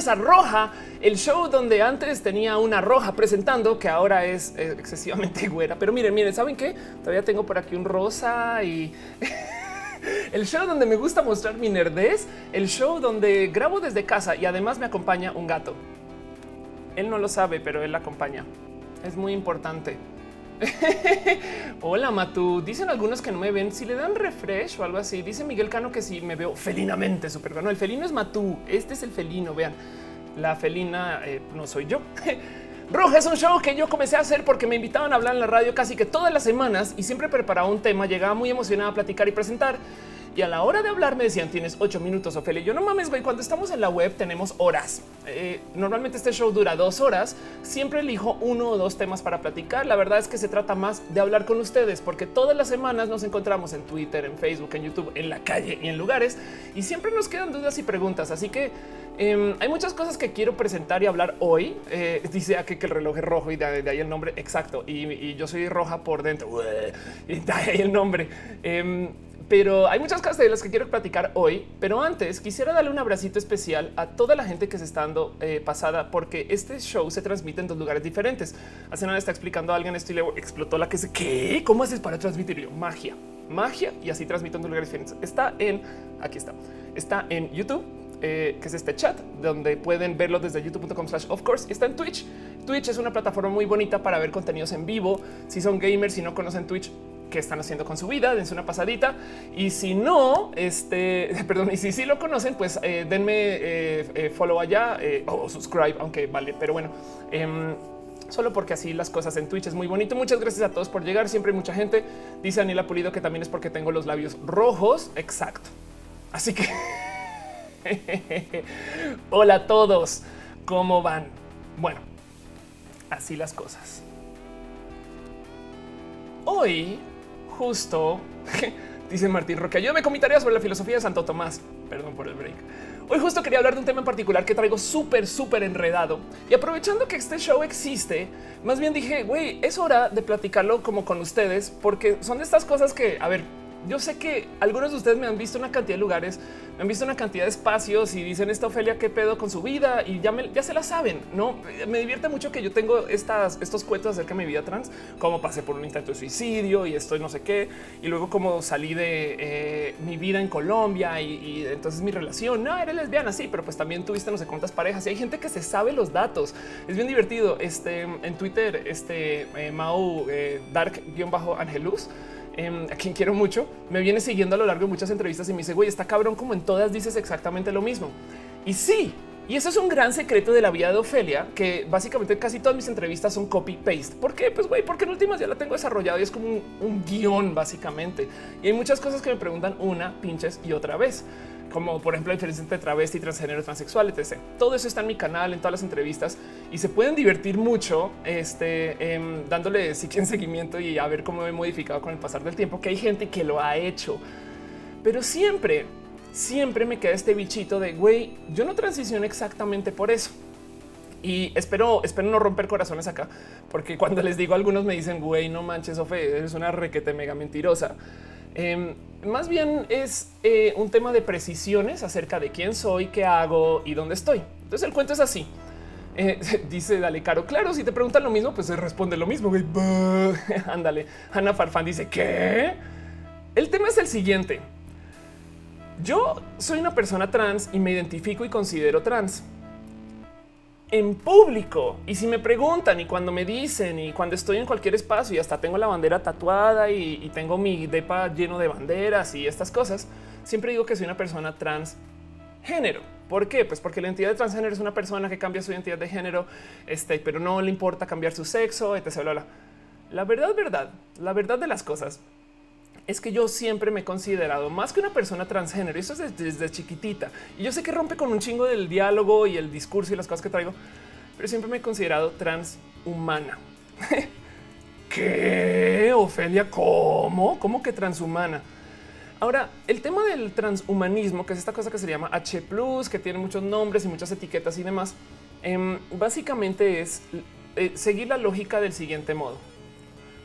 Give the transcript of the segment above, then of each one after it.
Bienvenidos a Roja, el show donde antes tenía una roja presentando que ahora es eh, excesivamente güera. Pero miren, miren, ¿saben qué? Todavía tengo por aquí un rosa y el show donde me gusta mostrar mi nerdez, el show donde grabo desde casa y además me acompaña un gato. Él no lo sabe, pero él la acompaña. Es muy importante. Hola Matu, dicen algunos que no me ven si le dan refresh o algo así. Dice Miguel Cano que si me veo felinamente súper bueno. El felino es Matu, este es el felino. Vean, la felina eh, no soy yo. Roja es un show que yo comencé a hacer porque me invitaban a hablar en la radio casi que todas las semanas y siempre preparaba un tema. Llegaba muy emocionada a platicar y presentar y a la hora de hablar me decían tienes ocho minutos, Ophelia. Yo no mames, güey. Cuando estamos en la web tenemos horas. Eh, normalmente este show dura dos horas. Siempre elijo uno o dos temas para platicar. La verdad es que se trata más de hablar con ustedes porque todas las semanas nos encontramos en Twitter, en Facebook, en YouTube, en la calle y en lugares y siempre nos quedan dudas y preguntas. Así que em, hay muchas cosas que quiero presentar y hablar hoy. Eh, dice aquí que el reloj es rojo y de, ahí el nombre exacto. Y, yo soy roja por dentro y de ahí el nombre. Em, pero hay muchas cosas de las que quiero platicar hoy. Pero antes quisiera darle un abracito especial a toda la gente que se está dando eh, pasada, porque este show se transmite en dos lugares diferentes. Hace nada está explicando a alguien esto y le explotó la que se qué, cómo haces para transmitir yo magia, magia y así transmito en dos lugares diferentes. Está en aquí está, está en YouTube. Eh, que es este chat donde pueden verlo desde youtube.com slash of course está en Twitch. Twitch es una plataforma muy bonita para ver contenidos en vivo. Si son gamers, si no conocen Twitch, qué están haciendo con su vida, dense una pasadita. Y si no, este, perdón, y si sí lo conocen, pues eh, denme eh, eh, follow allá o subscribe, aunque vale, pero bueno. Em, solo porque así las cosas en Twitch es muy bonito. Muchas gracias a todos por llegar. Siempre hay mucha gente. Dice Daniela Pulido que también es porque tengo los labios rojos. Exacto. Así que hola a todos. ¿Cómo van? Bueno, así las cosas. Hoy justo dice Martín Roque. Yo me comentaría sobre la filosofía de Santo Tomás. Perdón por el break. Hoy justo quería hablar de un tema en particular que traigo súper, súper enredado. Y aprovechando que este show existe, más bien dije, güey, es hora de platicarlo como con ustedes, porque son de estas cosas que, a ver, yo sé que algunos de ustedes me han visto una cantidad de lugares, me han visto una cantidad de espacios y dicen esta Ofelia qué pedo con su vida y ya, me, se la saben. No me divierte mucho que yo tengo estas, estos cuentos acerca de mi vida trans, cómo pasé por un intento de suicidio y estoy no sé qué, y luego cómo salí de eh, mi vida en Colombia y, entonces mi relación. No eres lesbiana, sí, pero pues también tuviste no sé cuántas parejas y hay gente que se sabe los datos. Es bien divertido. Este en Twitter, este eh, Mau eh, Dark guion bajo Angelus Em, a quien quiero mucho, me viene siguiendo a lo largo de muchas entrevistas y me dice, güey, está cabrón como en todas dices exactamente lo mismo. Y sí, y eso es un gran secreto de la vida de Ofelia, que básicamente casi todas mis entrevistas son copy paste. ¿Por qué? Pues güey, porque en últimas ya la tengo desarrollado y es como un, un guion básicamente. Y hay muchas cosas que me preguntan una, pinches y otra vez como por ejemplo la diferencia entre travesti, transgénero, transexual, etc. Todo eso está en mi canal, en todas las entrevistas y se pueden divertir mucho este, em, dándole sí en seguimiento y a ver cómo he modificado con el pasar del tiempo, que hay gente que lo ha hecho. Pero siempre, siempre me queda este bichito de güey, yo no transiciono exactamente por eso. Y espero, espero no romper corazones acá, porque cuando les digo algunos me dicen, güey, no manches, Ofe, eres una requete mega mentirosa. Em, más bien es eh, un tema de precisiones acerca de quién soy, qué hago y dónde estoy. Entonces el cuento es así. Eh, dice Dale Caro, claro, si te preguntan lo mismo, pues responde lo mismo. Ándale. Ana Farfán dice que el tema es el siguiente. Yo soy una persona trans y me identifico y considero trans en público. Y si me preguntan y cuando me dicen y cuando estoy en cualquier espacio y hasta tengo la bandera tatuada y, tengo mi depa lleno de banderas y estas cosas, siempre digo que soy una persona transgénero. ¿Por qué? Pues porque la identidad de transgénero es una persona que cambia su identidad de género, este, pero no le importa cambiar su sexo, etc. La verdad, verdad, la verdad de las cosas es que yo siempre me he considerado más que una persona transgénero. Y eso es desde, chiquitita. Y yo sé que rompe con un chingo del diálogo y el discurso y las cosas que traigo, pero siempre me he considerado transhumana. ¿Qué? Ofelia, ¿cómo? ¿Cómo que transhumana? Ahora, el tema del transhumanismo, que es esta cosa que se llama H, que tiene muchos nombres y muchas etiquetas y demás, em, básicamente es eh, seguir la lógica del siguiente modo.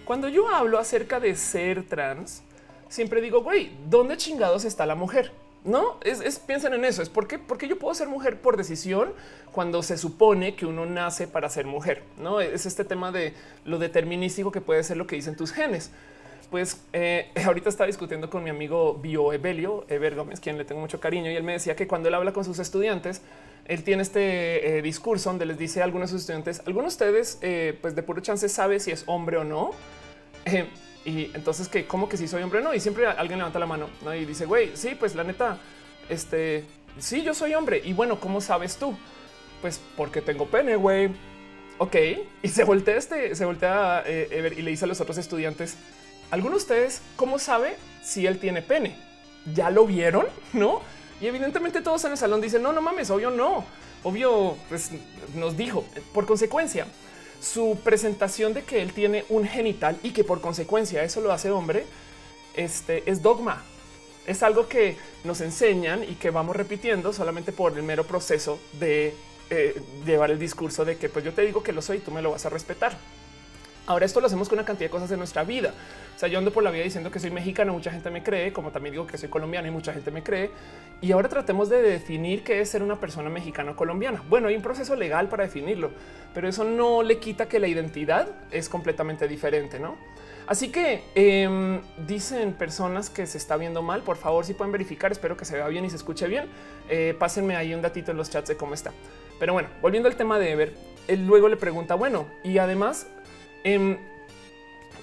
Cuando yo hablo acerca de ser trans, siempre digo, güey, ¿dónde chingados está la mujer? No es, piensen en eso. Es porque, porque yo puedo ser mujer por decisión cuando se supone que uno nace para ser mujer. No es este tema de lo determinístico que puede ser lo que dicen tus genes. Pues eh, ahorita estaba discutiendo con mi amigo Bio Evelio, Ever Gómez, quien le tengo mucho cariño, y él me decía que cuando él habla con sus estudiantes, él tiene este eh, discurso donde les dice a algunos de sus estudiantes, algunos de ustedes, eh, pues de puro chance sabe si es hombre o no. Y entonces que como que si soy hombre no, y siempre alguien levanta la mano y dice, güey, sí, pues la neta, este, sí, yo soy hombre. Y bueno, ¿cómo sabes tú? Pues porque tengo pene, güey. Ok. Y se voltea este, se voltea y le dice a los otros estudiantes, algunos de ustedes, ¿cómo sabe si él tiene pene? ¿Ya lo vieron? ¿No? Y evidentemente todos en el salón dicen, no, no mames, obvio no. Obvio, pues nos dijo. Por consecuencia, su presentación de que él tiene un genital y que por consecuencia eso lo hace hombre, este es dogma. Es algo que nos enseñan y que vamos repitiendo solamente por el mero proceso de eh, llevar el discurso de que pues yo te digo que lo soy y tú me lo vas a respetar. Ahora esto lo hacemos con una cantidad de cosas en nuestra vida. O sea, yo ando por la vida diciendo que soy mexicano, mucha gente me cree, como también digo que soy colombiano y mucha gente me cree. Y ahora tratemos de definir qué es ser una persona mexicana o colombiana. Bueno, hay un proceso legal para definirlo, pero eso no le quita que la identidad es completamente diferente, ¿no? Así que em, dicen personas que se está viendo mal. Por favor, si pueden verificar, espero que se vea bien y se escuche bien. Eh, pásenme ahí un datito en los chats de cómo está. Pero bueno, volviendo al tema de Ever, él luego le pregunta, bueno, y además Em,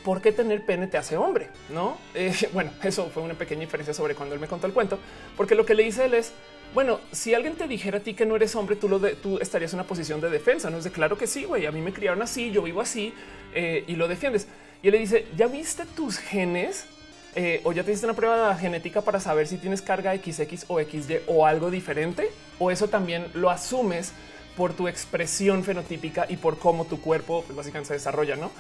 ¿Por qué tener pene te hace hombre? No, eh, bueno, eso fue una pequeña diferencia sobre cuando él me contó el cuento, porque lo que le dice él es bueno, si alguien te dijera a ti que no eres hombre, tú, lo estarías en una posición de defensa. No es de claro que sí, güey. A mí me criaron así, yo vivo así eh, y lo defiendes. Y él le dice: Ya viste tus genes eh, o ya te hiciste una prueba genética para saber si tienes carga XX o XY o algo diferente, o eso también lo asumes por tu expresión fenotípica y por cómo tu cuerpo pues, básicamente se desarrolla, ¿no?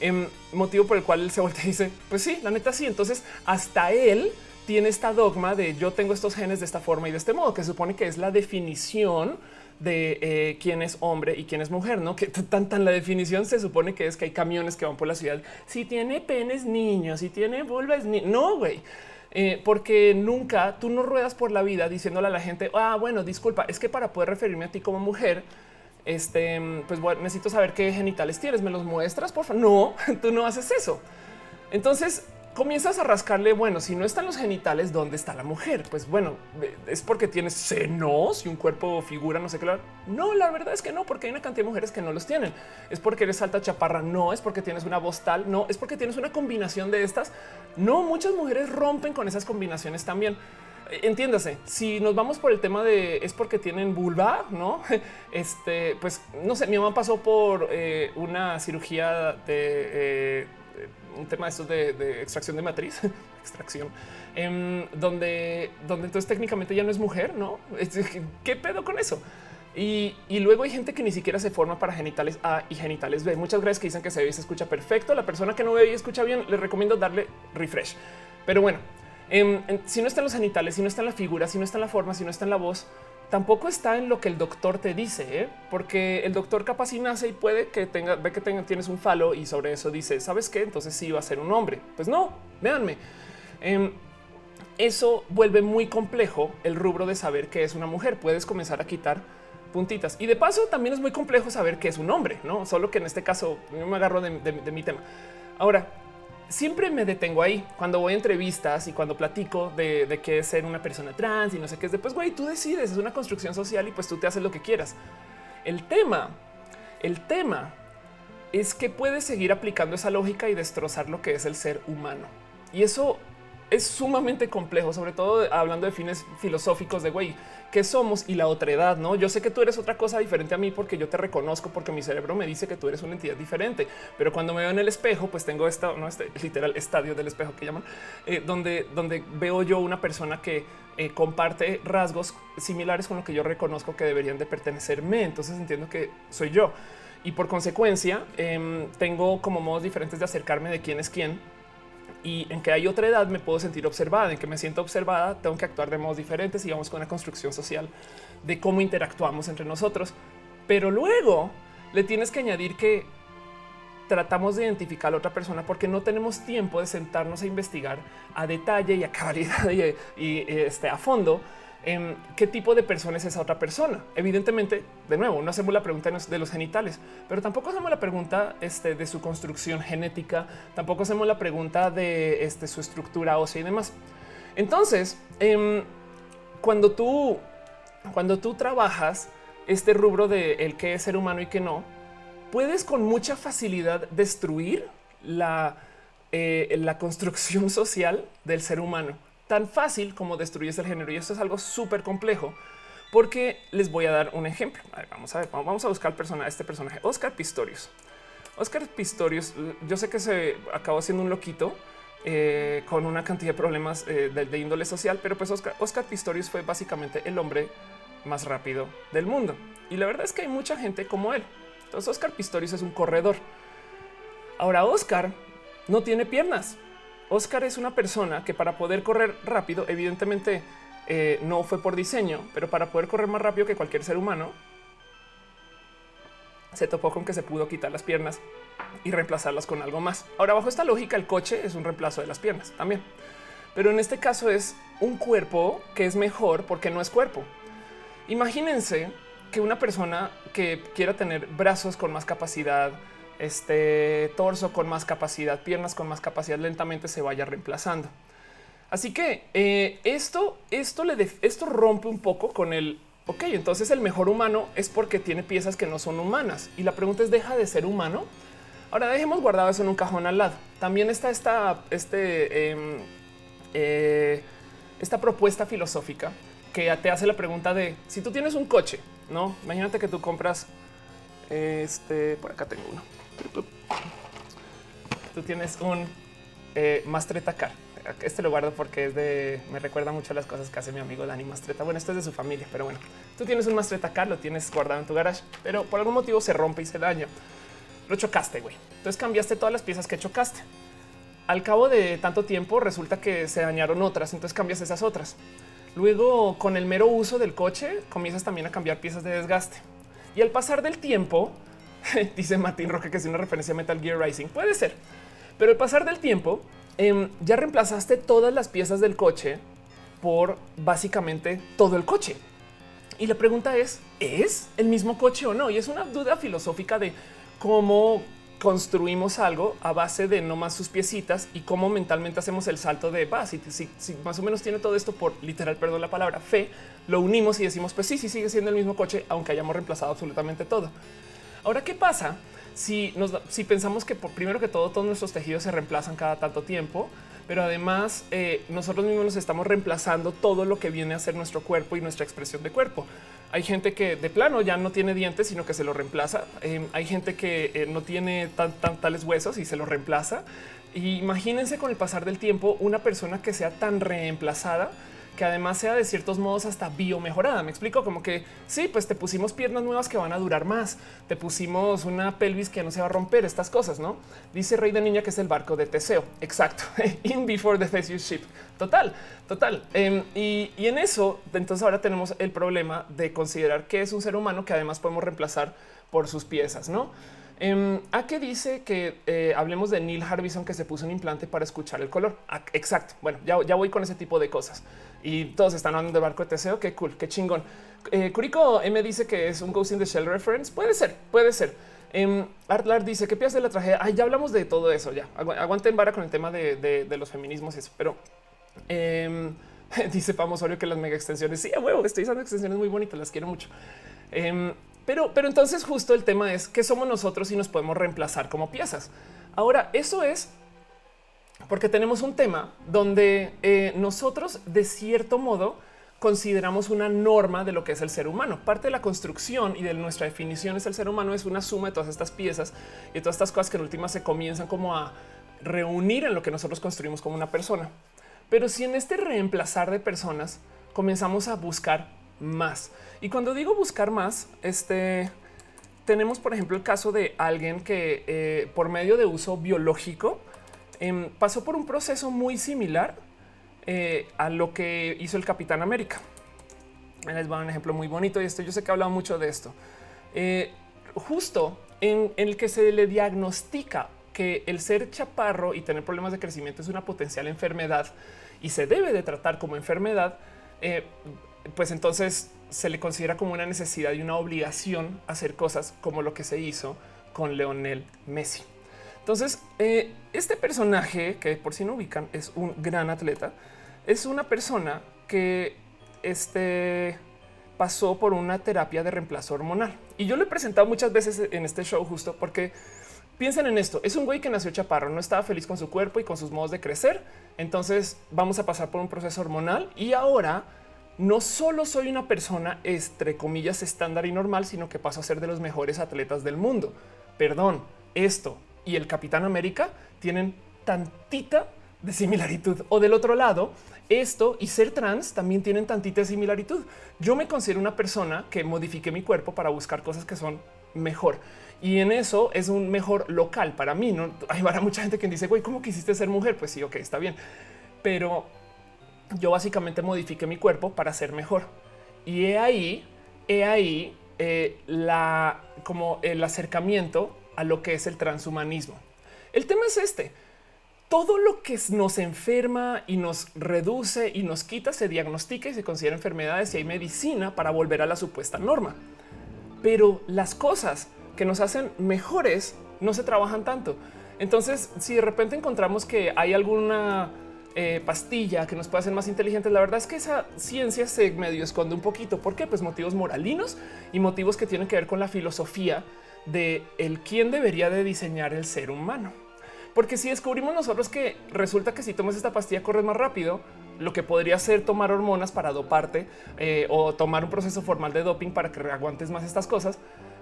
Em, motivo por el cual él se voltea y dice, pues sí, la neta sí. Entonces hasta él tiene esta dogma de yo tengo estos genes de esta forma y de este modo, que supone que es la definición de eh, quién es hombre y quién es mujer, no que tan tan la definición se supone que es que hay camiones que van por la ciudad. Si tiene penes niños, si tiene vulvas, ni no, güey. Eh, porque nunca tú no ruedas por la vida diciéndole a la gente, ah, bueno, disculpa, es que para poder referirme a ti como mujer, este, pues bueno, necesito saber qué genitales tienes, me los muestras, por favor. No, tú no haces eso. Entonces comienzas a rascarle, bueno, si no están los genitales, ¿dónde está la mujer? Pues bueno, es porque tienes senos y un cuerpo figura, no sé qué. No, la verdad es que no, porque hay una cantidad de mujeres que no los tienen. Es porque eres alta chaparra, no, es porque tienes una voz tal, no, es porque tienes una combinación de estas. No, muchas mujeres rompen con esas combinaciones también. Entiéndase, si nos vamos por el tema de es porque tienen vulva, no? Este, pues no sé, mi mamá pasó por eh, una cirugía de eh, un tema de estos de, extracción de matriz, extracción, em, donde, donde entonces técnicamente ya no es mujer, ¿no? ¿Qué pedo con eso? Y, luego hay gente que ni siquiera se forma para genitales A y genitales B. Muchas gracias que dicen que se ve y se escucha perfecto. La persona que no ve y escucha bien, les recomiendo darle refresh. Pero bueno, em, si no están los genitales, si no está en la figura, si no está la forma, si no está en la voz, tampoco está en lo que el doctor te dice, ¿eh? porque el doctor capaz y nace y puede que tenga, ve que tenga, tienes un falo y sobre eso dice, ¿sabes qué? Entonces sí va a ser un hombre. Pues no, véanme. Em, eso vuelve muy complejo el rubro de saber que es una mujer. Puedes comenzar a quitar puntitas. Y de paso también es muy complejo saber que es un hombre, ¿no? Solo que en este caso me agarro de mi tema. Ahora, siempre me detengo ahí cuando voy a entrevistas y cuando platico de, de qué es ser una persona trans y no sé qué es después, güey, tú decides, es una construcción social y pues tú te haces lo que quieras. El tema, el tema es que puedes seguir aplicando esa lógica y destrozar lo que es el ser humano. Y eso es sumamente complejo, sobre todo hablando de fines filosóficos de güey, qué somos y la otra edad. No, yo sé que tú eres otra cosa diferente a mí porque yo te reconozco, porque mi cerebro me dice que tú eres una entidad diferente. Pero cuando me veo en el espejo, pues tengo esta, no este literal estadio del espejo que llaman, eh, donde, donde veo yo una persona que eh, comparte rasgos similares con lo que yo reconozco que deberían de pertenecerme. Entonces entiendo que soy yo y por consecuencia em, tengo como modos diferentes de acercarme de quién es quién y en que hay otra edad me puedo sentir observada, en que me siento observada, tengo que actuar de modos diferentes y vamos con una construcción social de cómo interactuamos entre nosotros. Pero luego le tienes que añadir que tratamos de identificar a la otra persona porque no tenemos tiempo de sentarnos a investigar a detalle y a cabalidad y, y este, a fondo qué tipo de persona es esa otra persona. Evidentemente, de nuevo, no hacemos la pregunta de los genitales, pero tampoco hacemos la pregunta este, de su construcción genética, tampoco hacemos la pregunta de este, su estructura ósea y demás. Entonces, em, cuando tú cuando tú trabajas este rubro de el que es ser humano y que no, puedes con mucha facilidad destruir la, eh, la construcción social del ser humano tan fácil como destruyes el género. Y esto es algo súper complejo porque les voy a dar un ejemplo. vamos a ver, vamos a buscar este personaje, Oscar Pistorius. Oscar Pistorius, yo sé que se acabó siendo un loquito eh, con una cantidad de problemas eh, de, índole social, pero pues Oscar, Oscar Pistorius fue básicamente el hombre más rápido del mundo. Y la verdad es que hay mucha gente como él. Entonces Oscar Pistorius es un corredor. Ahora Oscar no tiene piernas. Oscar es una persona que para poder correr rápido, evidentemente eh, no fue por diseño, pero para poder correr más rápido que cualquier ser humano, se topó con que se pudo quitar las piernas y reemplazarlas con algo más. Ahora, bajo esta lógica, el coche es un reemplazo de las piernas también. Pero en este caso es un cuerpo que es mejor porque no es cuerpo. Imagínense que una persona que quiera tener brazos con más capacidad, este torso con más capacidad, piernas con más capacidad, lentamente se vaya reemplazando. Así que eh, esto, esto, le esto rompe un poco con el ok. Entonces el mejor humano es porque tiene piezas que no son humanas. Y la pregunta es: ¿deja de ser humano? Ahora dejemos guardado eso en un cajón al lado. También está esta, este, em, eh, esta propuesta filosófica que te hace la pregunta de si tú tienes un coche, no? Imagínate que tú compras este por acá tengo uno. Tú tienes un eh, Mastreta Car. Este lo guardo porque es de me recuerda mucho a las cosas que hace mi amigo Dani Mastreta. Bueno, esto es de su familia, pero bueno, tú tienes un Mastreta Car, lo tienes guardado en tu garage, pero por algún motivo se rompe y se daña. Lo chocaste, güey. Entonces cambiaste todas las piezas que chocaste. Al cabo de tanto tiempo resulta que se dañaron otras, entonces cambias esas otras. Luego, con el mero uso del coche, comienzas también a cambiar piezas de desgaste. Y al pasar del tiempo, dice Martín Roque que es una referencia a Metal Gear Rising. Puede ser, pero al pasar del tiempo em, ya reemplazaste todas las piezas del coche por básicamente todo el coche. Y la pregunta es, ¿es el mismo coche o no? Y es una duda filosófica de cómo construimos algo a base de no más sus piecitas y cómo mentalmente hacemos el salto de va. Si, más o menos tiene todo esto por literal, perdón la palabra fe, lo unimos y decimos, pues sí, sí sigue siendo el mismo coche, aunque hayamos reemplazado absolutamente todo. Ahora, ¿qué pasa si, nos, si pensamos que por primero que todo todos nuestros tejidos se reemplazan cada tanto tiempo, pero además eh, nosotros mismos nos estamos reemplazando todo lo que viene a ser nuestro cuerpo y nuestra expresión de cuerpo? Hay gente que de plano ya no tiene dientes, sino que se lo reemplaza. Em, hay gente que eh, no tiene tan, tales huesos y se lo reemplaza. Imagínense con el pasar del tiempo una persona que sea tan reemplazada que además sea de ciertos modos hasta biomejorada. Me explico como que sí, pues te pusimos piernas nuevas que van a durar más. Te pusimos una pelvis que no se va a romper estas cosas, no? Dice Rey de Niña que es el barco de Teseo. Exacto. In before the Theseus ship. Total, total. Em, y, y en eso, entonces ahora tenemos el problema de considerar que es un ser humano que además podemos reemplazar por sus piezas, no? Em, ¿A qué dice que eh, hablemos de Neil Harbison que se puso un implante para escuchar el color? Ah, exacto. Bueno, ya, ya, voy con ese tipo de cosas y todos están hablando de barco de Teseo. Qué cool, qué chingón. Eh, Curico M dice que es un Ghost in the Shell reference. Puede ser, puede ser. Eh, Artlar dice que piensas de la tragedia. Ay, ya hablamos de todo eso. Ya aguanten vara con el tema de, los feminismos y eso, pero em, dice Pamosorio que las mega extensiones. Sí, a huevo, estoy usando extensiones muy bonitas, las quiero mucho. Em, pero, pero entonces justo el tema es que somos nosotros y nos podemos reemplazar como piezas. Ahora, eso es porque tenemos un tema donde eh, nosotros de cierto modo consideramos una norma de lo que es el ser humano. Parte de la construcción y de nuestra definición es el ser humano es una suma de todas estas piezas y todas estas cosas que en última se comienzan como a reunir en lo que nosotros construimos como una persona. Pero si en este reemplazar de personas comenzamos a buscar más. Y cuando digo buscar más, este tenemos, por ejemplo, el caso de alguien que eh, por medio de uso biológico em, pasó por un proceso muy similar eh, a lo que hizo el Capitán América. Les voy a un ejemplo muy bonito y esto yo sé que he hablado mucho de esto. Eh, justo en, el que se le diagnostica que el ser chaparro y tener problemas de crecimiento es una potencial enfermedad y se debe de tratar como enfermedad, eh, pues entonces se le considera como una necesidad y una obligación hacer cosas como lo que se hizo con Leonel Messi. Entonces, eh, este personaje, que por si no ubican, es un gran atleta, es una persona que este, pasó por una terapia de reemplazo hormonal. Y yo lo he presentado muchas veces en este show justo porque piensen en esto. Es un güey que nació chaparro, no estaba feliz con su cuerpo y con sus modos de crecer. Entonces vamos a pasar por un proceso hormonal y ahora no solo soy una persona entre comillas estándar y normal, sino que paso a ser de los mejores atletas del mundo. Perdón, esto y el Capitán América tienen tantita de similaritud. O del otro lado, esto y ser trans también tienen tantita de similaritud. Yo me considero una persona que modifique mi cuerpo para buscar cosas que son mejor. Y en eso es un mejor local para mí. No hay mucha gente que dice, güey, ¿cómo quisiste ser mujer? Pues sí, ok, está bien. Pero yo básicamente modifique mi cuerpo para ser mejor. Y he ahí, he ahí eh, la, como el acercamiento a lo que es el transhumanismo. El tema es este. Todo lo que nos enferma y nos reduce y nos quita se diagnostica y se considera enfermedades y hay medicina para volver a la supuesta norma. Pero las cosas que nos hacen mejores no se trabajan tanto. Entonces, si de repente encontramos que hay alguna eh, pastilla que nos puede hacer más inteligentes. La verdad es que esa ciencia se medio esconde un poquito. ¿Por qué? Pues motivos moralinos y motivos que tienen que ver con la filosofía de el quién debería de diseñar el ser humano. Porque si descubrimos nosotros que resulta que si tomas esta pastilla corres más rápido, lo que podría ser tomar hormonas para doparte eh, o tomar un proceso formal de doping para que aguantes más estas cosas,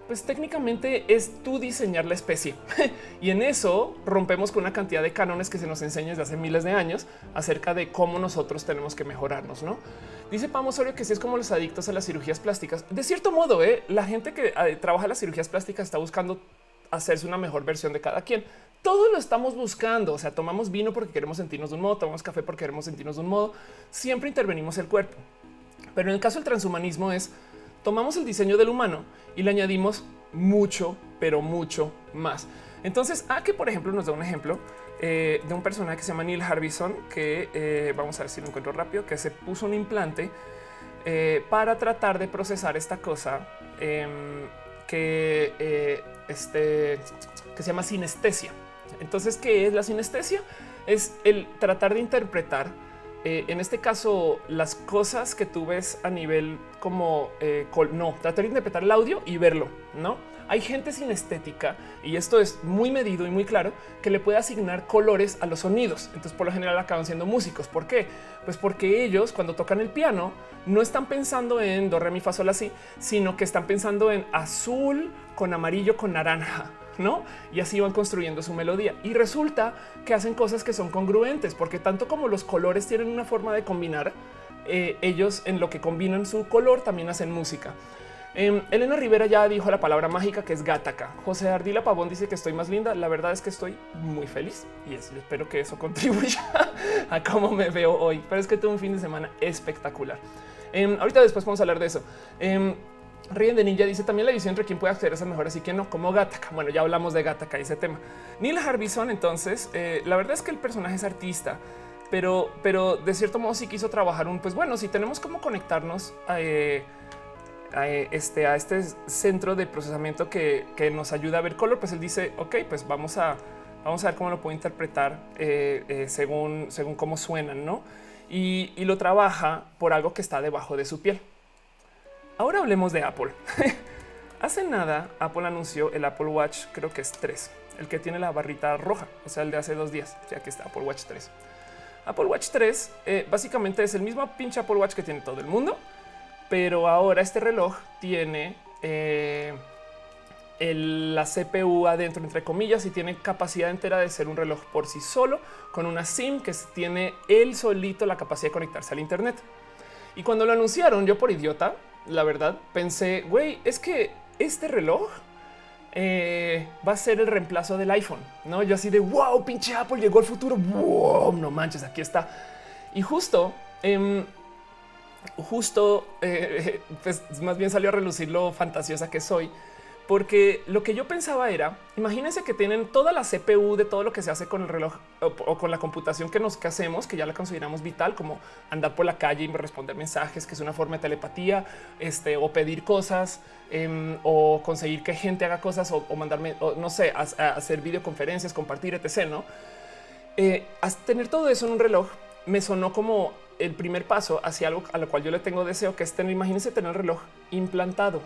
pues técnicamente es tú diseñar la especie. y en eso rompemos con una cantidad de cánones que se nos enseña desde hace miles de años acerca de cómo nosotros tenemos que mejorarnos, ¿no? Dice Pamo Osorio que si es como los adictos a las cirugías plásticas. De cierto modo, ¿eh? la gente que eh, trabaja las cirugías plásticas está buscando hacerse una mejor versión de cada quien. Todo lo estamos buscando. O sea, tomamos vino porque queremos sentirnos de un modo, tomamos café porque queremos sentirnos de un modo. Siempre intervenimos el cuerpo. Pero en el caso del transhumanismo es tomamos el diseño del humano y le añadimos mucho, pero mucho más. Entonces, a que por ejemplo nos da un ejemplo eh, de un personaje que se llama Neil Harbison, que eh, vamos a ver si lo encuentro rápido, que se puso un implante eh, para tratar de procesar esta cosa em, que, este, que se llama sinestesia. Entonces, ¿qué es la sinestesia? Es el tratar de interpretar en este caso, las cosas que tú ves a nivel como no tratar de interpretar el audio y verlo, no? Hay gente sin estética y esto es muy medido y muy claro que le puede asignar colores a los sonidos. Entonces, por lo general, acaban siendo músicos. ¿Por qué? Pues porque ellos, cuando tocan el piano, no están pensando en do, re, mi, fa, sol, así, sino que están pensando en azul con amarillo con naranja no? Y así van construyendo su melodía. Y resulta que hacen cosas que son congruentes, porque tanto como los colores tienen una forma de combinar, eh, ellos en lo que combinan su color también hacen música. Em, Elena Rivera ya dijo la palabra mágica que es Gataca. José Ardila Pavón dice que estoy más linda. La verdad es que estoy muy feliz y espero que eso contribuya a cómo me veo hoy. Pero es que tuve un fin de semana espectacular. Em, ahorita después vamos a hablar de eso. Ríen de Ninja dice también la edición entre quién puede acceder a esas mejoras y quién no, como Gataca. Bueno, ya hablamos de Gataca y ese tema. Neil Harbison, entonces, eh, la verdad es que el personaje es artista, pero, pero de cierto modo sí quiso trabajar un, pues bueno, si tenemos cómo conectarnos eh, eh, este, a este centro de procesamiento que, nos ayuda a ver color, pues él dice, ok, pues vamos a, vamos a ver cómo lo puedo interpretar según, según cómo suenan, ¿no? y lo trabaja por algo que está debajo de su piel. Ahora hablemos de Apple. Hace nada Apple anunció el Apple Watch, creo que es 3, el que tiene la barrita roja, o sea, el de hace dos días. Sea, aquí está Apple Watch 3. Apple Watch 3 eh, básicamente es el mismo pinche Apple Watch que tiene todo el mundo, pero ahora este reloj tiene eh, la CPU adentro, entre comillas, y tiene capacidad entera de ser un reloj por sí solo, con una SIM que tiene él solito la capacidad de conectarse al Internet. Y cuando lo anunciaron, yo por idiota, la verdad, pensé, güey, es que este reloj eh, va a ser el reemplazo del iPhone. No, yo así de wow, pinche Apple llegó al futuro. Wow, no manches, aquí está. Y justo, em, justo, eh, pues más bien salió a relucir lo fantasiosa que soy, porque lo que yo pensaba era, imagínense que tienen toda la CPU de todo lo que se hace con el reloj o, con la computación que nos hacemos, que ya la consideramos vital, como andar por la calle y responder mensajes, que es una forma de telepatía, este, o pedir cosas, em, o conseguir que gente haga cosas, o, mandarme, no sé, hacer videoconferencias, compartir, etc. No eh, tener todo eso en un reloj me sonó como el primer paso hacia algo a lo cual yo le tengo deseo, que es tener, imagínense tener el reloj implantado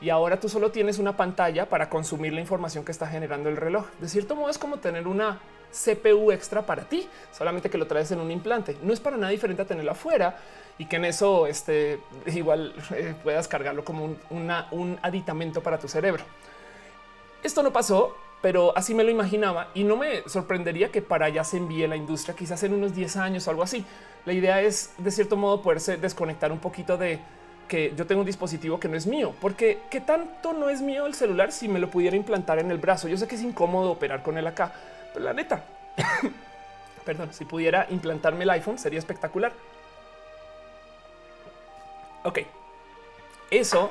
y ahora tú solo tienes una pantalla para consumir la información que está generando el reloj. De cierto modo es como tener una CPU extra para ti, solamente que lo traes en un implante. No es para nada diferente a tenerlo afuera y que en eso este, igual eh, puedas cargarlo como un, un aditamento para tu cerebro. Esto no pasó, pero así me lo imaginaba y no me sorprendería que para allá se envíe la industria, quizás en unos 10 años o algo así. La idea es de cierto modo poderse desconectar un poquito de que yo tengo un dispositivo que no es mío, porque qué tanto no es mío el celular si me lo pudiera implantar en el brazo. Yo sé que es incómodo operar con él acá, pero la neta, perdón, si pudiera implantarme el iPhone sería espectacular. Ok, eso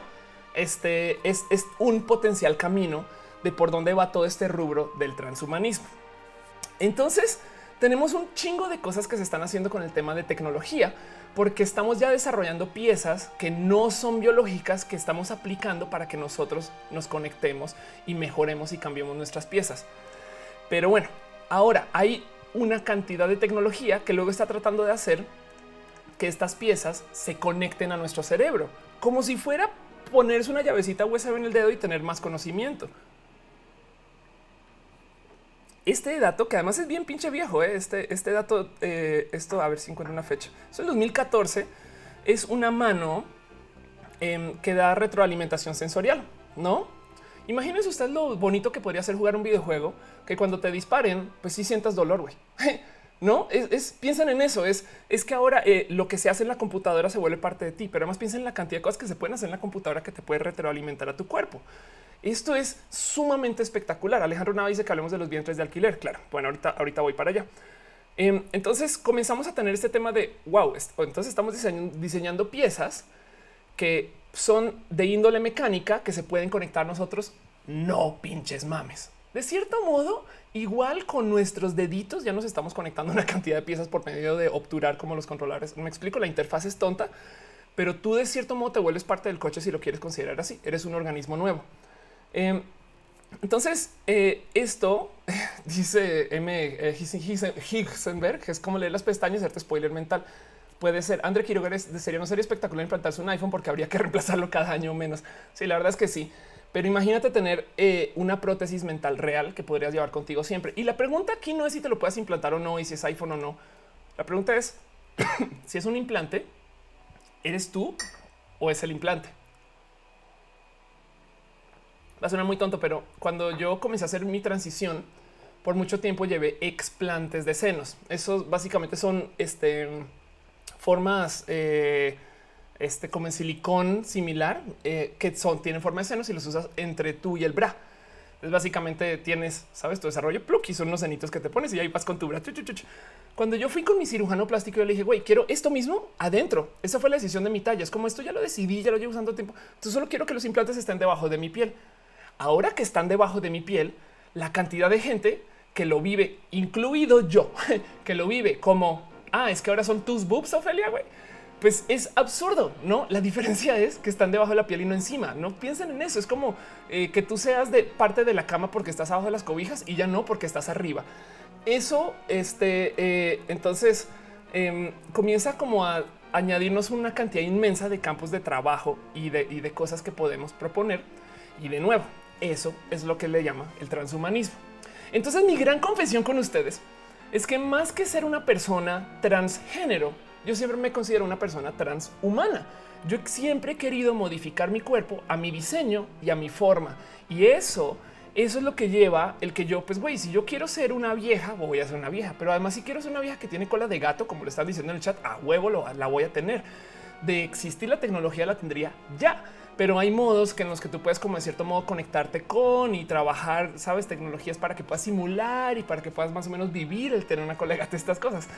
este es, es un potencial camino de por dónde va todo este rubro del transhumanismo. Entonces, tenemos un chingo de cosas que se están haciendo con el tema de tecnología, porque estamos ya desarrollando piezas que no son biológicas que estamos aplicando para que nosotros nos conectemos y mejoremos y cambiemos nuestras piezas. Pero bueno, ahora hay una cantidad de tecnología que luego está tratando de hacer que estas piezas se conecten a nuestro cerebro, como si fuera ponerse una llavecita USB en el dedo y tener más conocimiento este dato, que además es bien pinche viejo, ¿eh? este, este dato, eh, esto a ver si encuentro una fecha. Es el 2014, es una mano em, que da retroalimentación sensorial, ¿no? Imagínense usted lo bonito que podría ser jugar un videojuego que cuando te disparen, pues sí sientas dolor, güey. No es, piensan en eso. Es, es que ahora eh, lo que se hace en la computadora se vuelve parte de ti, pero además piensa en la cantidad de cosas que se pueden hacer en la computadora que te puede retroalimentar a tu cuerpo. Esto es sumamente espectacular. Alejandro Nava dice que hablemos de los vientres de alquiler. Claro, bueno, ahorita, ahorita voy para allá. Em, entonces comenzamos a tener este tema de wow. Entonces estamos diseñando, piezas que son de índole mecánica que se pueden conectar nosotros. No pinches mames. De cierto modo, igual con nuestros deditos ya nos estamos conectando una cantidad de piezas por medio de obturar como los controladores. Me explico, la interfaz es tonta, pero tú de cierto modo te vuelves parte del coche si lo quieres considerar así. Eres un organismo nuevo. Em, entonces, eh, esto dice M. Eh, Higsenberg, es como leer las pestañas hacerte spoiler mental. Puede ser. André Quiroga sería no sería espectacular implantarse un iPhone porque habría que reemplazarlo cada año menos. Sí, la verdad es que sí. Pero imagínate tener eh, una prótesis mental real que podrías llevar contigo siempre. Y la pregunta aquí no es si te lo puedes implantar o no y si es iPhone o no. La pregunta es si es un implante, ¿eres tú o es el implante? va a sonar muy tonto, pero cuando yo comencé a hacer mi transición, por mucho tiempo llevé explantes de senos. Esos básicamente son este, formas eh, este, como en silicón similar eh, que son, tienen forma de senos y los usas entre tú y el bra. Es básicamente tienes, sabes, tu desarrollo plug y son unos cenitos que te pones y ahí vas con tu bra. Cuando yo fui con mi cirujano plástico, yo le dije, güey, quiero esto mismo adentro. Esa fue la decisión de mi talla. Es como esto ya lo decidí, ya lo llevo usando tiempo. Entonces solo quiero que los implantes estén debajo de mi piel ahora que están debajo de mi piel, la cantidad de gente que lo vive, incluido yo, que lo vive como, ah, es que ahora son tus boobs, Ofelia, güey. Pues es absurdo, ¿no? La diferencia es que están debajo de la piel y no encima. No piensen en eso. Es como eh, que tú seas de parte de la cama porque estás abajo de las cobijas y ya no porque estás arriba. Eso, este, eh, entonces em, comienza como a añadirnos una cantidad inmensa de campos de trabajo y de, y de cosas que podemos proponer. Y de nuevo, eso es lo que le llama el transhumanismo. Entonces mi gran confesión con ustedes es que más que ser una persona transgénero, yo siempre me considero una persona transhumana. Yo siempre he querido modificar mi cuerpo a mi diseño y a mi forma. Y eso, eso es lo que lleva el que yo, pues güey, si yo quiero ser una vieja, voy a ser una vieja. Pero además si quiero ser una vieja que tiene cola de gato, como le están diciendo en el chat, a huevo la voy a tener. De existir la tecnología la tendría ya pero hay modos en los que tú puedes como de cierto modo conectarte con y trabajar, sabes, tecnologías para que puedas simular y para que puedas más o menos vivir el tener una colega de estas cosas.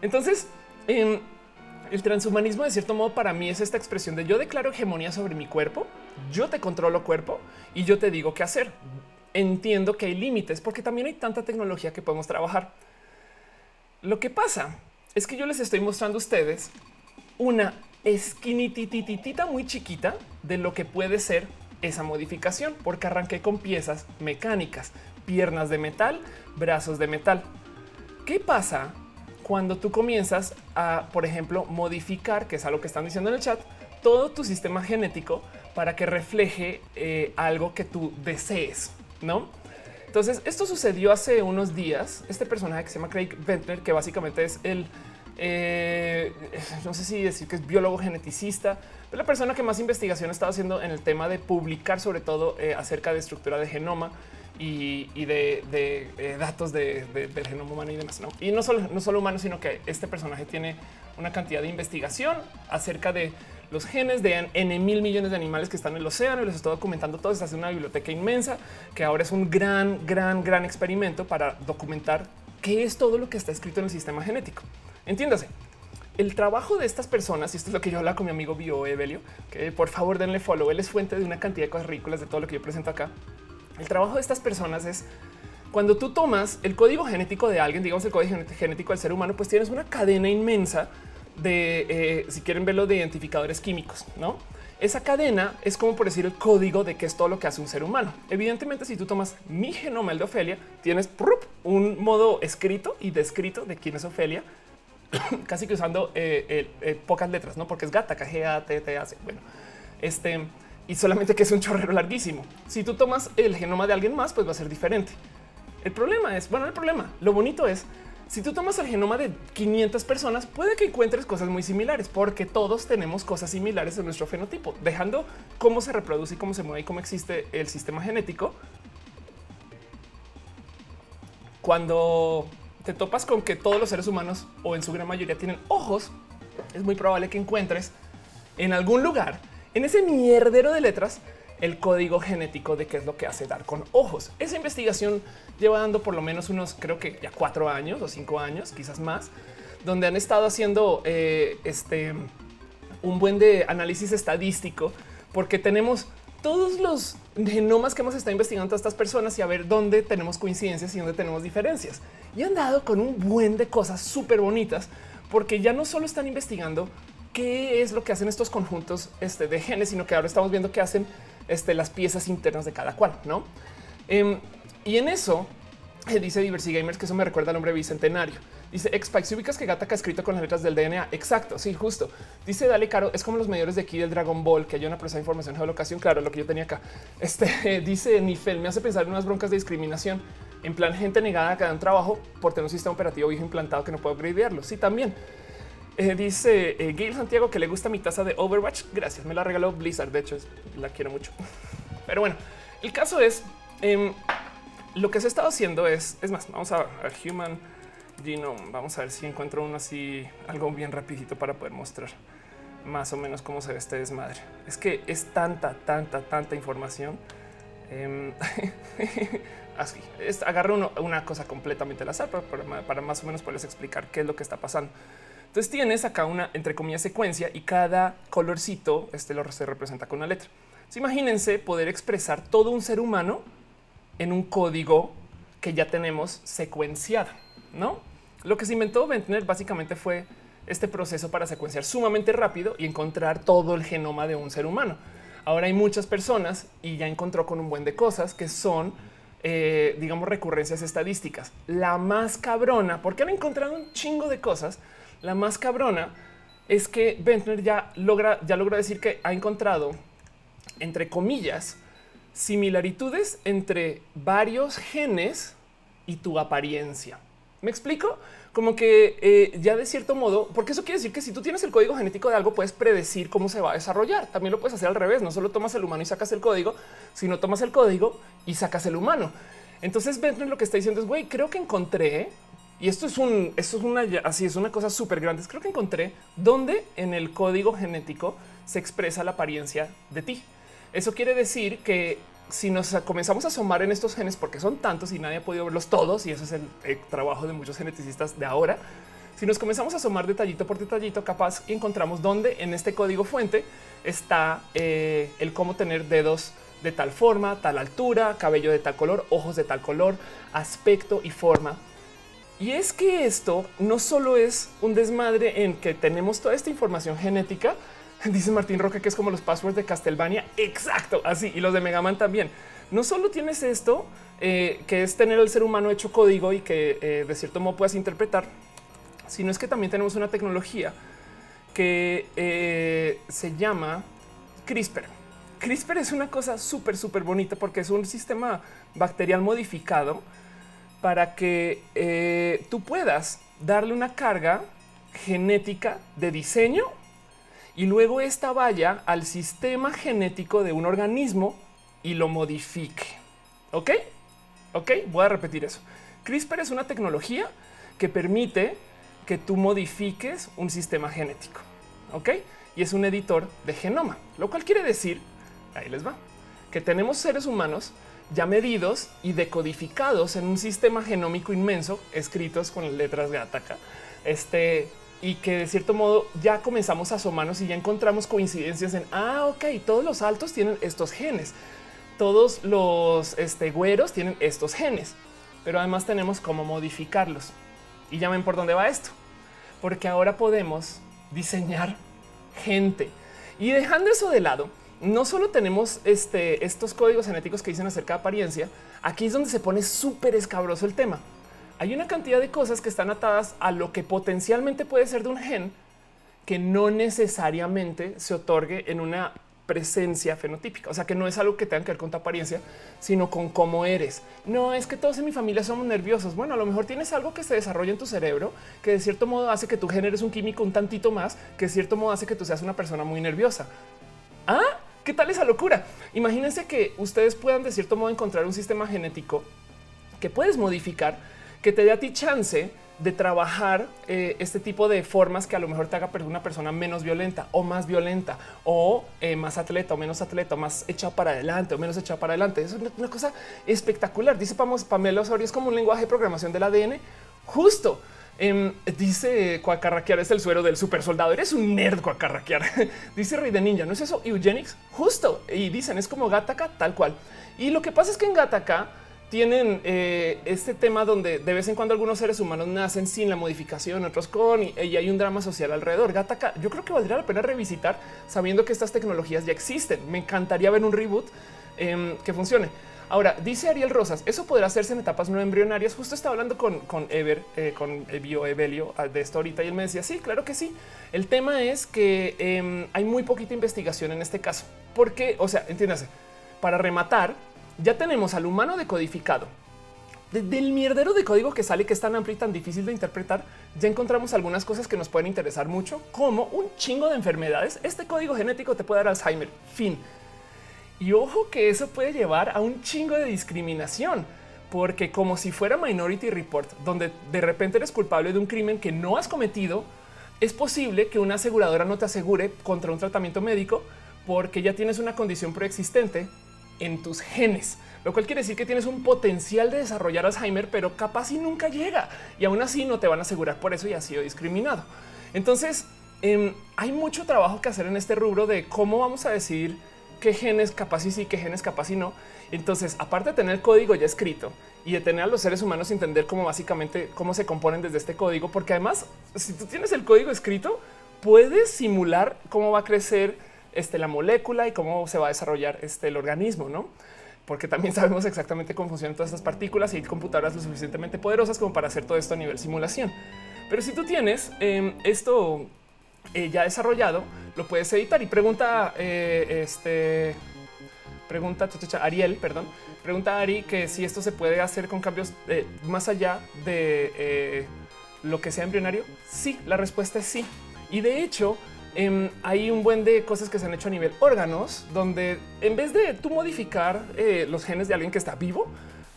Entonces, El transhumanismo, de cierto modo, para mí es esta expresión de yo declaro hegemonía sobre mi cuerpo, yo te controlo cuerpo y yo te digo qué hacer. Entiendo que hay límites porque también hay tanta tecnología que podemos trabajar. Lo que pasa es que yo les estoy mostrando a ustedes una esquinitititita muy chiquita de lo que puede ser esa modificación, porque arranqué con piezas mecánicas, piernas de metal, brazos de metal. ¿Qué pasa cuando tú comienzas a, por ejemplo, modificar, que es algo que están diciendo en el chat, todo tu sistema genético para que refleje eh, algo que tú desees, ¿no? Entonces, esto sucedió hace unos días. Este personaje que se llama Craig Ventner, que básicamente es el, eh, no sé si decir que es biólogo geneticista, pero la persona que más investigación ha estado haciendo en el tema de publicar sobre todo eh, acerca de estructura de genoma y, de, eh, datos de, del genoma humano y demás. Y no solo, no solo humano, sino que este personaje tiene una cantidad de investigación acerca de los genes de N mil millones de animales que están en el océano y los está documentando todos. Está haciendo una biblioteca inmensa que ahora es un gran, gran, gran experimento para documentar qué es todo lo que está escrito en el sistema genético. Entiéndase, el trabajo de estas personas, y esto es lo que yo hablaba con mi amigo Bio Evelio, que por favor denle follow, él es fuente de una cantidad de cosas ridículas de todo lo que yo presento acá. El trabajo de estas personas es cuando tú tomas el código genético de alguien, digamos el código genético del ser humano, pues tienes una cadena inmensa de, eh, si quieren verlo, de identificadores químicos, ¿no? Esa cadena es como por decir el código de qué es todo lo que hace un ser humano. Evidentemente, si tú tomas mi genoma, el de Ofelia, tienes un modo escrito y descrito de quién es Ofelia, casi que usando eh, eh, pocas letras, no porque es gata, K, A, T, T, Bueno, este y solamente que es un chorrero larguísimo. Si tú tomas el genoma de alguien más, pues va a ser diferente. El problema es, bueno, el problema, lo bonito es, si tú tomas el genoma de 500 personas, puede que encuentres cosas muy similares, porque todos tenemos cosas similares en nuestro fenotipo, dejando cómo se reproduce cómo se mueve y cómo existe el sistema genético. Cuando te topas con que todos los seres humanos o en su gran mayoría tienen ojos, es muy probable que encuentres en algún lugar, en ese mierdero de letras, el código genético de qué es lo que hace dar con ojos. Esa investigación lleva dando por lo menos unos, creo que ya cuatro años o cinco años, quizás más, donde han estado haciendo eh, este un buen de análisis estadístico, porque tenemos todos los genomas que hemos estado investigando todas estas personas y a ver dónde tenemos coincidencias y dónde tenemos diferencias. Y han dado con un buen de cosas súper bonitas, porque ya no solo están investigando qué es lo que hacen estos conjuntos este, de genes, sino que ahora estamos viendo qué hacen este, las piezas internas de cada cual, ¿no? Em, y en eso eh, dice Diversity Gamers que eso me recuerda al hombre bicentenario. Dice Xpike, si ubicas que Gataca escrito con las letras del DNA. Exacto, sí, justo. Dice Dale Caro, es como los medidores de aquí del Dragon Ball, que hay una presa de información geolocación. Claro, lo que yo tenía acá. Este dice Nifel, me hace pensar en unas broncas de discriminación. En plan, gente negada que dan trabajo por tener un sistema operativo viejo implantado que no puedo gradearlo. Sí, también. Eh, dice eh, Gail Santiago que le gusta mi taza de Overwatch. Gracias, me la regaló Blizzard. De hecho, la quiero mucho. Pero bueno, el caso es em, lo que se ha estado haciendo es, es más, vamos a, a Human Genome. Vamos a ver si encuentro uno así, algo bien rapidito para poder mostrar más o menos cómo se ve este desmadre. Es que es tanta, tanta, tanta información. Eh, así es, agarro una cosa completamente al azar para, para, más o menos poderles explicar qué es lo que está pasando. Entonces tienes acá una entre comillas secuencia y cada colorcito este lo se representa con una letra. imagínense poder expresar todo un ser humano en un código que ya tenemos secuenciado, no? Lo que se inventó Ventner básicamente fue este proceso para secuenciar sumamente rápido y encontrar todo el genoma de un ser humano. Ahora hay muchas personas y ya encontró con un buen de cosas que son, eh, digamos, recurrencias estadísticas. La más cabrona, porque han encontrado un chingo de cosas. La más cabrona es que Ventner ya logra, ya logra decir que ha encontrado, entre comillas, similaritudes entre varios genes y tu apariencia. ¿Me explico? Como que eh, ya de cierto modo, porque eso quiere decir que si tú tienes el código genético de algo, puedes predecir cómo se va a desarrollar. También lo puedes hacer al revés. No solo tomas el humano y sacas el código, sino tomas el código y sacas el humano. Entonces Bentley lo que está diciendo es, güey, creo que encontré, y esto es un, esto es una, así es una cosa súper grande. Creo que encontré dónde en el código genético se expresa la apariencia de ti. Eso quiere decir que si nos comenzamos a asomar en estos genes, porque son tantos y nadie ha podido verlos todos, y eso es el, trabajo de muchos geneticistas de ahora, Si nos comenzamos a asomar detallito por detallito, capaz encontramos dónde en este código fuente está eh, el cómo tener dedos de tal forma, tal altura, cabello de tal color, ojos de tal color, aspecto y forma. Y es que esto no solo es un desmadre en que tenemos toda esta información genética, dice Martín Roca que es como los passwords de Castlevania. Exacto, así y los de Megaman también. No solo tienes esto, eh, que es tener el ser humano hecho código y que eh, de cierto modo puedas interpretar, sino es que también tenemos una tecnología que eh, se llama CRISPR. CRISPR es una cosa súper, súper bonita porque es un sistema bacterial modificado para que eh, tú puedas darle una carga genética de diseño y luego esta vaya al sistema genético de un organismo y lo modifique. ¿Ok? Ok, voy a repetir eso. CRISPR es una tecnología que permite que tú modifiques un sistema genético. Ok, y es un editor de genoma, lo cual quiere decir, ahí les va, que tenemos seres humanos ya medidos y decodificados en un sistema genómico inmenso, escritos con letras Gattaca, este y que de cierto modo ya comenzamos a asomarnos y ya encontramos coincidencias en ah, ok, todos los altos tienen estos genes, todos los este, güeros tienen estos genes, pero además tenemos cómo modificarlos. Y ya ven por dónde va esto, porque ahora podemos diseñar gente. Y dejando eso de lado no solo tenemos este, estos códigos genéticos que dicen acerca de apariencia, aquí es donde se pone súper escabroso el tema. Hay una cantidad de cosas que están atadas a lo que potencialmente puede ser de un gen que no necesariamente se otorgue en una presencia fenotípica. O sea, que no es algo que tenga que ver con tu apariencia, sino con cómo eres. No es que todos en mi familia somos nerviosos. Bueno, a lo mejor tienes algo que se desarrolla en tu cerebro que de cierto modo hace que tú generes un químico un tantito más, que de cierto modo hace que tú seas una persona muy nerviosa. Ah, ¿Qué tal esa locura? Imagínense que ustedes puedan de cierto modo encontrar un sistema genético que puedes modificar, que te dé a ti chance de trabajar eh, este tipo de formas que a lo mejor te haga una persona menos violenta o más violenta o eh, más atleta o menos atleta, más echado para adelante o menos echado para adelante. Es una, cosa espectacular. Dice Pamela Osorio, es como un lenguaje de programación del ADN justo. Em, dice Cuacarraquear es el suero del super soldado. Eres un nerd, Cuacarraquear. dice Rey de Ninja. No es eso Eugenics justo. Y dicen es como Gataka tal cual. Y lo que pasa es que en Gataka tienen eh, este tema donde de vez en cuando algunos seres humanos nacen sin la modificación, otros con y, hay un drama social alrededor. Gataka, yo creo que valdría la pena revisitar sabiendo que estas tecnologías ya existen. Me encantaría ver un reboot em, que funcione. Ahora, dice Ariel Rosas, eso podrá hacerse en etapas no embrionarias. Justo estaba hablando con, con Ever, eh, con el bio Evelio ah, de esto ahorita y él me decía, sí, claro que sí. El tema es que em, hay muy poquita investigación en este caso. Porque, o sea, entiéndase, para rematar, ya tenemos al humano decodificado. del mierdero de código que sale, que es tan amplio y tan difícil de interpretar, ya encontramos algunas cosas que nos pueden interesar mucho, como un chingo de enfermedades. Este código genético te puede dar Alzheimer. Fin y ojo que eso puede llevar a un chingo de discriminación, porque como si fuera Minority Report, donde de repente eres culpable de un crimen que no has cometido, es posible que una aseguradora no te asegure contra un tratamiento médico porque ya tienes una condición preexistente en tus genes, lo cual quiere decir que tienes un potencial de desarrollar Alzheimer, pero capaz y nunca llega y aún así no te van a asegurar por eso y has sido discriminado. Entonces, em, hay mucho trabajo que hacer en este rubro de cómo vamos a decidir qué genes capaz y sí, qué genes capaz y no. Entonces, aparte de tener código ya escrito y de tener a los seres humanos entender cómo básicamente cómo se componen desde este código, porque además, si tú tienes el código escrito, puedes simular cómo va a crecer este, la molécula y cómo se va a desarrollar este, el organismo, no? Porque también sabemos exactamente cómo funcionan todas estas partículas y computadoras lo suficientemente poderosas como para hacer todo esto a nivel simulación. Pero si tú tienes em, esto eh, ya desarrollado, lo puedes editar y pregunta eh, este pregunta Ariel, perdón, pregunta Ari que si esto se puede hacer con cambios eh, más allá de lo que sea embrionario. Sí, la respuesta es sí. Y de hecho, em, hay un buen de cosas que se han hecho a nivel órganos, donde en vez de tú modificar los genes de alguien que está vivo,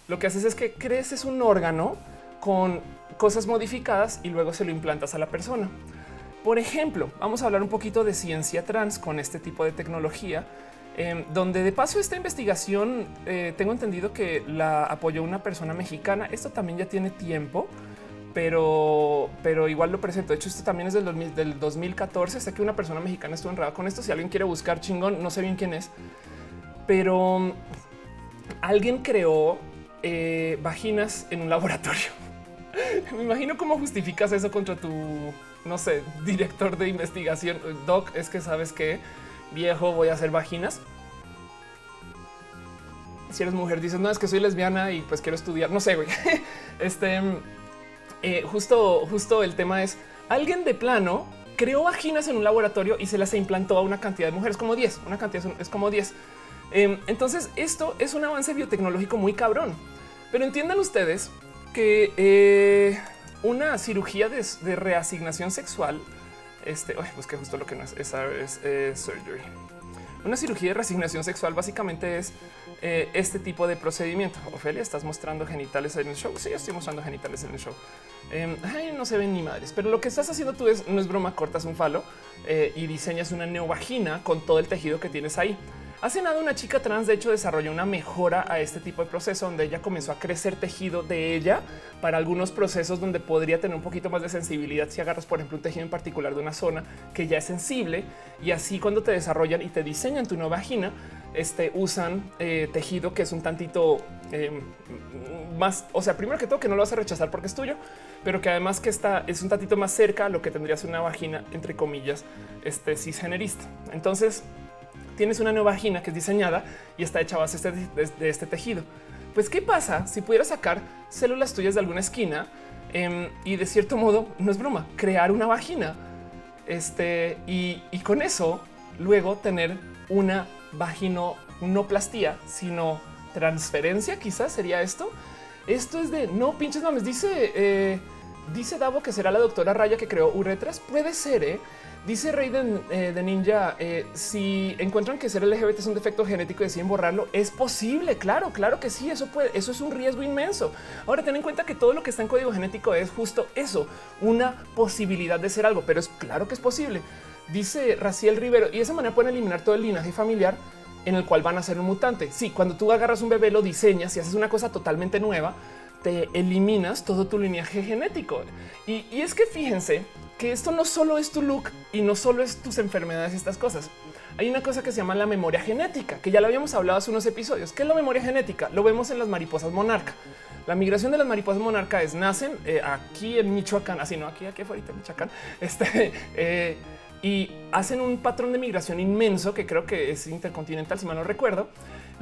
lo que haces es que creces un órgano con cosas modificadas y luego se lo implantas a la persona. Por ejemplo, vamos a hablar un poquito de ciencia trans con este tipo de tecnología, em, donde de paso esta investigación eh, tengo entendido que la apoyó una persona mexicana. Esto también ya tiene tiempo, pero, pero igual lo presento. De hecho, esto también es del, del 2014. Sé que una persona mexicana estuvo enredada con esto. Si alguien quiere buscar chingón, no sé bien quién es, pero mm, alguien creó eh, vaginas en un laboratorio. Me imagino cómo justificas eso contra tu, no sé, director de investigación. Doc, es que sabes que viejo voy a hacer vaginas. Si eres mujer, dices no es que soy lesbiana y pues quiero estudiar. No sé, güey. Este eh, justo, justo el tema es alguien de plano creó vaginas en un laboratorio y se las implantó a una cantidad de mujeres, como 10. Una cantidad es como 10. Em, entonces, esto es un avance biotecnológico muy cabrón. Pero entiendan ustedes que eh, una cirugía de, reasignación sexual, este, pues que justo lo que no es, esa es, surgery. Una cirugía de reasignación sexual básicamente es eh, este tipo de procedimiento. Ofelia, estás mostrando genitales en el show. Sí, estoy mostrando genitales en el show. Em, no se ven ni madres, pero lo que estás haciendo tú es no es broma, cortas un falo eh, y diseñas una neovagina con todo el tejido que tienes ahí. Hace nada una chica trans de hecho desarrolló una mejora a este tipo de proceso donde ella comenzó a crecer tejido de ella para algunos procesos donde podría tener un poquito más de sensibilidad si agarras por ejemplo un tejido en particular de una zona que ya es sensible y así cuando te desarrollan y te diseñan tu nueva vagina este, usan eh, tejido que es un tantito em, más, o sea, primero que todo que no lo vas a rechazar porque es tuyo, pero que además que está es un tantito más cerca a lo que tendrías una vagina entre comillas, este cisgenerista. Entonces, tienes una nueva vagina que es diseñada y está hecha a base de, este tejido. Pues, ¿qué pasa si pudieras sacar células tuyas de alguna esquina em, y de cierto modo, no es broma, crear una vagina? Este, y, con eso luego tener una vaginoplastía, sino transferencia, quizás sería esto. Esto es de no pinches mames. Dice, eh, dice Davo que será la doctora Raya que creó Uretras. Puede ser, ¿eh? Dice Rey de, eh, Ninja, eh, si encuentran que ser LGBT es un defecto genético y deciden borrarlo, es posible, claro, claro que sí, eso puede, eso es un riesgo inmenso. Ahora ten en cuenta que todo lo que está en código genético es justo eso, una posibilidad de ser algo, pero es claro que es posible. Dice Raciel Rivero, y de esa manera pueden eliminar todo el linaje familiar en el cual van a ser un mutante. Sí, cuando tú agarras un bebé, lo diseñas y haces una cosa totalmente nueva, te eliminas todo tu linaje genético. Y es que fíjense, que esto no solo es tu look y no solo es tus enfermedades y estas cosas. Hay una cosa que se llama la memoria genética, que ya lo habíamos hablado hace unos episodios. ¿Qué es la memoria genética? Lo vemos en las mariposas monarca. La migración de las mariposas monarca es nacen eh, aquí en Michoacán, así no aquí, aquí afuera en Michoacán, este, eh, y hacen un patrón de migración inmenso que creo que es intercontinental, si mal no recuerdo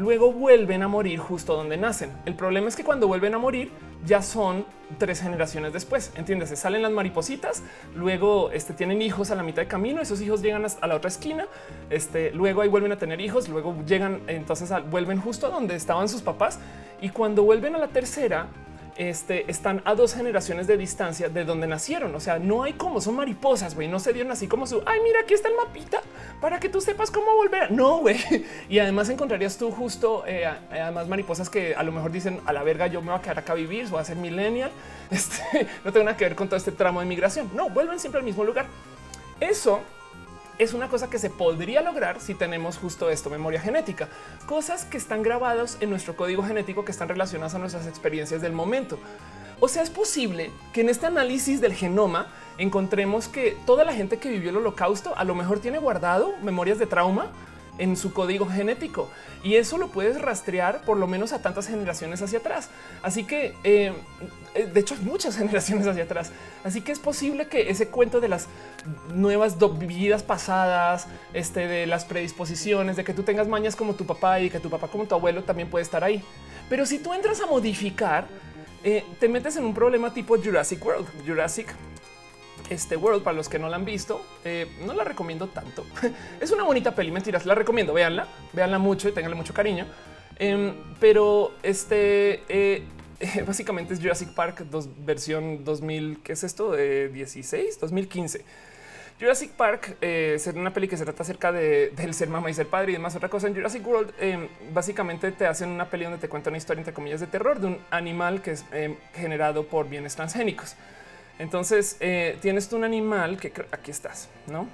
luego vuelven a morir justo donde nacen. El problema es que cuando vuelven a morir ya son tres generaciones después. Entiendes? Se salen las maripositas, luego este, tienen hijos a la mitad de camino, esos hijos llegan a la otra esquina, este, luego ahí vuelven a tener hijos, luego llegan, entonces vuelven justo a donde estaban sus papás y cuando vuelven a la tercera, este, están a dos generaciones de distancia de donde nacieron. O sea, no hay como son mariposas, güey. No se dieron así como su ay, mira, aquí está el mapita para que tú sepas cómo volver. No, güey. Y además encontrarías tú justo eh, además mariposas que a lo mejor dicen a la verga, yo me voy a quedar acá a vivir, voy a ser millennial. Este no tengo nada que ver con todo este tramo de migración. No vuelven siempre al mismo lugar. Eso es una cosa que se podría lograr si tenemos justo esto, memoria genética, cosas que están grabadas en nuestro código genético que están relacionadas a nuestras experiencias del momento. O sea, es posible que en este análisis del genoma encontremos que toda la gente que vivió el holocausto a lo mejor tiene guardado memorias de trauma en su código genético y eso lo puedes rastrear por lo menos a tantas generaciones hacia atrás. Así que eh, eh, de hecho muchas generaciones hacia atrás. Así que es posible que ese cuento de las nuevas vidas pasadas, este de las predisposiciones, de que tú tengas mañas como tu papá y que tu papá como tu abuelo también puede estar ahí. Pero si tú entras a modificar, eh, te metes en un problema tipo Jurassic World, Jurassic este World, para los que no la han visto, eh, no la recomiendo tanto. es una bonita peli, mentiras, la recomiendo, véanla, véanla mucho y tenganle mucho cariño. Em, pero este eh, básicamente es Jurassic Park dos, versión 2000, ¿qué es esto? De 16, 2015. Jurassic Park eh, es una peli que se trata acerca de, del ser mamá y ser padre y demás. Otra cosa en Jurassic World, em, básicamente te hacen una peli donde te cuenta una historia entre comillas de terror de un animal que es em, generado por bienes transgénicos. Entonces eh, tienes un animal que aquí estás, no?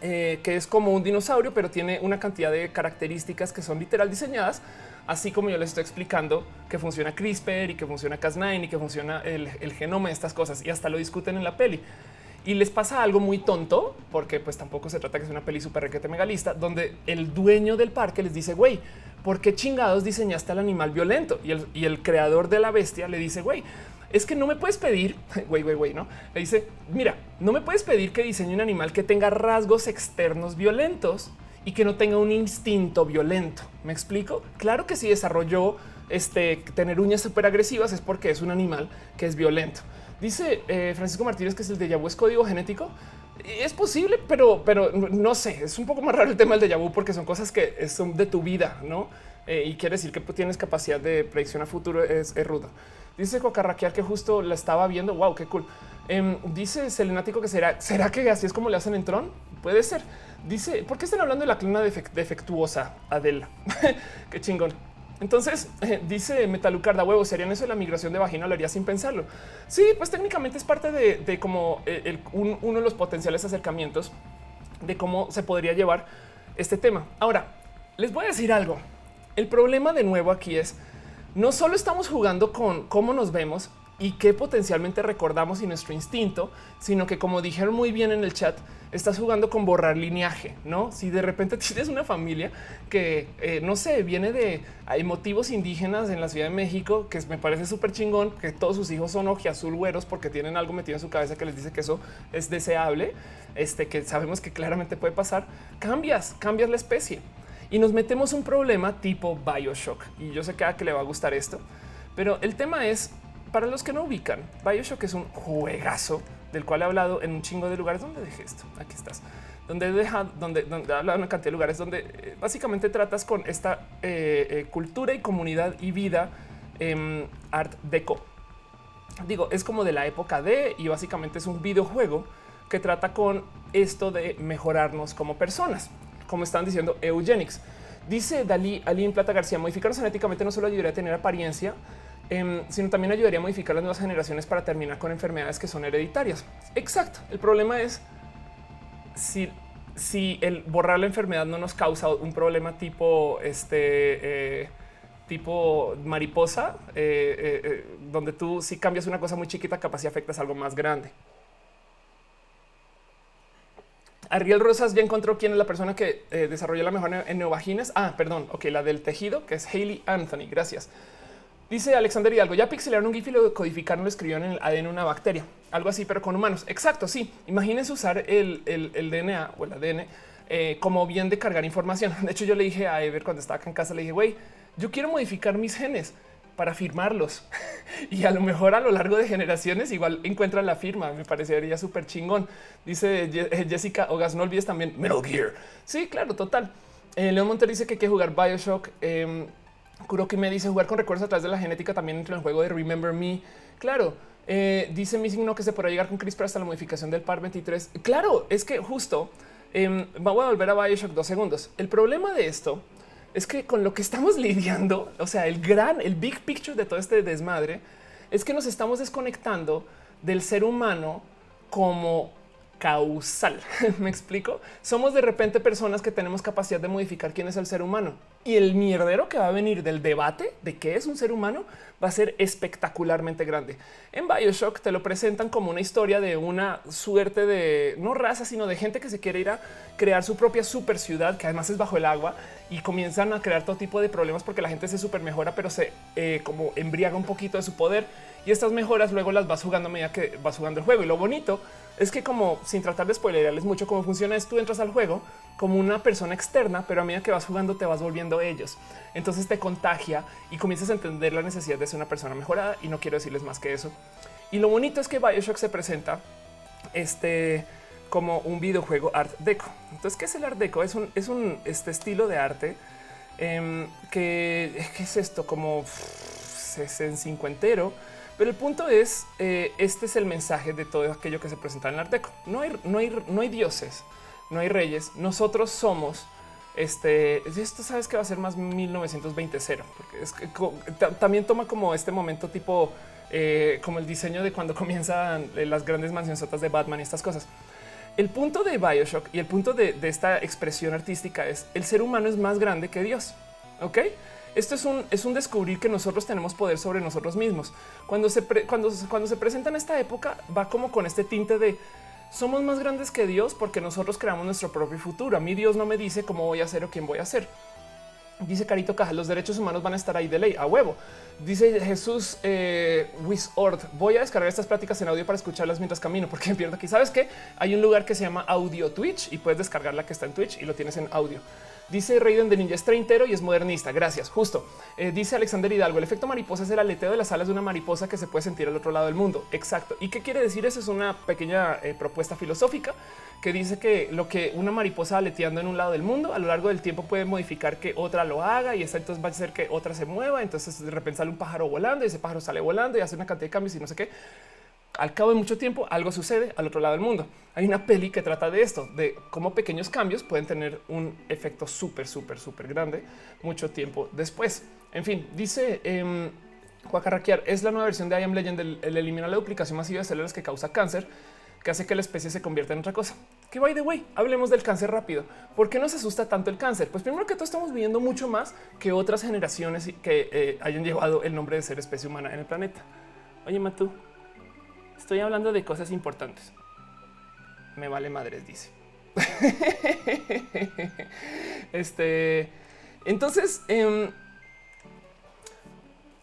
Eh, que es como un dinosaurio, pero tiene una cantidad de características que son literal diseñadas así como yo les estoy explicando que funciona CRISPR y que funciona Cas9 y que funciona el, el genoma de estas cosas y hasta lo discuten en la peli y les pasa algo muy tonto, porque pues tampoco se trata que es una peli súper requete megalista, donde el dueño del parque les dice, güey, ¿por qué chingados diseñaste al animal violento? Y el, y el creador de la bestia le dice, güey, es que no me puedes pedir, güey, güey, güey, no le dice, mira, no me puedes pedir que diseñe un animal que tenga rasgos externos violentos y que no tenga un instinto violento. ¿Me explico? Claro que si desarrolló este tener uñas súper agresivas es porque es un animal que es violento. Dice eh, Francisco Martínez que es el de vu es código genético. Es posible, pero, pero no sé, es un poco más raro el tema del de porque son cosas que son de tu vida, ¿no? Eh, y quiere decir que tienes capacidad de predicción a futuro, es, rudo. Dice Cocarraquear que justo la estaba viendo, wow, qué cool. Em, dice Selenático que será, ¿será que así es como le hacen en Tron? Puede ser. Dice, ¿por qué están hablando de la clona defectuosa, Adela? qué chingón. Entonces eh, dice Metalucarda huevo, serían eso de la migración de vagina, lo haría sin pensarlo. Sí, pues técnicamente es parte de, como eh, uno de los potenciales acercamientos de cómo se podría llevar este tema. Ahora les voy a decir algo. El problema de nuevo aquí es no solo estamos jugando con cómo nos vemos, y qué potencialmente recordamos y nuestro instinto, sino que como dijeron muy bien en el chat, estás jugando con borrar lineaje, ¿no? Si de repente tienes una familia que, eh, no sé, viene de hay motivos indígenas en la Ciudad de México, que me parece súper chingón, que todos sus hijos son ojiazul güeros porque tienen algo metido en su cabeza que les dice que eso es deseable, este, que sabemos que claramente puede pasar, cambias, cambias la especie. Y nos metemos un problema tipo Bioshock. Y yo sé que a que le va a gustar esto, pero el tema es para los que no ubican, Bioshock es un juegazo del cual he hablado en un chingo de lugares. ¿Dónde dejé esto? Aquí estás. Donde deja, donde, donde he hablado en una cantidad de lugares donde eh, básicamente tratas con esta eh, eh, cultura y comunidad y vida en art deco. Digo, es como de la época de y básicamente es un videojuego que trata con esto de mejorarnos como personas, como están diciendo eugenics. Dice Dalí Ali en Plata García, modificarnos genéticamente no solo ayudaría a tener apariencia, Em, sino también ayudaría a modificar las nuevas generaciones para terminar con enfermedades que son hereditarias. Exacto. El problema es si, si el borrar la enfermedad no nos causa un problema tipo este. Eh, tipo mariposa, eh, eh, donde tú si cambias una cosa muy chiquita, capaz si afectas algo más grande. Ariel Rosas ya encontró quién es la persona que desarrolló la mejor en neovaginas. Ah, perdón, ok, la del tejido, que es Hayley Anthony. Gracias. Dice Alexander Hidalgo, ya pixelaron un GIF y lo codificaron, lo escribieron en el ADN una bacteria, algo así, pero con humanos. Exacto, sí. Imagínense usar el, DNA o el ADN eh, como bien de cargar información. De hecho, yo le dije a Ever cuando estaba acá en casa, le dije, güey, yo quiero modificar mis genes para firmarlos y a lo mejor a lo largo de generaciones igual encuentran la firma. Me parecería súper chingón. Dice eh, Jessica Ogas, no olvides también Metal Gear. Sí, claro, total. Eh, León Monter dice que hay que jugar Bioshock. Em, Kuroki me dice jugar con recuerdos a través de la genética también entre el juego de Remember Me. Claro, eh, dice mi signo que se podrá llegar con CRISPR hasta la modificación del par 23. Claro, es que justo eh, voy a volver a Bioshock dos segundos. El problema de esto es que con lo que estamos lidiando, o sea, el gran, el big picture de todo este desmadre es que nos estamos desconectando del ser humano como causal. Me explico. Somos de repente personas que tenemos capacidad de modificar quién es el ser humano y el mierdero que va a venir del debate de qué es un ser humano va a ser espectacularmente grande. En Bioshock te lo presentan como una historia de una suerte de no raza, sino de gente que se quiere ir a crear su propia super ciudad, que además es bajo el agua y comienzan a crear todo tipo de problemas porque la gente se super mejora, pero se eh, como embriaga un poquito de su poder y estas mejoras luego las vas jugando a medida que vas jugando el juego. Y lo bonito es que como sin tratar de spoilerarles mucho cómo funciona es tú entras al juego como una persona externa, pero a medida que vas jugando te vas volviendo ellos. Entonces te contagia y comienzas a entender la necesidad de ser una persona mejorada y no quiero decirles más que eso. Y lo bonito es que BioShock se presenta este como un videojuego Art Deco. Entonces, ¿qué es el Art Deco? Es un, es un este estilo de arte em, que ¿qué es esto como es en cincuentero pero el punto es, eh, este es el mensaje de todo aquello que se presenta en el Art Deco. No hay, no hay, no hay dioses, no hay reyes. Nosotros somos este. Esto sabes que va a ser más 1920 porque también toma como este momento tipo eh, como el diseño de cuando comienzan eh, las grandes mansiones de Batman y estas cosas. El punto de Bioshock y el punto de, de esta expresión artística es el ser humano es más grande que Dios. Ok. Esto es un, es un descubrir que nosotros tenemos poder sobre nosotros mismos. Cuando se, cuando, cuando se presenta en esta época, va como con este tinte de somos más grandes que Dios porque nosotros creamos nuestro propio futuro. A mí Dios no me dice cómo voy a hacer o quién voy a ser. Dice Carito Caja, los derechos humanos van a estar ahí de ley, a huevo. Dice Jesús eh, Wisord, voy a descargar estas pláticas en audio para escucharlas mientras camino, porque pierdo aquí. ¿Sabes que Hay un lugar que se llama Audio Twitch y puedes descargar la que está en Twitch y lo tienes en audio. Dice Raiden de Ninja es treintero y es modernista. Gracias. Justo. Eh, dice Alexander Hidalgo. El efecto mariposa es el aleteo de las alas de una mariposa que se puede sentir al otro lado del mundo. Exacto. ¿Y qué quiere decir eso? Es una pequeña eh, propuesta filosófica que dice que lo que una mariposa aleteando en un lado del mundo a lo largo del tiempo puede modificar que otra lo haga y esa entonces va a hacer que otra se mueva. Entonces de repente sale un pájaro volando y ese pájaro sale volando y hace una cantidad de cambios y no sé qué al cabo de mucho tiempo algo sucede al otro lado del mundo. Hay una peli que trata de esto, de cómo pequeños cambios pueden tener un efecto súper, súper, súper grande mucho tiempo después. En fin, dice eh, es la nueva versión de I Am Legend, el, eliminar la duplicación masiva de células que causa cáncer, que hace que la especie se convierta en otra cosa. Que by the way, hablemos del cáncer rápido. ¿Por qué nos asusta tanto el cáncer? Pues primero que todo estamos viviendo mucho más que otras generaciones que eh, hayan llevado el nombre de ser especie humana en el planeta. Oye, Matú, Estoy hablando de cosas importantes. Me vale madres, dice. este, entonces, em,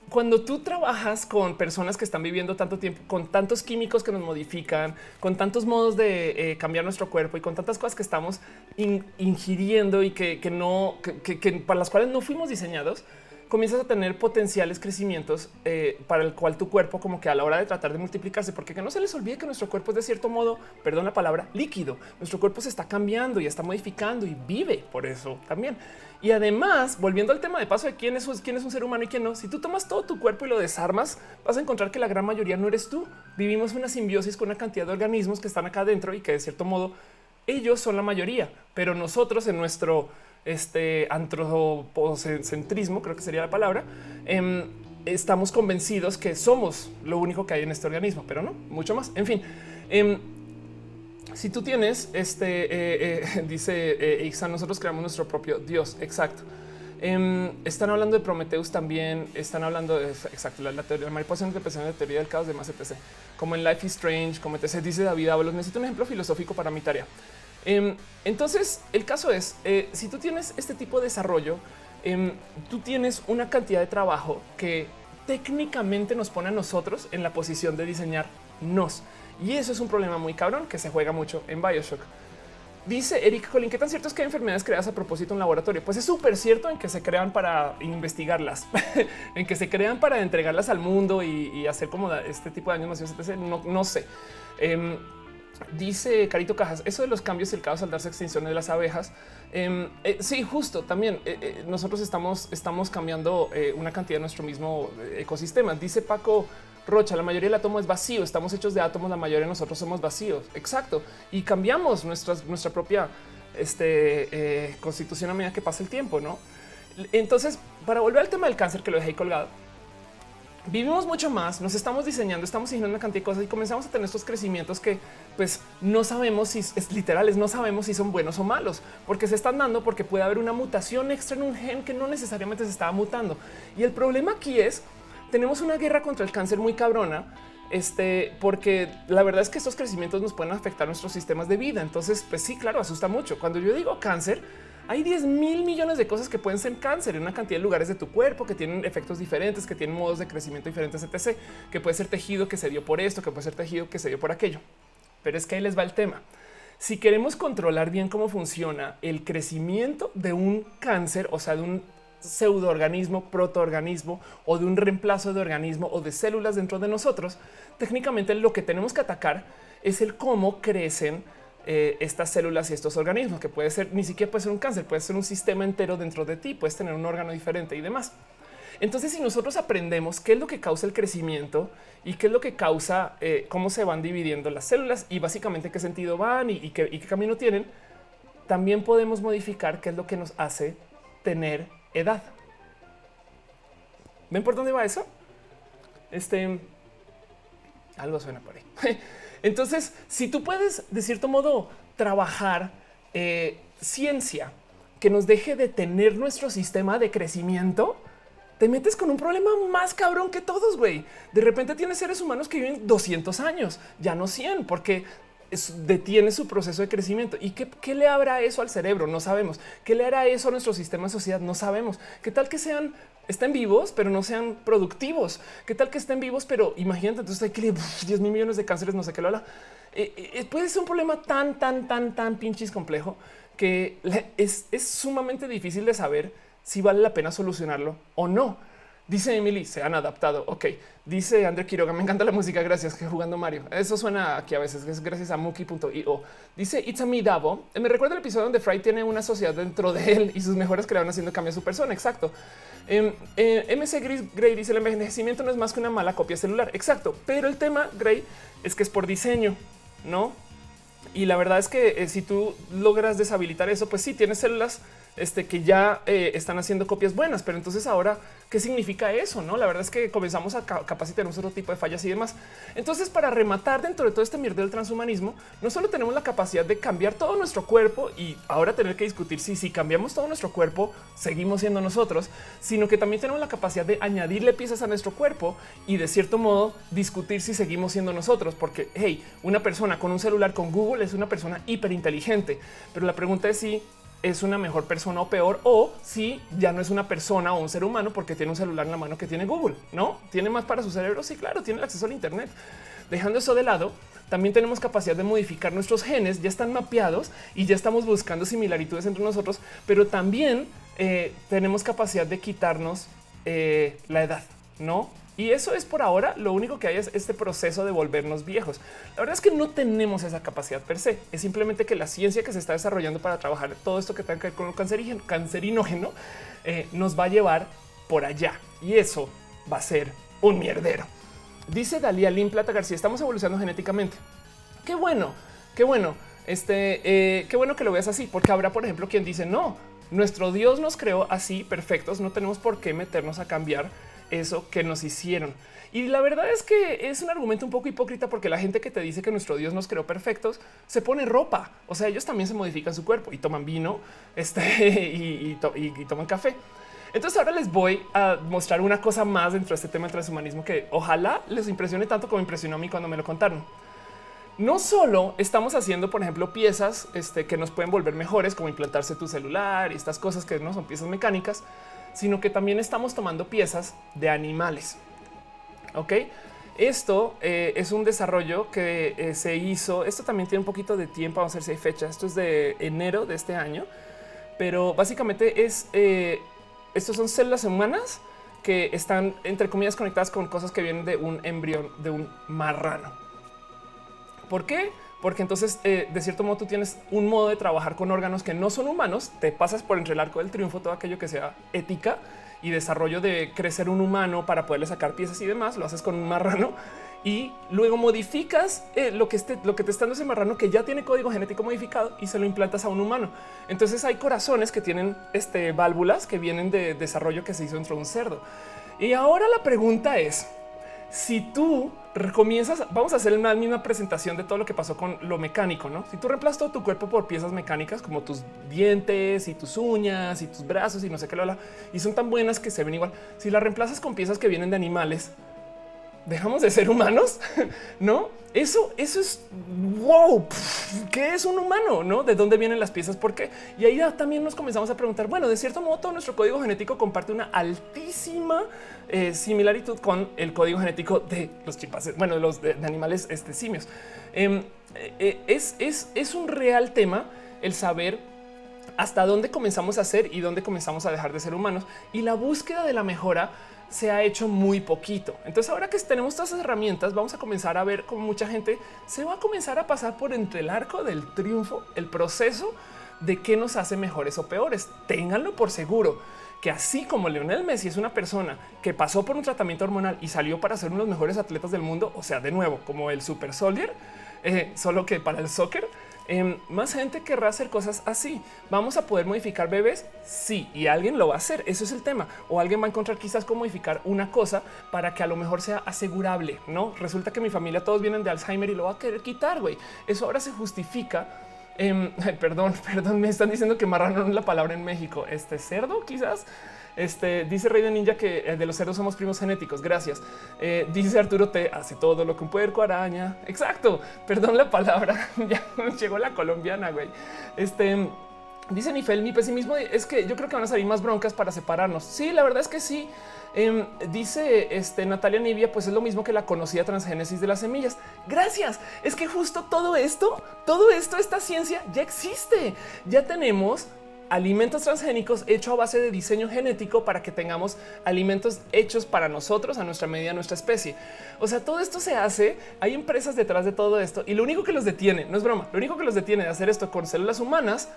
cuando tú trabajas con personas que están viviendo tanto tiempo, con tantos químicos que nos modifican, con tantos modos de eh, cambiar nuestro cuerpo y con tantas cosas que estamos ingiriendo y que, no, que, para las cuales no fuimos diseñados, comienzas a tener potenciales crecimientos eh, para el cual tu cuerpo como que a la hora de tratar de multiplicarse, porque que no se les olvide que nuestro cuerpo es de cierto modo, perdón la palabra, líquido. Nuestro cuerpo se está cambiando y está modificando y vive por eso también. Y además, volviendo al tema de paso de quién es, quién es un ser humano y quién no, si tú tomas todo tu cuerpo y lo desarmas, vas a encontrar que la gran mayoría no eres tú. Vivimos una simbiosis con una cantidad de organismos que están acá adentro y que de cierto modo ellos son la mayoría, pero nosotros en nuestro este antropocentrismo, creo que sería la palabra, em, estamos convencidos que somos lo único que hay en este organismo, pero no mucho más. En fin, em, si tú tienes este, eh, eh, dice eh, nosotros creamos nuestro propio Dios. Exacto. Em, están hablando de Prometheus también. Están hablando de exacto la, teoría de mariposa de la teoría del caos de más etc. Como en Life is Strange, como etc. Dice David Ábalos. Necesito un ejemplo filosófico para mi tarea. Em, entonces, el caso es, eh, si tú tienes este tipo de desarrollo, em, tú tienes una cantidad de trabajo que técnicamente nos pone a nosotros en la posición de diseñar nos. Y eso es un problema muy cabrón que se juega mucho en Bioshock. Dice Eric Colin, ¿qué tan cierto es que hay enfermedades creadas a propósito en laboratorio? Pues es súper cierto en que se crean para investigarlas, en que se crean para entregarlas al mundo y, hacer como este tipo de daños No, no sé. Em, Dice Carito Cajas, eso de los cambios y el caos al darse extinción de las abejas. Em, eh, sí, justo también eh, eh, nosotros estamos, estamos cambiando una cantidad de nuestro mismo ecosistema. Dice Paco Rocha, la mayoría del átomo es vacío, estamos hechos de átomos, la mayoría de nosotros somos vacíos. Exacto. Y cambiamos nuestra, propia este, constitución a medida que pasa el tiempo, ¿no? Entonces, para volver al tema del cáncer que lo dejé colgado, vivimos mucho más, nos estamos diseñando, estamos diseñando una cantidad de cosas y comenzamos a tener estos crecimientos que pues no sabemos si es literales, no sabemos si son buenos o malos, porque se están dando porque puede haber una mutación extra en un gen que no necesariamente se estaba mutando. Y el problema aquí es, tenemos una guerra contra el cáncer muy cabrona, este, porque la verdad es que estos crecimientos nos pueden afectar nuestros sistemas de vida. Entonces, pues sí, claro, asusta mucho. Cuando yo digo cáncer, hay 10 mil millones de cosas que pueden ser cáncer en una cantidad de lugares de tu cuerpo que tienen efectos diferentes, que tienen modos de crecimiento diferentes, etc. Que puede ser tejido que se dio por esto, que puede ser tejido que se dio por aquello. Pero es que ahí les va el tema. Si queremos controlar bien cómo funciona el crecimiento de un cáncer, o sea, de un pseudoorganismo, protoorganismo o de un reemplazo de organismo o de células dentro de nosotros, técnicamente lo que tenemos que atacar es el cómo crecen eh, estas células y estos organismos, que puede ser ni siquiera puede ser un cáncer, puede ser un sistema entero dentro de ti, puedes tener un órgano diferente y demás. Entonces, si nosotros aprendemos qué es lo que causa el crecimiento y qué es lo que causa eh, cómo se van dividiendo las células y básicamente qué sentido van y, qué, y qué camino tienen, también podemos modificar qué es lo que nos hace tener edad. ¿Ven por dónde va eso? Este algo suena por ahí. Entonces, si tú puedes, de cierto modo, trabajar eh, ciencia que nos deje de tener nuestro sistema de crecimiento, te metes con un problema más cabrón que todos, güey. De repente tienes seres humanos que viven 200 años, ya no 100, porque detiene su proceso de crecimiento. ¿Y qué, qué, le habrá eso al cerebro? No sabemos. ¿Qué le hará eso a nuestro sistema de sociedad? No sabemos. ¿Qué tal que sean, estén vivos, pero no sean productivos? ¿Qué tal que estén vivos, pero imagínate, entonces hay que 10 mil millones de cánceres, no sé qué lo habla. Eh, eh, puede ser un problema tan, tan, tan, tan pinches complejo que es, es sumamente difícil de saber si vale la pena solucionarlo o no. Dice Emily, se han adaptado. Ok. Dice André Quiroga, me encanta la música. Gracias que jugando Mario. Eso suena aquí a veces. Es gracias a Muki.io. Dice It's a me Davo. Me recuerda el episodio donde Fry tiene una sociedad dentro de él y sus mejores van haciendo cambio a su persona. Exacto. Eh, eh, MC Gray dice el envejecimiento no es más que una mala copia celular. Exacto. Pero el tema Gray es que es por diseño, no? Y la verdad es que eh, si tú logras deshabilitar eso, pues sí tienes células este, que ya eh, están haciendo copias buenas. Pero entonces ahora, ¿qué significa eso? No, la verdad es que comenzamos a capacitar un otro tipo de fallas y demás. Entonces, para rematar dentro de todo este mierda del transhumanismo, no solo tenemos la capacidad de cambiar todo nuestro cuerpo y ahora tener que discutir si, si cambiamos todo nuestro cuerpo, seguimos siendo nosotros, sino que también tenemos la capacidad de añadirle piezas a nuestro cuerpo y de cierto modo discutir si seguimos siendo nosotros. Porque, hey, una persona con un celular con Google es una persona hiper inteligente, pero la pregunta es si es una mejor persona o peor, o si ya no es una persona o un ser humano porque tiene un celular en la mano que tiene Google, no tiene más para su cerebro. Sí, claro, tiene el acceso al Internet. Dejando eso de lado, también tenemos capacidad de modificar nuestros genes, ya están mapeados y ya estamos buscando similaritudes entre nosotros, pero también eh, tenemos capacidad de quitarnos eh, la edad, no? Y eso es por ahora lo único que hay es este proceso de volvernos viejos. La verdad es que no tenemos esa capacidad per se. Es simplemente que la ciencia que se está desarrollando para trabajar todo esto que tenga que ver con lo cancerígeno, cancerinógeno eh, nos va a llevar por allá. Y eso va a ser un mierdero. Dice Dalía Lin Plata García, estamos evolucionando genéticamente. Qué bueno, qué bueno. Este, eh, qué bueno que lo veas así, porque habrá, por ejemplo, quien dice no, nuestro Dios nos creó así perfectos, no tenemos por qué meternos a cambiar eso que nos hicieron. Y la verdad es que es un argumento un poco hipócrita porque la gente que te dice que nuestro Dios nos creó perfectos se pone ropa. O sea, ellos también se modifican su cuerpo y toman vino este, y, toman café. Entonces ahora les voy a mostrar una cosa más dentro de este tema del transhumanismo que ojalá les impresione tanto como impresionó a mí cuando me lo contaron. No solo estamos haciendo, por ejemplo, piezas este, que nos pueden volver mejores, como implantarse tu celular y estas cosas que no son piezas mecánicas, sino que también estamos tomando piezas de animales. Ok, esto eh, es un desarrollo que eh, se hizo. Esto también tiene un poquito de tiempo. Vamos a ver si hay fecha. Esto es de enero de este año, pero básicamente es eh, estos son células humanas que están entre comillas conectadas con cosas que vienen de un embrión de un marrano. ¿Por qué? Porque entonces eh, de cierto modo tú tienes un modo de trabajar con órganos que no son humanos, te pasas por entre el arco del triunfo todo aquello que sea ética y desarrollo de crecer un humano para poderle sacar piezas y demás, lo haces con un marrano y luego modificas eh, lo que te está dando ese marrano que ya tiene código genético modificado y se lo implantas a un humano. Entonces hay corazones que tienen este válvulas que vienen de desarrollo que se hizo dentro de un cerdo. Y ahora la pregunta es si tú comienzas, vamos a hacer una misma presentación de todo lo que pasó con lo mecánico, ¿no? Si tú reemplazas todo tu cuerpo por piezas mecánicas como tus dientes y tus uñas y tus brazos y no sé qué lo y son tan buenas que se ven igual. Si la reemplazas con piezas que vienen de animales, dejamos de ser humanos, ¿no? Eso, eso es wow. ¿Qué es un humano? No de dónde vienen las piezas, por qué? Y ahí también nos comenzamos a preguntar. Bueno, de cierto modo, todo nuestro código genético comparte una altísima eh, similaritud con el código genético de los chimpancés, bueno, de los animales este, simios. Em, eh, es, es, es un real tema el saber hasta dónde comenzamos a ser y dónde comenzamos a dejar de ser humanos y la búsqueda de la mejora se ha hecho muy poquito. Entonces ahora que tenemos todas esas herramientas, vamos a comenzar a ver cómo mucha gente se va a comenzar a pasar por entre el arco del triunfo, el proceso de qué nos hace mejores o peores. Ténganlo por seguro que así como Leonel Messi es una persona que pasó por un tratamiento hormonal y salió para ser uno de los mejores atletas del mundo, o sea, de nuevo, como el super soldier, eh, solo que para el soccer, Em, más gente querrá hacer cosas así. Vamos a poder modificar bebés. Sí, y alguien lo va a hacer. Eso es el tema. O alguien va a encontrar quizás cómo modificar una cosa para que a lo mejor sea asegurable. No resulta que mi familia todos vienen de Alzheimer y lo va a querer quitar. Güey, eso ahora se justifica. Em, perdón, perdón, me están diciendo que marrano es la palabra en México. Este cerdo, quizás. Este dice Rey de Ninja que eh, de los cerdos somos primos genéticos. Gracias. Eh, dice Arturo T hace todo lo que un puerco araña. Exacto. Perdón la palabra. ya llegó la colombiana, güey. Este dice Nifel, mi pesimismo es que yo creo que van a salir más broncas para separarnos. Sí, la verdad es que sí. Em, dice este Natalia Nivia, pues es lo mismo que la conocida transgénesis de las semillas. Gracias. Es que justo todo esto, todo esto, esta ciencia ya existe. Ya tenemos alimentos transgénicos hechos a base de diseño genético para que tengamos alimentos hechos para nosotros, a nuestra medida, a nuestra especie. O sea, todo esto se hace. Hay empresas detrás de todo esto y lo único que los detiene, no es broma, lo único que los detiene de hacer esto con células humanas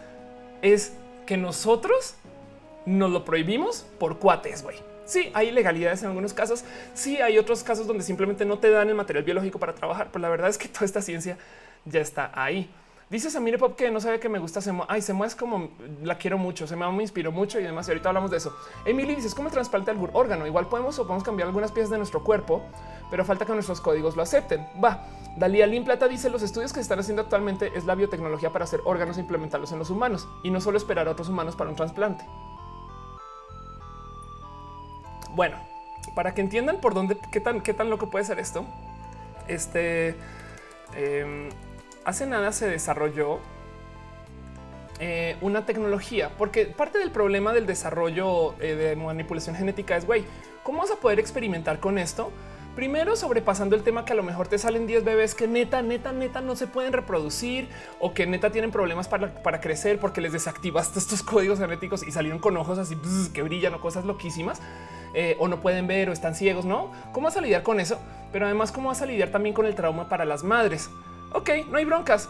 es que nosotros nos lo prohibimos por cuates, güey. Sí, hay ilegalidades en algunos casos. Sí, hay otros casos donde simplemente no te dan el material biológico para trabajar. Pero la verdad es que toda esta ciencia ya está ahí. Dice Samire Pop que no sabe que me gusta Semo. Ay, Semo es como la quiero mucho. Se me inspiró mucho y demás. Y ahorita hablamos de eso. Emily dice es como el trasplante algún órgano. Igual podemos o podemos cambiar algunas piezas de nuestro cuerpo, pero falta que nuestros códigos lo acepten. Va. Dalí Lin Plata dice los estudios que se están haciendo actualmente es la biotecnología para hacer órganos e implementarlos en los humanos y no solo esperar a otros humanos para un trasplante. Bueno, para que entiendan por dónde, qué tan, qué tan loco puede ser esto, este em, hace nada se desarrolló eh, una tecnología, porque parte del problema del desarrollo eh, de manipulación genética es, güey, ¿cómo vas a poder experimentar con esto? Primero, sobrepasando el tema que a lo mejor te salen 10 bebés que neta, neta, neta no se pueden reproducir o que neta tienen problemas para, para crecer porque les desactivaste estos códigos genéticos y salieron con ojos así que brillan o cosas loquísimas. Eh, o no pueden ver o están ciegos, ¿no? ¿Cómo vas a lidiar con eso? Pero además, ¿cómo vas a lidiar también con el trauma para las madres? Ok, no hay broncas.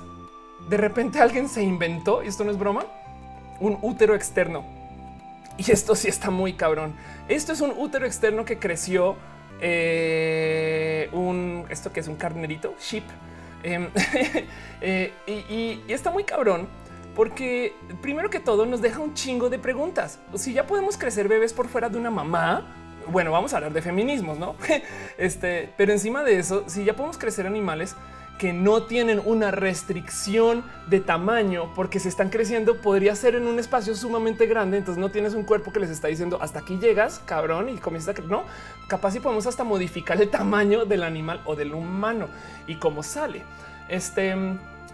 De repente alguien se inventó, y esto no es broma, un útero externo. Y esto sí está muy cabrón. Esto es un útero externo que creció eh, un esto que es un carnerito sheep. Em, eh, y, y está muy cabrón porque primero que todo nos deja un chingo de preguntas. Si ya podemos crecer bebés por fuera de una mamá, bueno, vamos a hablar de feminismos, no? Este, pero encima de eso, si ya podemos crecer animales que no tienen una restricción de tamaño porque se están creciendo, podría ser en un espacio sumamente grande. Entonces no tienes un cuerpo que les está diciendo hasta aquí llegas, cabrón, y comienzas a no capaz si podemos hasta modificar el tamaño del animal o del humano y cómo sale. Este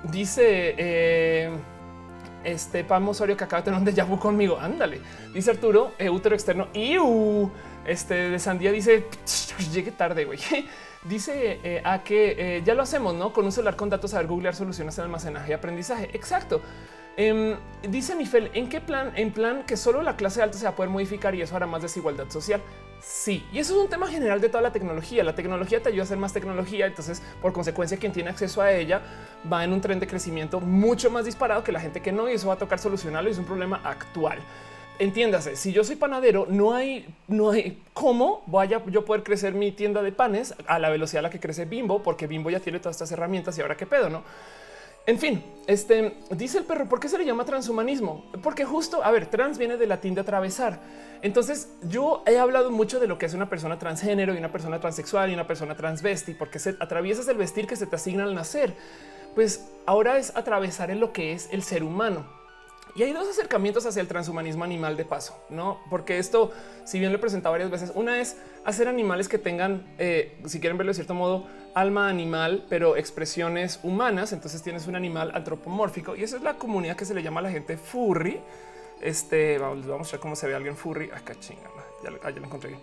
dice. Eh, este Pam Osorio que acaba de tener un déjà vu conmigo. Ándale, dice Arturo, eh, útero externo. Y este de Sandía dice llegue tarde, güey. Dice eh, a que eh, ya lo hacemos, no con un celular con datos a ver googlear soluciones de almacenaje y aprendizaje. Exacto. Em, dice Nifel, ¿en qué plan? En plan que solo la clase alta se va a poder modificar y eso hará más desigualdad social. Sí, y eso es un tema general de toda la tecnología. La tecnología te ayuda a hacer más tecnología, entonces por consecuencia quien tiene acceso a ella va en un tren de crecimiento mucho más disparado que la gente que no y eso va a tocar solucionarlo y es un problema actual. Entiéndase, si yo soy panadero, no hay, no hay cómo vaya yo poder crecer mi tienda de panes a la velocidad a la que crece Bimbo, porque Bimbo ya tiene todas estas herramientas y ahora qué pedo, no? En fin, este dice el perro, ¿por qué se le llama transhumanismo? Porque justo, a ver, trans viene de latín de atravesar. Entonces yo he hablado mucho de lo que es una persona transgénero y una persona transexual y una persona transvesti, porque se atraviesas el vestir que se te asigna al nacer. Pues ahora es atravesar en lo que es el ser humano. Y hay dos acercamientos hacia el transhumanismo animal de paso, no? Porque esto, si bien lo he presentado varias veces, una es hacer animales que tengan, eh, si quieren verlo de cierto modo, alma animal, pero expresiones humanas. Entonces tienes un animal antropomórfico y esa es la comunidad que se le llama a la gente furry. Este vamos, a mostrar cómo se ve alguien furry. Acá chinga, ya, ah, ya lo encontré.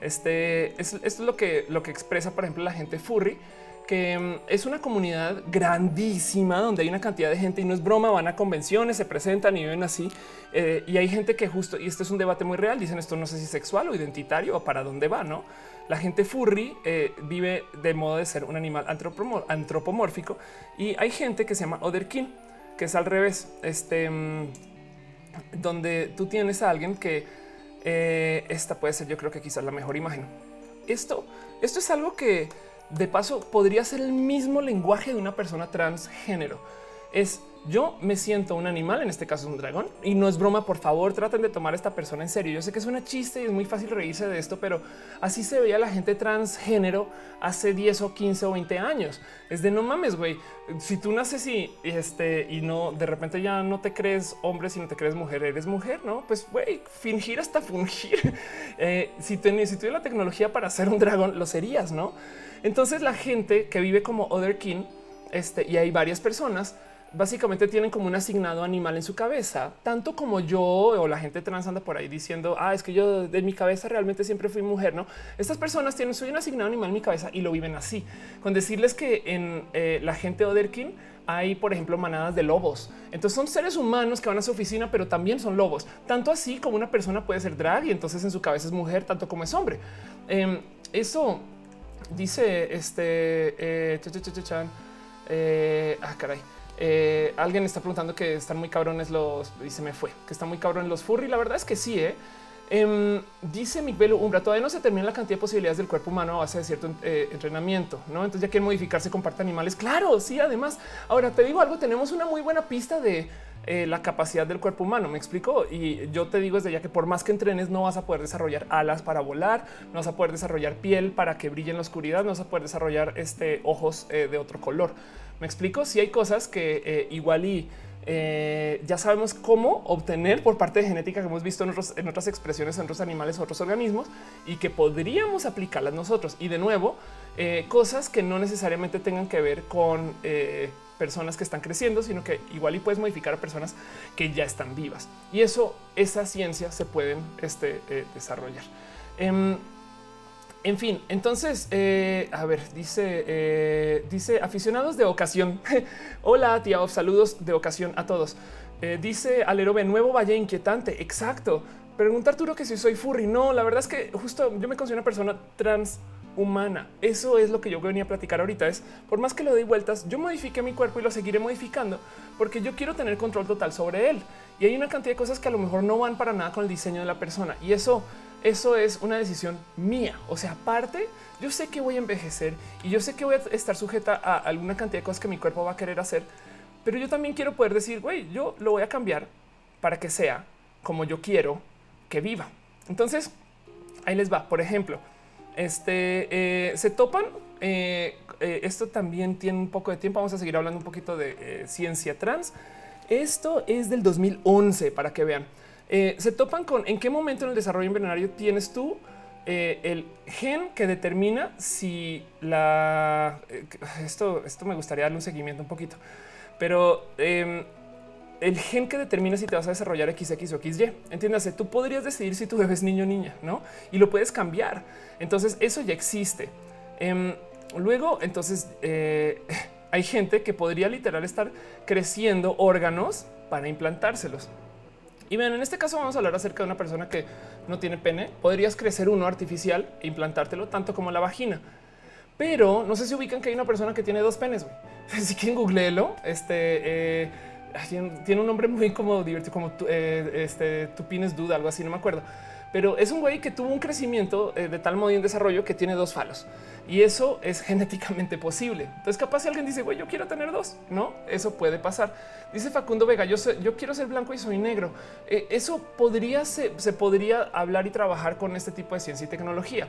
Este es, esto es lo que, lo que expresa, por ejemplo, la gente furry mm, es una comunidad grandísima donde hay una cantidad de gente y no es broma, van a convenciones, se presentan y viven así. Eh, y hay gente que justo, y este es un debate muy real, dicen esto no sé si sexual o identitario o para dónde va, ¿no? La gente furry eh, vive de modo de ser un animal antropomórfico y hay gente que se llama otherkin, que es al revés, este, mm, donde tú tienes a alguien que eh, esta puede ser yo creo que quizás la mejor imagen. Esto, esto es algo que de paso podría ser el mismo lenguaje de una persona transgénero. es yo me siento un animal, en este caso un dragón, y no es broma, por favor, traten de tomar a esta persona en serio. Yo sé que es una chiste y es muy fácil reírse de esto, pero así se veía la gente transgénero hace 10 o 15 o 20 años. Es de no mames, güey. Si tú naces y este y no de repente ya no te crees hombre, sino te crees mujer, eres mujer, no? Pues güey, fingir hasta fungir. Eh, si, tenés, si tuvieras la tecnología para ser un dragón, lo serías, no? Entonces la gente que vive como Other King, este y hay varias personas básicamente tienen como un asignado animal en su cabeza, tanto como yo o la gente trans anda por ahí diciendo, ah, es que yo de mi cabeza realmente siempre fui mujer, ¿no? Estas personas tienen, soy un asignado animal en mi cabeza y lo viven así. Con decirles que en eh, la gente Oderkin hay, por ejemplo, manadas de lobos. Entonces son seres humanos que van a su oficina, pero también son lobos. Tanto así como una persona puede ser drag y entonces en su cabeza es mujer, tanto como es hombre. Em, eso dice este... Eh, eh, ah, caray. Eh, alguien está preguntando que están muy cabrones los se me fue, que están muy cabrones los furry. La verdad es que sí. ¿eh? Em, dice Miguel Umbra, todavía no se termina la cantidad de posibilidades del cuerpo humano a base de cierto eh, entrenamiento, ¿no? Entonces ya quieren modificarse con parte animales. Claro, sí, además. Ahora te digo algo, tenemos una muy buena pista de eh, la capacidad del cuerpo humano, me explico. Y yo te digo desde ya que por más que entrenes no vas a poder desarrollar alas para volar, no vas a poder desarrollar piel para que brille en la oscuridad, no vas a poder desarrollar este, ojos de otro color. Me explico si hay cosas que eh, igual y eh, ya sabemos cómo obtener por parte de genética que hemos visto en, otras expresiones en otros animales otros organismos y que podríamos aplicarlas nosotros. Y de nuevo, eh, cosas que no necesariamente tengan que ver con personas que están creciendo, sino que igual y puedes modificar a personas que ya están vivas. Y eso, esa ciencia se pueden este, desarrollar. Em, en fin, entonces, eh, a ver, dice, eh, dice aficionados de ocasión. Hola, tía, saludos de ocasión a todos. Eh, dice Alerobe, nuevo valle inquietante. Exacto. Pregunta Arturo que si soy furry. No, la verdad es que justo yo me considero una persona trans humana. Eso es lo que yo venía a platicar ahorita. Es por más que lo doy vueltas, yo modifique mi cuerpo y lo seguiré modificando porque yo quiero tener control total sobre él. Y hay una cantidad de cosas que a lo mejor no van para nada con el diseño de la persona. Y eso eso es una decisión mía. O sea, aparte, yo sé que voy a envejecer y yo sé que voy a estar sujeta a alguna cantidad de cosas que mi cuerpo va a querer hacer, pero yo también quiero poder decir, güey, yo lo voy a cambiar para que sea como yo quiero que viva. Entonces, ahí les va. Por ejemplo, este eh, se topan. Eh, eh, esto también tiene un poco de tiempo. Vamos a seguir hablando un poquito de ciencia trans. Esto es del 2011 para que vean. Se topan con en qué momento en el desarrollo embrionario tienes tú el gen que determina si la esto, esto me gustaría darle un seguimiento un poquito, pero em, el gen que determina si te vas a desarrollar XX o XY. Entiéndase, tú podrías decidir si tu bebé es niño o niña, no? Y lo puedes cambiar. Entonces, eso ya existe. Em, luego, entonces, hay gente que podría literal estar creciendo órganos para implantárselos. Y bien, en este caso vamos a hablar acerca de una persona que no tiene pene. Podrías crecer uno artificial e implantártelo tanto como la vagina. Pero no sé si ubican que hay una persona que tiene dos penes. Si quieren googleelo, este eh, tiene un nombre muy como divertido, como eh, este tu pines duda, algo así, no me acuerdo pero es un güey que tuvo un crecimiento eh, de tal modo y en desarrollo que tiene dos falos y eso es genéticamente posible. Entonces, capaz si alguien dice, güey, yo quiero tener dos, no, eso puede pasar. Dice Facundo Vega, yo, yo quiero ser blanco y soy negro. Eh, eso podría se, se, podría hablar y trabajar con este tipo de ciencia y tecnología.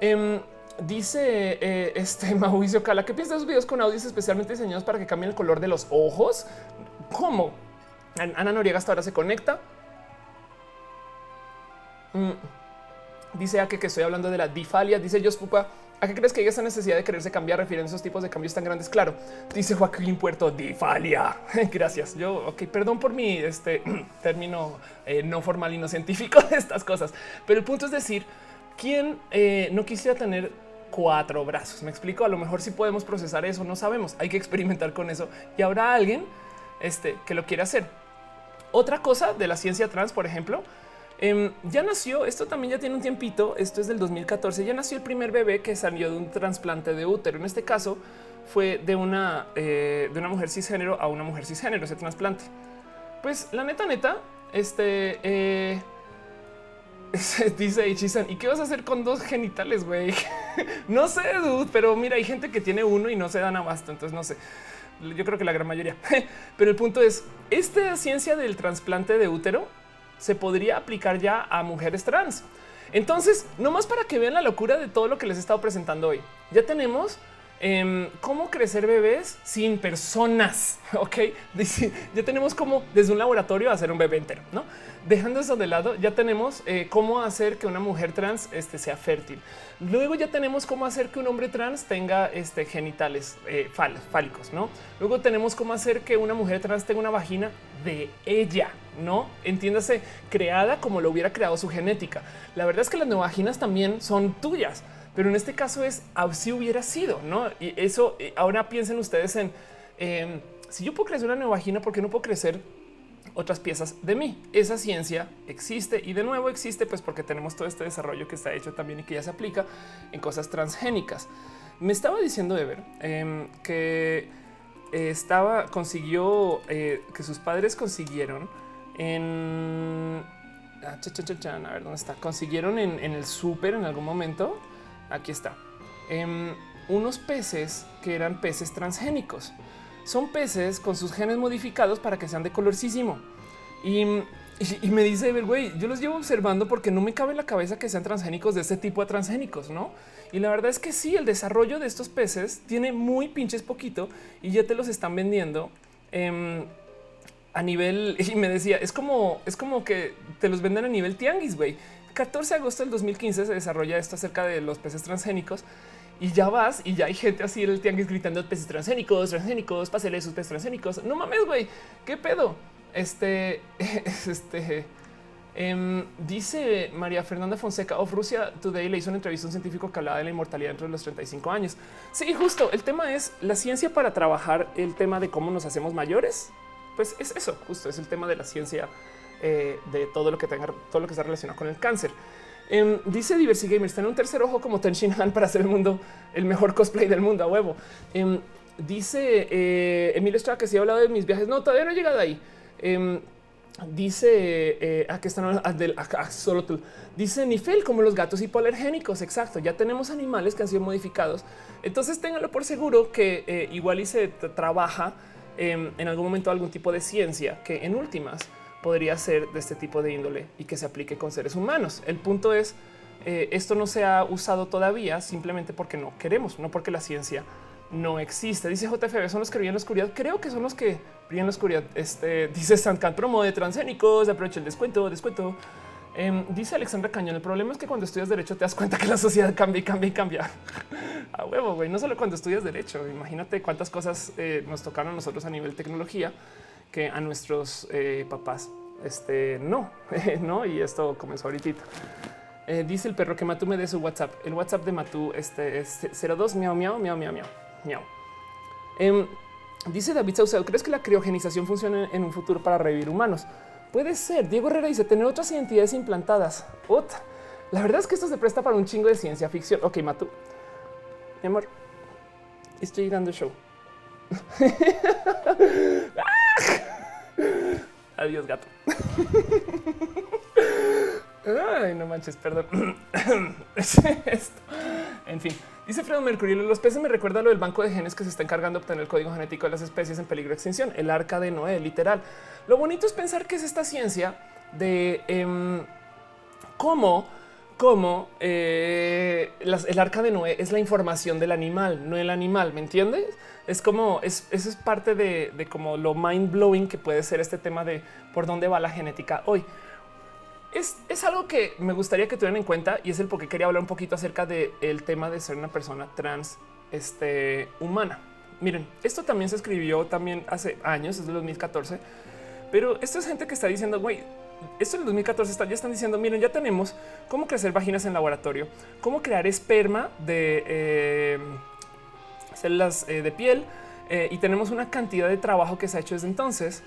Em, dice eh, este Mauricio Cala, ¿qué piensas de los videos con audios especialmente diseñados para que cambien el color de los ojos? ¿Cómo? Ana Noriega hasta ahora se conecta. Mm. Dice a que, estoy hablando de la difalia. Dice Jos Pupa. ¿A qué crees que hay esa necesidad de quererse cambiar refiriendo a esos tipos de cambios tan grandes? Claro, dice Joaquín Puerto, difalia. Gracias. Yo, ok, perdón por mi este, término eh, no formal y no científico de estas cosas, pero el punto es decir, ¿quién eh, no quisiera tener cuatro brazos? Me explico, a lo mejor si podemos procesar eso, no sabemos, hay que experimentar con eso y habrá alguien este, que lo quiera hacer. Otra cosa de la ciencia trans, por ejemplo, Em, ya nació, esto también ya tiene un tiempito, esto es del 2014, ya nació el primer bebé que salió de un trasplante de útero. En este caso fue de una, eh, de una mujer cisgénero a una mujer cisgénero, ese trasplante. Pues la neta, neta, este... Eh, dice ¿y qué vas a hacer con dos genitales, güey? no sé, dude, pero mira, hay gente que tiene uno y no se dan abasto, entonces no sé. Yo creo que la gran mayoría. Pero el punto es, esta ciencia del trasplante de útero se podría aplicar ya a mujeres trans. Entonces, nomás para que vean la locura de todo lo que les he estado presentando hoy, ya tenemos em, cómo crecer bebés sin personas. Ok, ya tenemos cómo desde un laboratorio hacer un bebé entero, no? Dejando eso de lado, ya tenemos eh, cómo hacer que una mujer trans este, sea fértil. Luego ya tenemos cómo hacer que un hombre trans tenga este, genitales eh, fálicos, no? Luego tenemos cómo hacer que una mujer trans tenga una vagina de ella, no entiéndase creada como lo hubiera creado su genética. La verdad es que las neovaginas también son tuyas, pero en este caso es así hubiera sido, no? Y eso eh, ahora piensen ustedes en em, si yo puedo crecer una neovagina, ¿por qué no puedo crecer otras piezas de mí. Esa ciencia existe y de nuevo existe pues porque tenemos todo este desarrollo que está hecho también y que ya se aplica en cosas transgénicas. Me estaba diciendo Ever eh, que estaba consiguió eh, que sus padres consiguieron en ah, a ver dónde está. Consiguieron en, el súper en algún momento. Aquí está. Em, unos peces que eran peces transgénicos son peces con sus genes modificados para que sean de colorcísimo. Y, me dice, güey, yo los llevo observando porque no me cabe en la cabeza que sean transgénicos de este tipo de transgénicos, ¿no? Y la verdad es que sí, el desarrollo de estos peces tiene muy pinches poquito y ya te los están vendiendo. Em, a nivel y me decía es como es como que te los venden a nivel tianguis, güey. 14 de agosto del 2015 se desarrolla esto acerca de los peces transgénicos y ya vas y ya hay gente así en el tianguis gritando peces transgénicos, transgénicos, pásale sus peces transgénicos. No mames, güey, qué pedo. Este, este, em, dice María Fernanda Fonseca of Rusia Today le hizo una entrevista a un científico que hablaba de la inmortalidad dentro de los 35 años. Sí, justo el tema es la ciencia para trabajar el tema de cómo nos hacemos mayores. Pues es eso, justo es el tema de la ciencia eh, de todo lo que tenga, todo lo que está relacionado con el cáncer. Em, dice Diversity Gamers, tener un tercer ojo como Ten Shin Han para hacer el mundo el mejor cosplay del mundo a huevo. Em, dice eh, Emilio Estrada que si he hablado de mis viajes. No, todavía no he llegado ahí. Em, dice eh, aquí están del solo tú. Dice Nifel como los gatos hipoalergénicos. Exacto. Ya tenemos animales que han sido modificados. Entonces ténganlo por seguro que igual y se trabaja en algún momento algún tipo de ciencia que en últimas podría ser de este tipo de índole y que se aplique con seres humanos. El punto es, eh, esto no se ha usado todavía simplemente porque no queremos, no porque la ciencia no existe. Dice JFB, son los que brillan la oscuridad. Creo que son los que brillan la oscuridad. Este dice Sankan promo de transgénicos, aprovecha el descuento, descuento. Em, dice Alexandra Cañón. El problema es que cuando estudias derecho te das cuenta que la sociedad cambia y cambia y cambia a huevo. güey. No solo cuando estudias derecho. Imagínate cuántas cosas eh, nos tocaron a nosotros a nivel tecnología que a nuestros eh, papás. Este no, no, y esto comenzó ahorita. Eh, dice el perro que Matú me dé su WhatsApp. El WhatsApp de Matú este es 02 miau miau miau miau miau miau. Em, dice David Saucedo, ¿crees que la criogenización funciona en un futuro para revivir humanos? Puede ser. Diego Herrera dice tener otras identidades implantadas. Otra. La verdad es que esto se presta para un chingo de ciencia ficción. Ok, Matú. Mi amor, estoy dando show. Adiós, gato. Ay, no manches, perdón. En fin, dice Fredo Mercurio, los peces me recuerda lo del banco de genes que se está encargando de obtener el código genético de las especies en peligro de extinción, el arca de Noé, literal. Lo bonito es pensar que es esta ciencia de em, cómo como eh, el arca de Noé es la información del animal, no el animal, ¿me entiendes? Es como, es, eso es parte de, como lo mind blowing que puede ser este tema de por dónde va la genética hoy. Es, es, algo que me gustaría que tuvieran en cuenta y es el porque quería hablar un poquito acerca del tema de ser una persona trans este, humana. Miren, esto también se escribió también hace años, es de 2014, pero esto es gente que está diciendo, güey, esto en el 2014 está, ya están diciendo, miren, ya tenemos cómo crecer vaginas en laboratorio, cómo crear esperma de eh, células eh, de piel eh, y tenemos una cantidad de trabajo que se ha hecho desde entonces.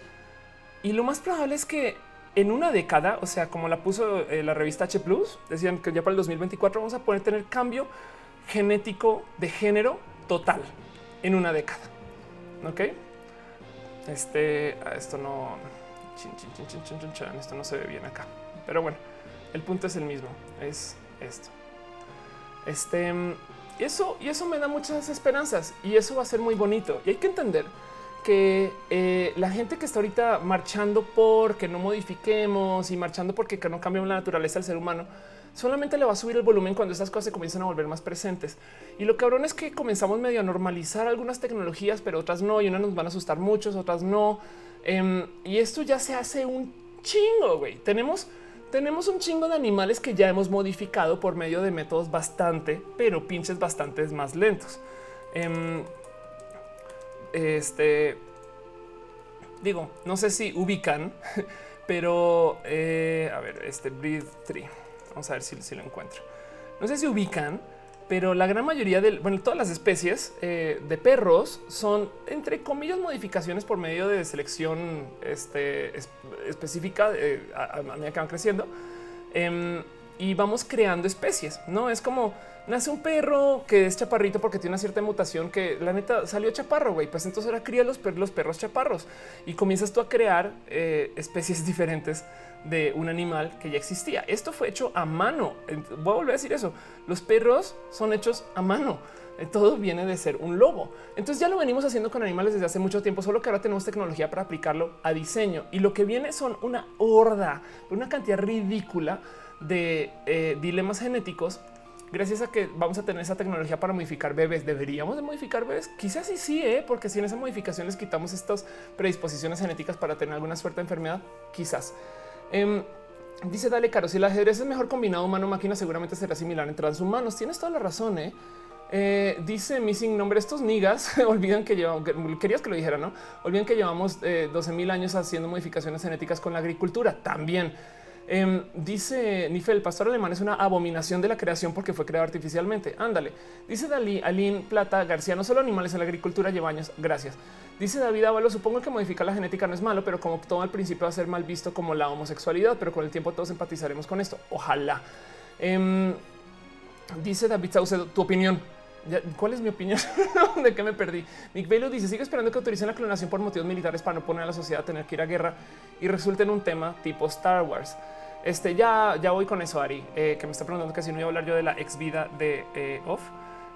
Y lo más probable es que en una década, o sea, como la puso la revista H Plus, decían que ya para el 2024 vamos a poder tener cambio genético de género total en una década. Ok, este, esto no esto no se ve bien acá, pero bueno, el punto es el mismo. Es esto. Este, eso y eso me da muchas esperanzas y eso va a ser muy bonito. Y hay que entender que eh, la gente que está ahorita marchando por que no modifiquemos y marchando porque no cambiamos la naturaleza del ser humano, solamente le va a subir el volumen cuando esas cosas se comienzan a volver más presentes. Y lo cabrón es que comenzamos medio a normalizar algunas tecnologías, pero otras no, y unas nos van a asustar muchos, otras no. Em, y esto ya se hace un chingo, güey. Tenemos, tenemos un chingo de animales que ya hemos modificado por medio de métodos bastante, pero pinches bastante más lentos. Em, este digo, no sé si ubican, pero eh, a ver, este breed tree. Vamos a ver si, si, lo encuentro. No sé si ubican, pero la gran mayoría de bueno, todas las especies eh, de perros son entre comillas modificaciones por medio de selección este, específica eh, a, medida que van creciendo em, y vamos creando especies. No es como nace un perro que es chaparrito porque tiene una cierta mutación que la neta salió chaparro, güey. Pues entonces ahora cría los, los perros chaparros y comienzas tú a crear eh, especies diferentes de un animal que ya existía. Esto fue hecho a mano. Voy a volver a decir eso. Los perros son hechos a mano. Eh, todo viene de ser un lobo. Entonces ya lo venimos haciendo con animales desde hace mucho tiempo, solo que ahora tenemos tecnología para aplicarlo a diseño. Y lo que viene son una horda, una cantidad ridícula de eh, dilemas genéticos gracias a que vamos a tener esa tecnología para modificar bebés. ¿Deberíamos de modificar bebés? Quizás sí, sí, ¿eh? porque si en esa modificación les quitamos estas predisposiciones genéticas para tener alguna suerte de enfermedad, quizás. Em, dice Dale Caro, si el ajedrez es mejor combinado humano-máquina, seguramente será similar en transhumanos. Tienes toda la razón, ¿eh? Eh, dice Missing Nombre, estos niggas olvidan que llevamos, querías que lo dijera, ¿no? Olvidan que llevamos 12 mil años haciendo modificaciones genéticas con la agricultura. También Em, dice Nife, el pastor alemán es una abominación de la creación porque fue creado artificialmente. Ándale. Dice Dalí, Alín Plata García, no solo animales en la agricultura lleva años. Gracias. Dice David Ávalo, supongo que modificar la genética no es malo, pero como todo al principio va a ser mal visto como la homosexualidad, pero con el tiempo todos empatizaremos con esto. Ojalá. Em, dice David Saucedo, tu opinión. ¿Cuál es mi opinión? ¿De qué me perdí? Nick Bailey dice, sigue esperando que autoricen la clonación por motivos militares para no poner a la sociedad a tener que ir a guerra y resulte en un tema tipo Star Wars. Este ya, ya voy con eso, Ari, eh, que me está preguntando que si no iba a hablar yo de la ex vida de eh, Off.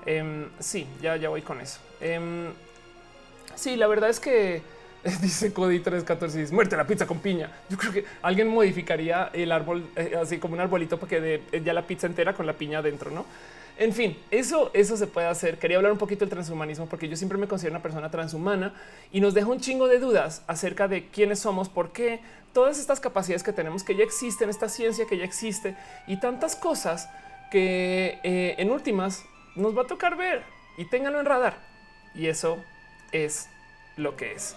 Em, sí, ya, ya voy con eso. Em, sí, la verdad es que dice Cody 314 dice muerte la pizza con piña. Yo creo que alguien modificaría el árbol eh, así como un arbolito para que ya la pizza entera con la piña adentro, no? En fin, eso, eso se puede hacer. Quería hablar un poquito del transhumanismo porque yo siempre me considero una persona transhumana y nos deja un chingo de dudas acerca de quiénes somos, por qué todas estas capacidades que tenemos que ya existen, esta ciencia que ya existe y tantas cosas que eh, en últimas nos va a tocar ver y ténganlo en radar. Y eso es lo que es.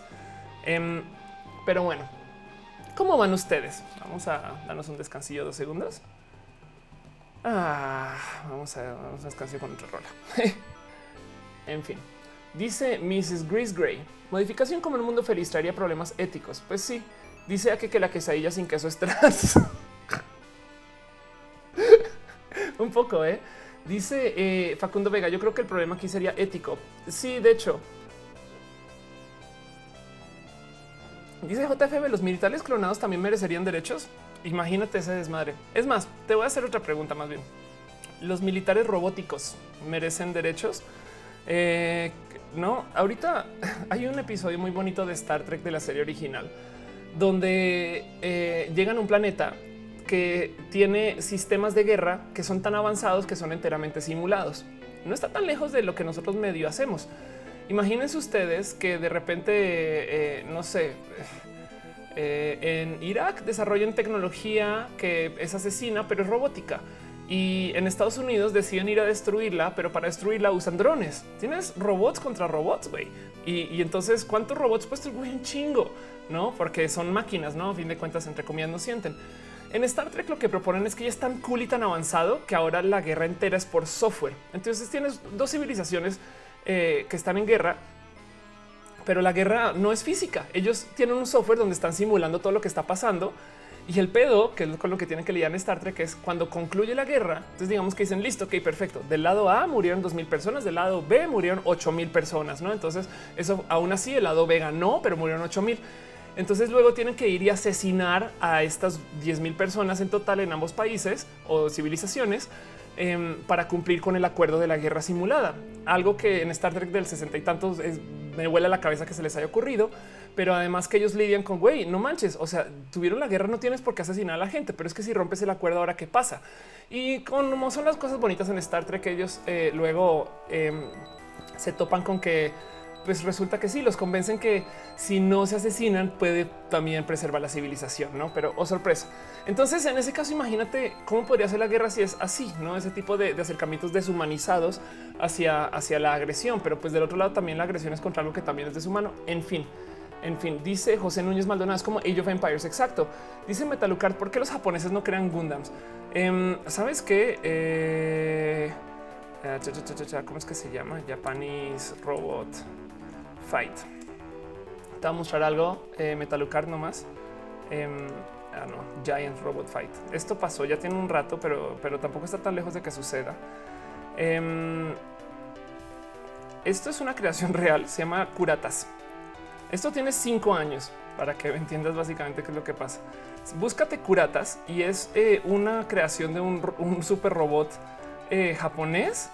Em, pero bueno, ¿cómo van ustedes? Vamos a darnos un descansillo dos segundos. Ah, vamos a, vamos a con otra rola. en fin, dice Mrs. Grace Gray. Modificación como el mundo feliz traería problemas éticos. Pues sí, dice a que, que la quesadilla sin queso es trans. Un poco, ¿eh? Dice eh, Facundo Vega, yo creo que el problema aquí sería ético. Sí, de hecho. Dice JFB, los militares clonados también merecerían derechos. Imagínate ese desmadre. Es más, te voy a hacer otra pregunta más bien. ¿Los militares robóticos merecen derechos? Eh, no, ahorita hay un episodio muy bonito de Star Trek de la serie original donde eh, llegan a un planeta que tiene sistemas de guerra que son tan avanzados que son enteramente simulados. No está tan lejos de lo que nosotros medio hacemos. Imagínense ustedes que de repente, eh, no sé, eh, en Irak desarrollan tecnología que es asesina, pero es robótica. Y en Estados Unidos deciden ir a destruirla, pero para destruirla usan drones. Tienes robots contra robots, güey. Y, entonces, ¿cuántos robots? Pues güey, un chingo, ¿no? Porque son máquinas, ¿no? A fin de cuentas, entre comillas, no sienten. En Star Trek lo que proponen es que ya es tan cool y tan avanzado que ahora la guerra entera es por software. Entonces tienes dos civilizaciones eh, que están en guerra pero la guerra no es física. Ellos tienen un software donde están simulando todo lo que está pasando. Y el pedo, que es con lo que tienen que lidiar en Star Trek, es cuando concluye la guerra. Entonces digamos que dicen listo, ok, perfecto. Del lado A murieron 2000 personas, del lado B murieron 8000 personas, no? Entonces eso aún así el lado B ganó, pero murieron 8000. Entonces luego tienen que ir y asesinar a estas 10.000 personas en total en ambos países o civilizaciones em, para cumplir con el acuerdo de la guerra simulada. Algo que en Star Trek del 60 y tantos es me vuela la cabeza que se les haya ocurrido, pero además que ellos lidian con güey, no manches. O sea, tuvieron la guerra, no tienes por qué asesinar a la gente, pero es que si rompes el acuerdo, ahora qué pasa? Y como son las cosas bonitas en Star Trek, ellos eh, luego em, se topan con que pues resulta que sí, los convencen que si no se asesinan puede también preservar la civilización, ¿no? Pero, oh sorpresa. Entonces, en ese caso, imagínate cómo podría ser la guerra si es así, ¿no? Ese tipo de, acercamientos deshumanizados hacia, hacia la agresión, pero pues del otro lado también la agresión es contra algo que también es deshumano. En fin, en fin, dice José Núñez Maldonado, es como Age of Empires, exacto. Dice Metalucard, ¿por qué los japoneses no crean Gundams? Em, ¿Sabes qué? Eh, ah, ¿Cómo es que se llama? Japanese Robot Fight. Te voy a mostrar algo, eh, Metalucard nomás. Em, ah, no, Giant Robot Fight. Esto pasó ya tiene un rato, pero, pero tampoco está tan lejos de que suceda. Em, esto es una creación real, se llama Curatas. Esto tiene cinco años para que entiendas básicamente qué es lo que pasa. Búscate Curatas y es eh, una creación de un, super robot eh, japonés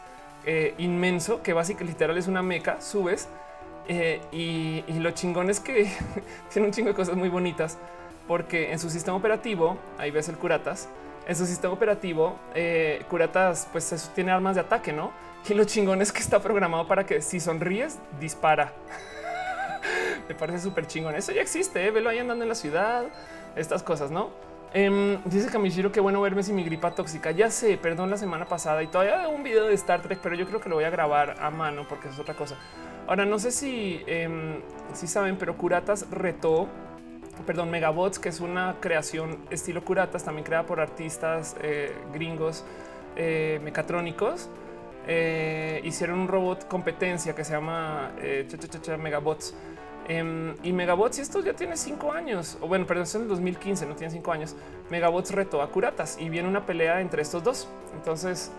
inmenso que básicamente literal es una meca. Subes eh, y, lo chingón es que tiene un chingo de cosas muy bonitas porque en su sistema operativo, ahí ves el Curatas, en su sistema operativo, eh, Curatas pues tiene armas de ataque, ¿no? Y lo chingón es que está programado para que si sonríes, dispara. Me parece súper chingón. Eso ya existe, ¿eh? velo ahí andando en la ciudad, estas cosas, ¿no? Em, dice Kamishiro que bueno verme sin mi gripa tóxica. Ya sé, perdón la semana pasada y todavía un video de Star Trek, pero yo creo que lo voy a grabar a mano porque es otra cosa. Ahora no sé si, em, si saben, pero Curatas retó, perdón, Megabots, que es una creación estilo Curatas, también creada por artistas eh, gringos eh, mecatrónicos. Eh, hicieron un robot competencia que se llama Megabots. Em, y Megabots, y esto ya tiene cinco años, o bueno, perdón, es en el 2015, no tiene cinco años. Megabots retó a Curatas y viene una pelea entre estos dos. Entonces,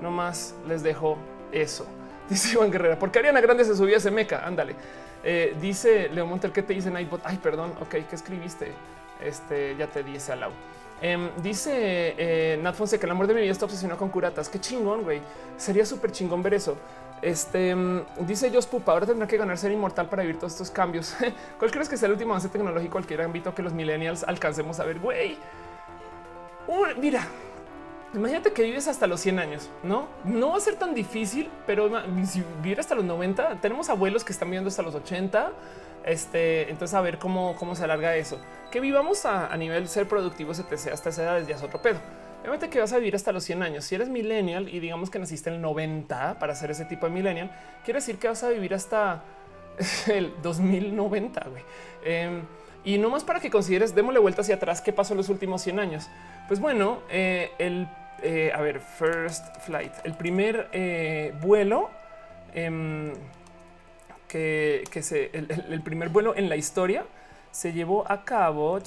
nomás les dejo eso. Dice Iván Guerrera, ¿por qué Ariana Grande se subía a ese meca? Ándale. Eh, dice Leo Montel, ¿qué te dice Nightbot? Ay, perdón, ok, ¿qué escribiste? Este, ya te di ese alao. Em, dice eh, Nat Fonseca, el amor de mi vida está obsesionado con curatas. Qué chingón, güey. Sería súper chingón ver eso. Este em, dice Jos Pupa, ahora tendrá que ganar ser inmortal para vivir todos estos cambios. ¿Cuál crees que sea el último avance tecnológico cualquier ámbito que los millennials alcancemos a ver? Güey, mira, Imagínate que vives hasta los 100 años, ¿no? No va a ser tan difícil, pero si vivir hasta los 90, tenemos abuelos que están viviendo hasta los 80. Este, entonces a ver cómo, cómo se alarga eso. Que vivamos a, nivel ser productivos, etc. Hasta esa edad ya es otro pedo. Obviamente que vas a vivir hasta los 100 años. Si eres millennial y digamos que naciste en el 90 para ser ese tipo de millennial, quiere decir que vas a vivir hasta el 2090. güey. Em, y no más para que consideres, démosle vuelta hacia atrás, qué pasó los últimos 100 años. Pues bueno, eh, el eh, a ver, first flight, el primer eh, vuelo em, que, se, el, primer vuelo en la historia se llevó a cabo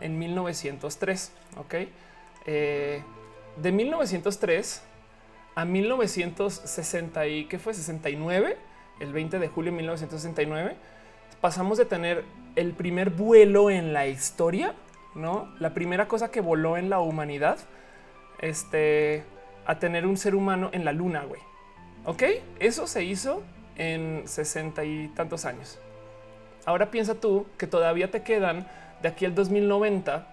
en 1903. Ok, eh, de 1903 a 1960 y que fue 69, el 20 de julio de 1969, pasamos de tener el primer vuelo en la historia, no la primera cosa que voló en la humanidad este, a tener un ser humano en la luna, güey. Ok, eso se hizo en sesenta y tantos años. Ahora piensa tú que todavía te quedan de aquí al 2090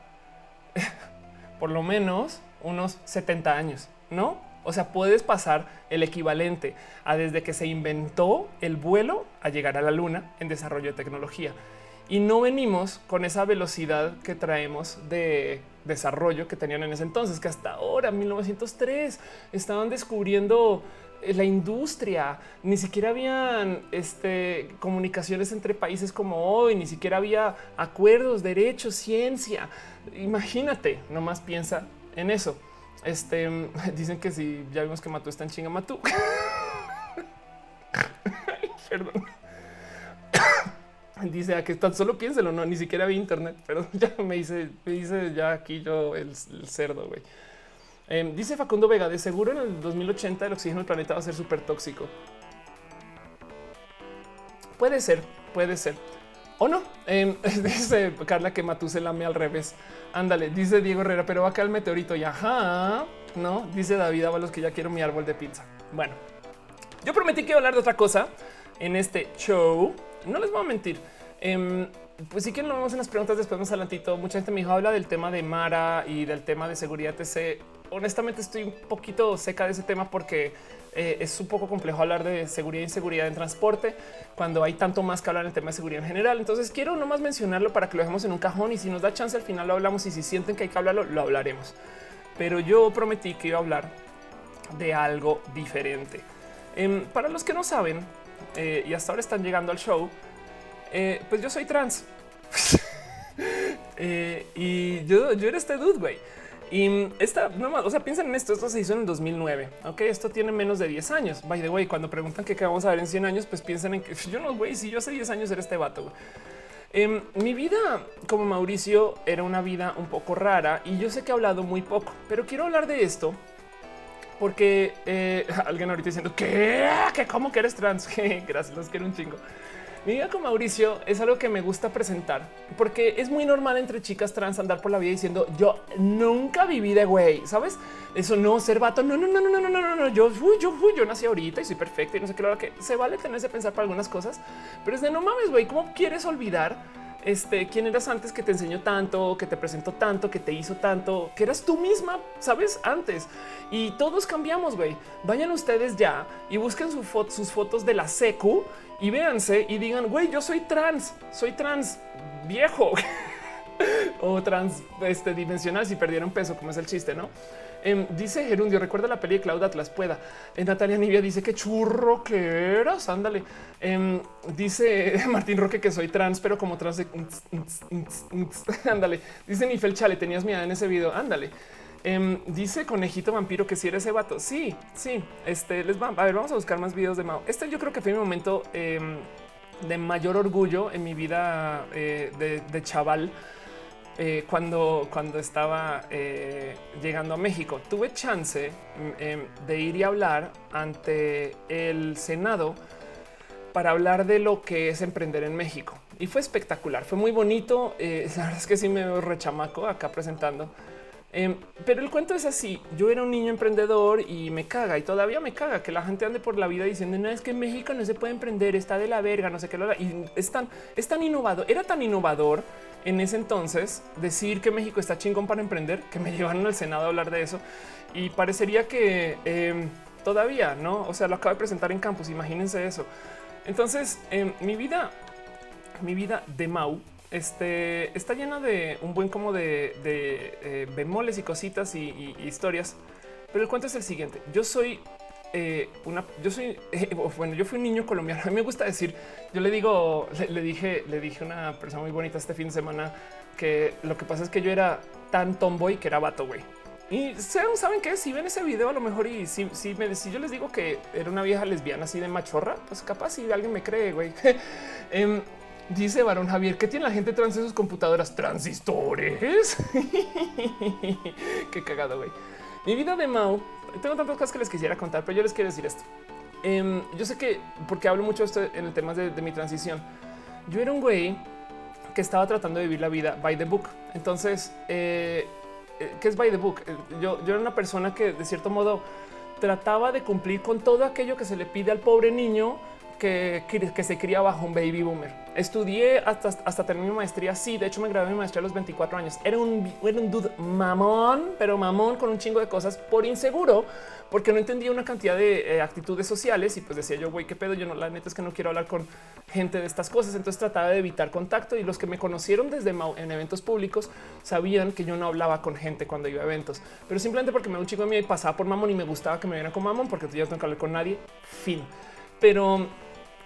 por lo menos unos 70 años, ¿no? O sea, puedes pasar el equivalente a desde que se inventó el vuelo a llegar a la luna en desarrollo de tecnología y no venimos con esa velocidad que traemos de desarrollo que tenían en ese entonces, que hasta ahora, 1903, estaban descubriendo la industria, ni siquiera habían este, comunicaciones entre países como hoy, ni siquiera había acuerdos, derechos, ciencia. Imagínate, nomás piensa en eso. Este dicen que si ya vimos que Matú está en chinga Matú. Perdón. Dice a que tan solo piénselo, no, ni siquiera vi internet, pero ya me dice, me dice ya aquí yo el, cerdo, güey. Em, dice Facundo Vega, de seguro en el 2080 el oxígeno del planeta va a ser súper tóxico. Puede ser, puede ser. O no. Em, dice Carla que Matú se lame al revés. Ándale, dice Diego Herrera, pero va a caer el meteorito y ajá. No, dice David los que ya quiero mi árbol de pizza. Bueno, yo prometí que iba a hablar de otra cosa en este show no les voy a mentir. Em, pues sí que lo vemos en las preguntas después más adelantito. Mucha gente me dijo habla del tema de Mara y del tema de seguridad TC. Honestamente estoy un poquito seca de ese tema porque eh, es un poco complejo hablar de seguridad e inseguridad en transporte cuando hay tanto más que hablar en el tema de seguridad en general. Entonces quiero nomás mencionarlo para que lo dejemos en un cajón y si nos da chance al final lo hablamos y si sienten que hay que hablarlo, lo hablaremos. Pero yo prometí que iba a hablar de algo diferente. Em, para los que no saben eh, y hasta ahora están llegando al show, eh, pues yo soy trans. Y yo, yo era este dude, güey. Y esta, no más, o sea, piensen en esto, esto se hizo en el 2009, ok, esto tiene menos de 10 años, by the way, cuando preguntan qué vamos a ver en 100 años, pues piensen en que yo no, güey, si yo hace 10 años era este vato, em, mi vida como Mauricio era una vida un poco rara y yo sé que he hablado muy poco, pero quiero hablar de esto porque eh, alguien ahorita diciendo que, que cómo que eres trans, gracias, los quiero un chingo. Mi vida con Mauricio es algo que me gusta presentar porque es muy normal entre chicas trans andar por la vida diciendo yo nunca viví de güey, sabes? Eso no ser vato. No, no, no, no, no, no, no, no. Yo, fui, yo, fui, yo nací ahorita y soy perfecta y no sé qué. Lo que se vale tenerse pensar para algunas cosas, pero es de no mames, güey. ¿Cómo quieres olvidar? este, quién eras antes que te enseñó tanto, que te presentó tanto, que te hizo tanto, que eras tú misma, sabes, antes. Y todos cambiamos, güey. Vayan ustedes ya y busquen sus fotos de la secu y véanse y digan, güey, yo soy trans, soy trans viejo o trans este, dimensional si perdieron peso, como es el chiste, ¿no? Em, dice Gerundio, recuerda la peli de Claudia Atlas pueda. Natalia Nivia dice que churro que eras. Ándale. Em, dice Martín Roque que soy trans, pero como trans ándale. Dice Nifel Chale, tenías miedo en ese video. Ándale. Em, dice Conejito Vampiro que si eres ese vato. Sí, sí. Este les va a ver. Vamos a buscar más videos de Mao. Este yo creo que fue mi momento de mayor orgullo en mi vida eh, de chaval eh, cuando, cuando estaba eh, llegando a México. Tuve chance em, de ir y hablar ante el Senado para hablar de lo que es emprender en México. Y fue espectacular, fue muy bonito. Eh, la verdad es que sí me rechamaco acá presentando. Em, pero el cuento es así. Yo era un niño emprendedor y me caga y todavía me caga que la gente ande por la vida diciendo no es que en México no se puede emprender, está de la verga, no sé qué. Y es tan, es tan innovador, era tan innovador en ese entonces decir que México está chingón para emprender, que me llevaron al Senado a hablar de eso y parecería que em, todavía no. O sea, lo acabo de presentar en campus. Imagínense eso. Entonces, em, mi vida, mi vida de Mau este está llena de un buen como de, eh, bemoles y cositas y, historias. Pero el cuento es el siguiente. Yo soy eh, una, yo soy, eh, bueno, yo fui un niño colombiano. A mí me gusta decir, yo le digo, le, dije, le dije a una persona muy bonita este fin de semana que lo que pasa es que yo era tan tomboy que era vato, güey. Y saben que si ven ese video a lo mejor y si, si, me, si yo les digo que era una vieja lesbiana así de machorra, pues capaz si alguien me cree, güey. Em, dice Varón Javier, ¿qué tiene la gente trans en sus computadoras? Transistores. Qué cagado, güey. Mi vida de Mao, tengo tantas cosas que les quisiera contar, pero yo les quiero decir esto. Em, yo sé que porque hablo mucho esto en el tema de, mi transición, yo era un güey que estaba tratando de vivir la vida by the book. Entonces, eh, eh, ¿qué es by the book? Eh, yo, yo era una persona que de cierto modo trataba de cumplir con todo aquello que se le pide al pobre niño que, se cría bajo un baby boomer. Estudié hasta, hasta mi maestría. Sí, de hecho me gradué mi maestría a los 24 años. Era un, era un dude mamón, pero mamón con un chingo de cosas por inseguro, porque no entendía una cantidad de eh, actitudes sociales y pues decía yo, güey, qué pedo, yo no, la neta es que no quiero hablar con gente de estas cosas. Entonces trataba de evitar contacto y los que me conocieron desde en eventos públicos sabían que yo no hablaba con gente cuando iba a eventos, pero simplemente porque me un chico de mí y pasaba por mamón y me gustaba que me vieran con mamón porque yo no tengo que hablar con nadie. Fin. Pero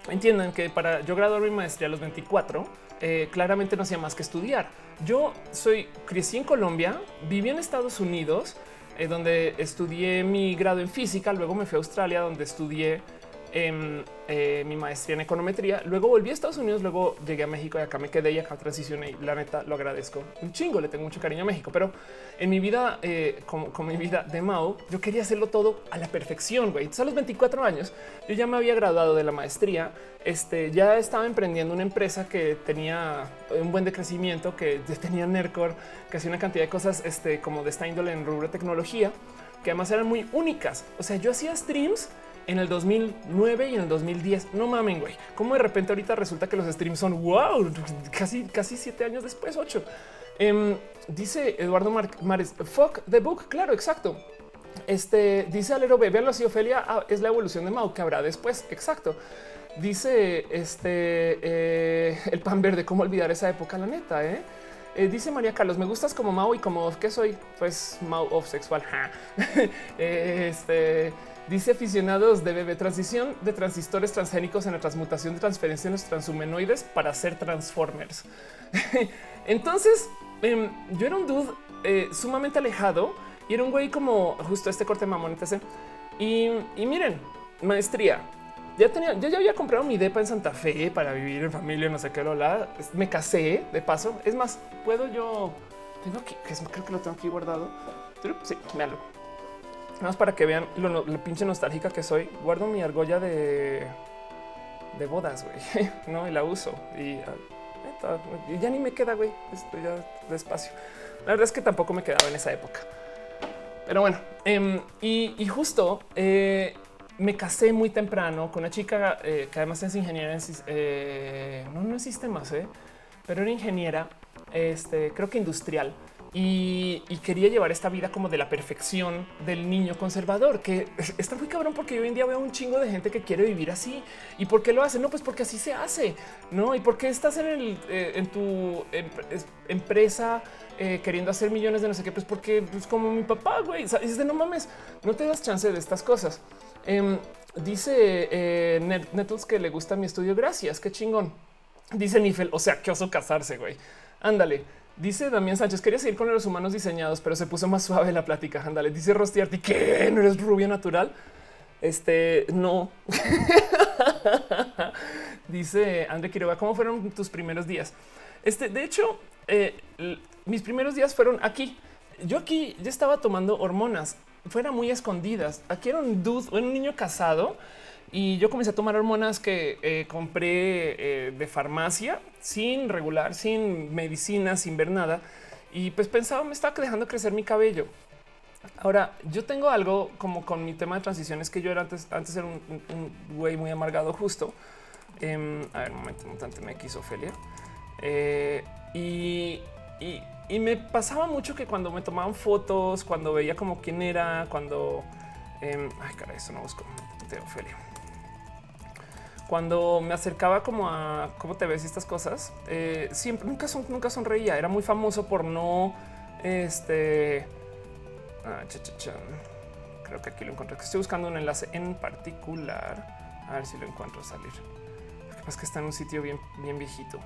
entiendan que para yo graduar mi maestría a los 24, eh, claramente no hacía más que estudiar. Yo soy, crecí en Colombia, viví en Estados Unidos, eh, donde estudié mi grado en física, luego me fui a Australia, donde estudié en eh, mi maestría en econometría. Luego volví a Estados Unidos, luego llegué a México y acá me quedé y acá transicioné. La neta lo agradezco un chingo. Le tengo mucho cariño a México, pero en mi vida, eh, como, mi vida de Mao, yo quería hacerlo todo a la perfección. Güey, a los 24 años yo ya me había graduado de la maestría. Este ya estaba emprendiendo una empresa que tenía un buen de crecimiento, que tenía Nercor, que hacía una cantidad de cosas este, como de esta índole en rubro tecnología, que además eran muy únicas. O sea, yo hacía streams en el 2009 y en el 2010. No mamen, güey. Cómo de repente ahorita resulta que los streams son wow, casi, casi siete años después, ocho. Em, dice Eduardo Mares, fuck the book. Claro, exacto. Este dice Alero B, veanlo así, Ofelia ah, es la evolución de Mau que habrá después. Exacto. Dice este eh, el pan verde, cómo olvidar esa época, la neta, eh? Eh, dice María Carlos, me gustas como Mau y como que soy, pues Mau of sexual. este dice aficionados de bebé transición de transistores transgénicos en la transmutación de transferencias transhumanoides para ser transformers. Entonces, em, yo era un dude eh, sumamente alejado y era un güey como justo este corte mamón, Y, y miren, maestría, ya tenía, yo ya había comprado mi depa en Santa Fe para vivir en familia, no sé qué, lola. Me casé de paso. Es más, puedo yo, tengo que, creo que lo tengo aquí guardado. Sí, véanlo. Nada más para que vean lo, pinche nostálgica que soy. Guardo mi argolla de, de bodas, güey, no, y la uso. Y, ah, ya ni me queda, güey, estoy ya despacio. La verdad es que tampoco me quedaba en esa época. Pero bueno, em, y, justo eh, me casé muy temprano con una chica eh, que además es ingeniera, en, eh, no, no eh, pero era ingeniera, este, creo que industrial. Y, quería llevar esta vida como de la perfección del niño conservador, que está muy cabrón porque hoy en día veo un chingo de gente que quiere vivir así. ¿Y por qué lo hace? No, pues porque así se hace, ¿no? ¿Y por qué estás en, en tu em, empresa queriendo hacer millones de no sé qué? Pues porque es pues, como mi papá, güey. Es de no mames, no te das chance de estas cosas. Em, dice eh, que le gusta mi estudio. Gracias, qué chingón. Dice Nifel, o sea, qué oso casarse, güey. Ándale. Dice Damián Sánchez, quería seguir con los humanos diseñados, pero se puso más suave la plática. Ándale. Dice Rostiarty, ¿qué? ¿No eres rubia natural? Este, no. Dice André Quiroga, ¿cómo fueron tus primeros días? Este, de hecho, eh, mis primeros días fueron aquí. Yo aquí ya estaba tomando hormonas fuera muy escondidas. Aquí era un dude, un niño casado y yo comencé a tomar hormonas que eh, compré eh, de farmacia sin regular, sin medicina, sin ver nada. Y pues pensaba, me estaba dejando crecer mi cabello. Ahora, yo tengo algo como con mi tema de transiciones que yo era antes, antes era un, güey muy amargado justo. Em, a ver, un momento, un me quiso Ofelia. Eh, y, y me pasaba mucho que cuando me tomaban fotos, cuando veía como quién era, cuando... Em, ay, cara, eso no busco. De Ofelia. Cuando me acercaba como a cómo te ves y estas cosas, eh, siempre, nunca, nunca sonreía. Era muy famoso por no, este... Ah, Creo que aquí lo encontré. Estoy buscando un enlace en particular. A ver si lo encuentro salir. Lo que pasa es que está en un sitio bien, bien viejito.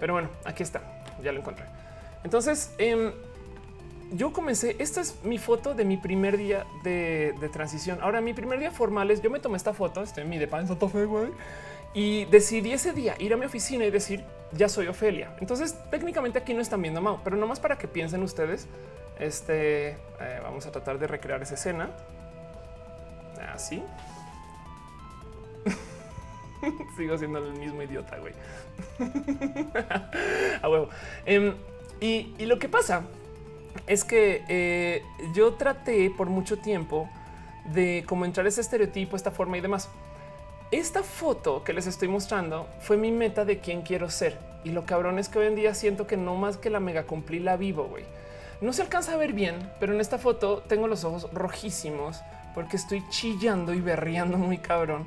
Pero bueno, aquí está. Ya lo encontré. Entonces, em, yo comencé, esta es mi foto de mi primer día de, transición. Ahora, mi primer día formal es, yo me tomé esta foto, estoy en mi depa en Santa Fe, güey, y decidí ese día ir a mi oficina y decir, ya soy Ofelia. Entonces, técnicamente aquí no están viendo Mau, pero nomás para que piensen ustedes, este, eh, vamos a tratar de recrear esa escena. Así. Sigo siendo el mismo idiota, güey. a huevo. Em, y, lo que pasa es que eh, yo traté por mucho tiempo de cómo entrar ese estereotipo, esta forma y demás. Esta foto que les estoy mostrando fue mi meta de quién quiero ser. Y lo cabrón es que hoy en día siento que no más que la mega cumplí la vivo, güey. No se alcanza a ver bien, pero en esta foto tengo los ojos rojísimos porque estoy chillando y berreando muy cabrón.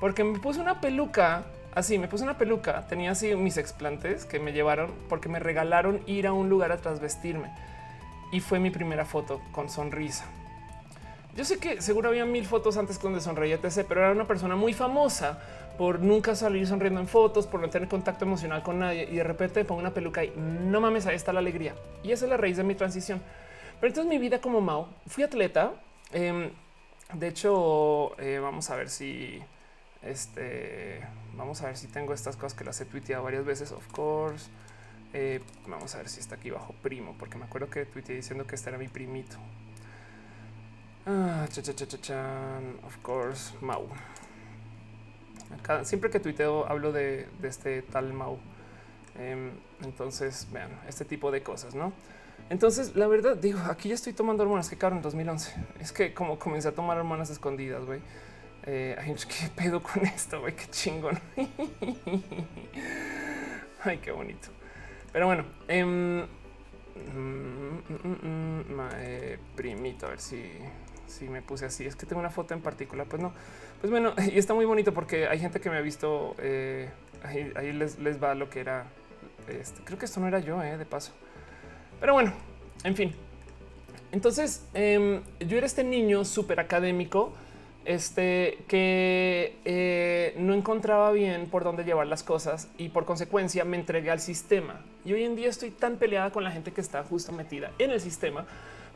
Porque me puse una peluca Así me puse una peluca, tenía así mis explantes que me llevaron porque me regalaron ir a un lugar a trasvestirme y fue mi primera foto con sonrisa. Yo sé que seguro había mil fotos antes donde sonreía TC, pero era una persona muy famosa por nunca salir sonriendo en fotos, por no tener contacto emocional con nadie y de repente pongo una peluca y no mames, ahí está la alegría. Y esa es la raíz de mi transición. Pero entonces mi vida como Mao, fui atleta. Em, de hecho, eh, vamos a ver si este Vamos a ver si tengo estas cosas que las he tuiteado varias veces. Of course. Eh, vamos a ver si está aquí bajo primo, porque me acuerdo que tuiteé diciendo que este era mi primito. Ah, cha, cha, cha, cha, Of course, Mau. siempre que tuiteo hablo de, este tal Mau. Em, entonces, vean, este tipo de cosas, ¿no? Entonces, la verdad, digo, aquí ya estoy tomando hormonas que caro en 2011. Es que como comencé a tomar hormonas escondidas, güey. Eh, ¿Qué pedo con esto? Güey, qué chingón. Ay, qué bonito. Pero bueno, em, mm, mm, mm, eh, primito, a ver si, si me puse así. Es que tengo una foto en particular. Pues no, pues bueno, y está muy bonito porque hay gente que me ha visto. Eh, ahí, les, les, va lo que era. Este, creo que esto no era yo, de paso. Pero bueno, en fin. Entonces, em, yo era este niño súper académico este que eh, no encontraba bien por dónde llevar las cosas y por consecuencia me entregué al sistema. Y hoy en día estoy tan peleada con la gente que está justo metida en el sistema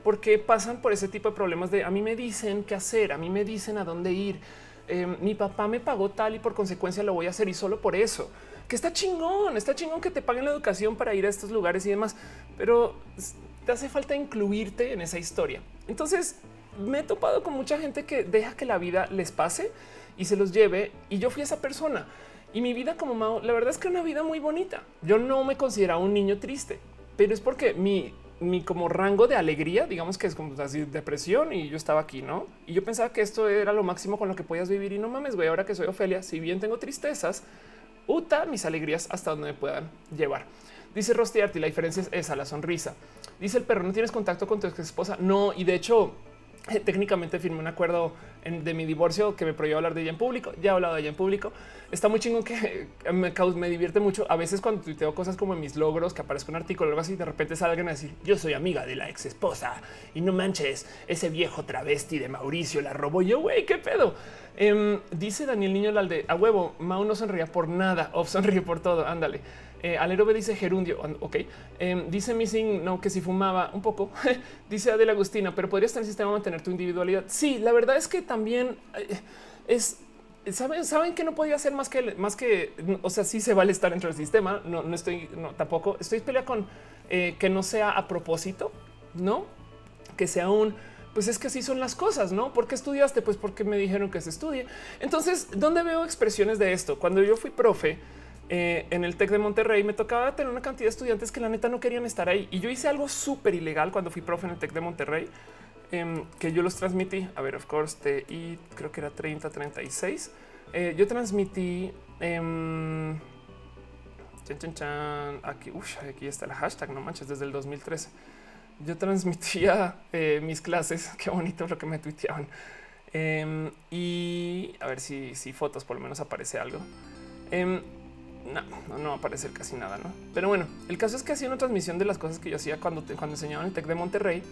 porque pasan por ese tipo de problemas de a mí me dicen qué hacer, a mí me dicen a dónde ir. Em, mi papá me pagó tal y por consecuencia lo voy a hacer y solo por eso. Que está chingón, está chingón que te paguen la educación para ir a estos lugares y demás, pero te hace falta incluirte en esa historia. Entonces me he topado con mucha gente que deja que la vida les pase y se los lleve. Y yo fui esa persona. Y mi vida como Mao, la verdad es que una vida muy bonita. Yo no me consideraba un niño triste, pero es porque mi, mi como rango de alegría, digamos que es como así depresión y yo estaba aquí, ¿no? Y yo pensaba que esto era lo máximo con lo que podías vivir y no mames, güey, ahora que soy Ofelia, si bien tengo tristezas, uta mis alegrías hasta donde me puedan llevar. Dice Rosti la diferencia es esa, la sonrisa. Dice el perro, ¿no tienes contacto con tu ex esposa? No, y de hecho técnicamente firmé un acuerdo de mi divorcio que me prohibió hablar de ella en público. Ya he hablado de ella en público. Está muy chingón que me, me divierte mucho. A veces cuando tuiteo cosas como mis logros, que aparezca un artículo o algo así, de repente salgan a decir yo soy amiga de la ex esposa y no manches ese viejo travesti de Mauricio la robó yo. Güey, qué pedo. Em, dice Daniel Niño Lalde a huevo. Mau no sonría por nada o sonríe por todo. Ándale. Eh, Alerobe dice gerundio. Ok. Em, dice Missing no que si fumaba un poco. dice Adela Agustina, pero podrías en el sistema mantener tu individualidad. Sí, la verdad es que también eh, es. Saben, saben que no podía hacer más que más que, o sea, sí se vale estar dentro del sistema. No, estoy, tampoco estoy pelea con eh, que no sea a propósito, no que sea un pues es que así son las cosas, ¿no? ¿Por qué estudiaste? Pues porque me dijeron que se estudie. Entonces, ¿dónde veo expresiones de esto? Cuando yo fui profe, eh, en el TEC de Monterrey me tocaba tener una cantidad de estudiantes que la neta no querían estar ahí. Y yo hice algo súper ilegal cuando fui profe en el TEC de Monterrey, em, que yo los transmití. A ver, of course, y creo que era 30, 36. Eh, yo transmití em, aquí, aquí está el hashtag, no manches, desde el 2013. Yo transmitía eh, mis clases. Qué bonito lo que me tuiteaban. Em, y a ver si, si fotos por lo menos aparece algo no, no, no va a aparecer casi nada, ¿no? Pero bueno, el caso es que hacía una transmisión de las cosas que yo hacía cuando, cuando enseñaba en el TEC de Monterrey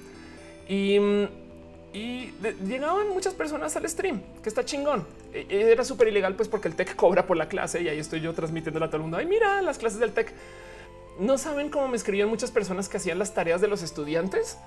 y, llegaban muchas personas al stream, que está chingón. E, e, era súper ilegal, pues porque el TEC cobra por la clase y ahí estoy yo transmitiendo a todo el mundo. Ay, mira las clases del TEC. No saben cómo me escribían muchas personas que hacían las tareas de los estudiantes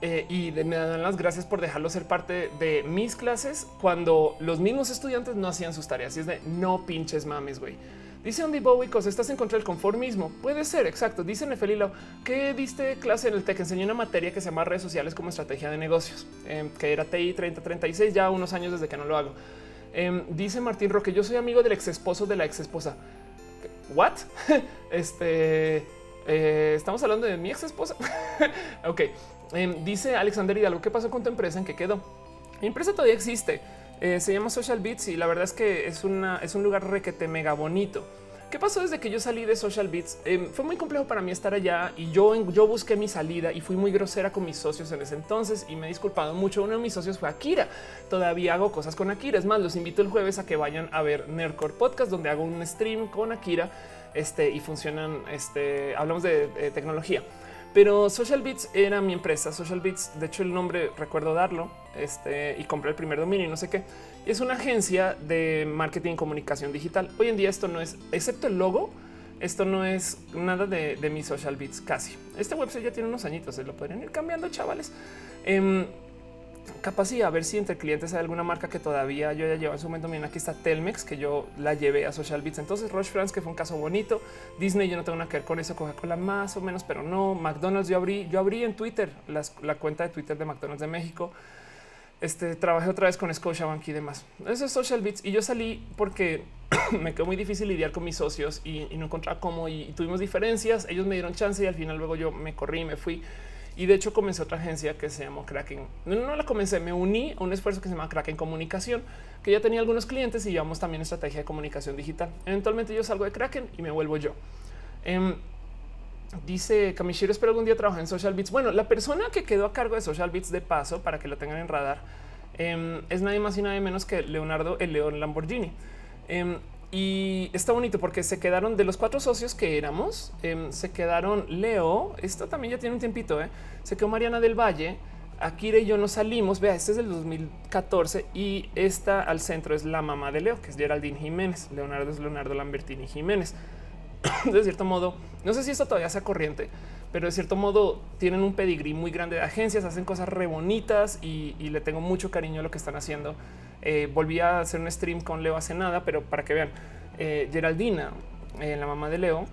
eh, y me dan las gracias por dejarlo ser parte de mis clases cuando los mismos estudiantes no hacían sus tareas. Y es de no pinches mames, güey. Dice Andy Bowicos, estás en contra del conformismo. Puede ser, exacto. Dice Nefelilo, que diste clase en el TEC, enseñé una materia que se llama redes sociales como estrategia de negocios, em, que era TI 3036, ya unos años desde que no lo hago. Em, dice Martín Roque, yo soy amigo del ex esposo de la ex esposa. What? este eh, estamos hablando de mi ex esposa. ok. Em, dice Alexander Hidalgo, ¿qué pasó con tu empresa? ¿En qué quedó? Mi empresa todavía existe. Eh, se llama Social Beats y la verdad es que es, es un lugar requete mega bonito. ¿Qué pasó desde que yo salí de Social Beats? Em, fue muy complejo para mí estar allá y yo, yo busqué mi salida y fui muy grosera con mis socios en ese entonces y me he disculpado mucho. Uno de mis socios fue Akira. Todavía hago cosas con Akira. Es más, los invito el jueves a que vayan a ver Nerdcore Podcast, donde hago un stream con Akira este, y funcionan. Este, hablamos de tecnología. Pero Social Beats era mi empresa. Social Beats, de hecho, el nombre recuerdo darlo este, y compré el primer dominio y no sé qué. Es una agencia de marketing y comunicación digital. Hoy en día esto no es, excepto el logo, esto no es nada de, mi Social Beats casi. Este website ya tiene unos añitos, se lo podrían ir cambiando, chavales. Em, capaz a ver si entre clientes hay alguna marca que todavía yo ya llevo en su momento. Miren, aquí está Telmex, que yo la llevé a Social Beats. Entonces, Roche France, que fue un caso bonito. Disney, yo no tengo nada que ver con eso. Coca-Cola más o menos, pero no. McDonald's, yo abrí, yo abrí en Twitter la cuenta de Twitter de McDonald's de México. Este trabajé otra vez con Scotiabank y demás. Eso es Social Beats. Y yo salí porque me quedó muy difícil lidiar con mis socios y, no encontraba cómo. Y, y tuvimos diferencias. Ellos me dieron chance y al final luego yo me corrí y me fui Y de hecho comencé otra agencia que se llamó Kraken. No, la comencé, me uní a un esfuerzo que se llama Kraken Comunicación, que ya tenía algunos clientes y llevamos también estrategia de comunicación digital. Eventualmente yo salgo de Kraken y me vuelvo yo. Em, dice Kamishiro, espero algún día trabajar en Social Beats. Bueno, la persona que quedó a cargo de Social Beats de paso, para que lo tengan en radar, em, es nadie más y nadie menos que Leonardo el León Lamborghini. Em, y está bonito porque se quedaron de los cuatro socios que éramos, em, se quedaron Leo, esto también ya tiene un tiempito, ¿eh? se quedó Mariana del Valle, Akira y yo nos salimos, vea, este es del 2014 y esta al centro es la mamá de Leo, que es Geraldine Jiménez, Leonardo es Leonardo Lambertini Jiménez. de cierto modo, no sé si esto todavía sea corriente, pero de cierto modo tienen un pedigrí muy grande de agencias, hacen cosas re bonitas y, y le tengo mucho cariño a lo que están haciendo. Eh, volví a hacer un stream con Leo hace nada, pero para que vean, eh, Geraldina, eh, la mamá de Leo,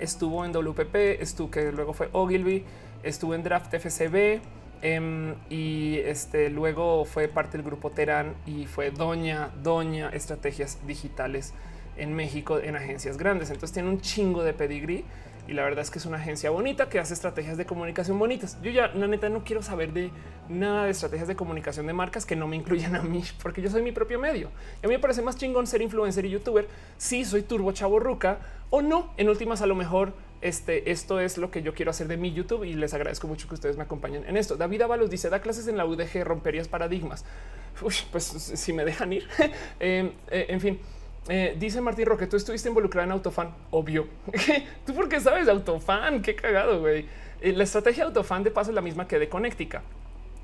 estuvo en WPP, estuvo que luego fue Ogilvy, estuvo en Draft FCB em, y este luego fue parte del grupo Terán y fue doña, doña estrategias digitales en México en agencias grandes. Entonces tiene un chingo de pedigrí y la verdad es que es una agencia bonita que hace estrategias de comunicación bonitas. Yo ya, la neta, no quiero saber de nada de estrategias de comunicación de marcas que no me incluyan a mí, porque yo soy mi propio medio. Y a mí me parece más chingón ser influencer y youtuber si soy turbo chavo ruca o no. En últimas, a lo mejor este, esto es lo que yo quiero hacer de mi YouTube y les agradezco mucho que ustedes me acompañen en esto. David Avalos dice: da clases en la UDG, romperías paradigmas. pues si me dejan ir. eh, eh, en fin. Eh, dice Martín Roque, tú estuviste involucrado en Autofan, obvio. ¿Tú por qué sabes Autofan? Qué cagado, güey. Eh, la estrategia de Autofan de paso es la misma que de Connectica.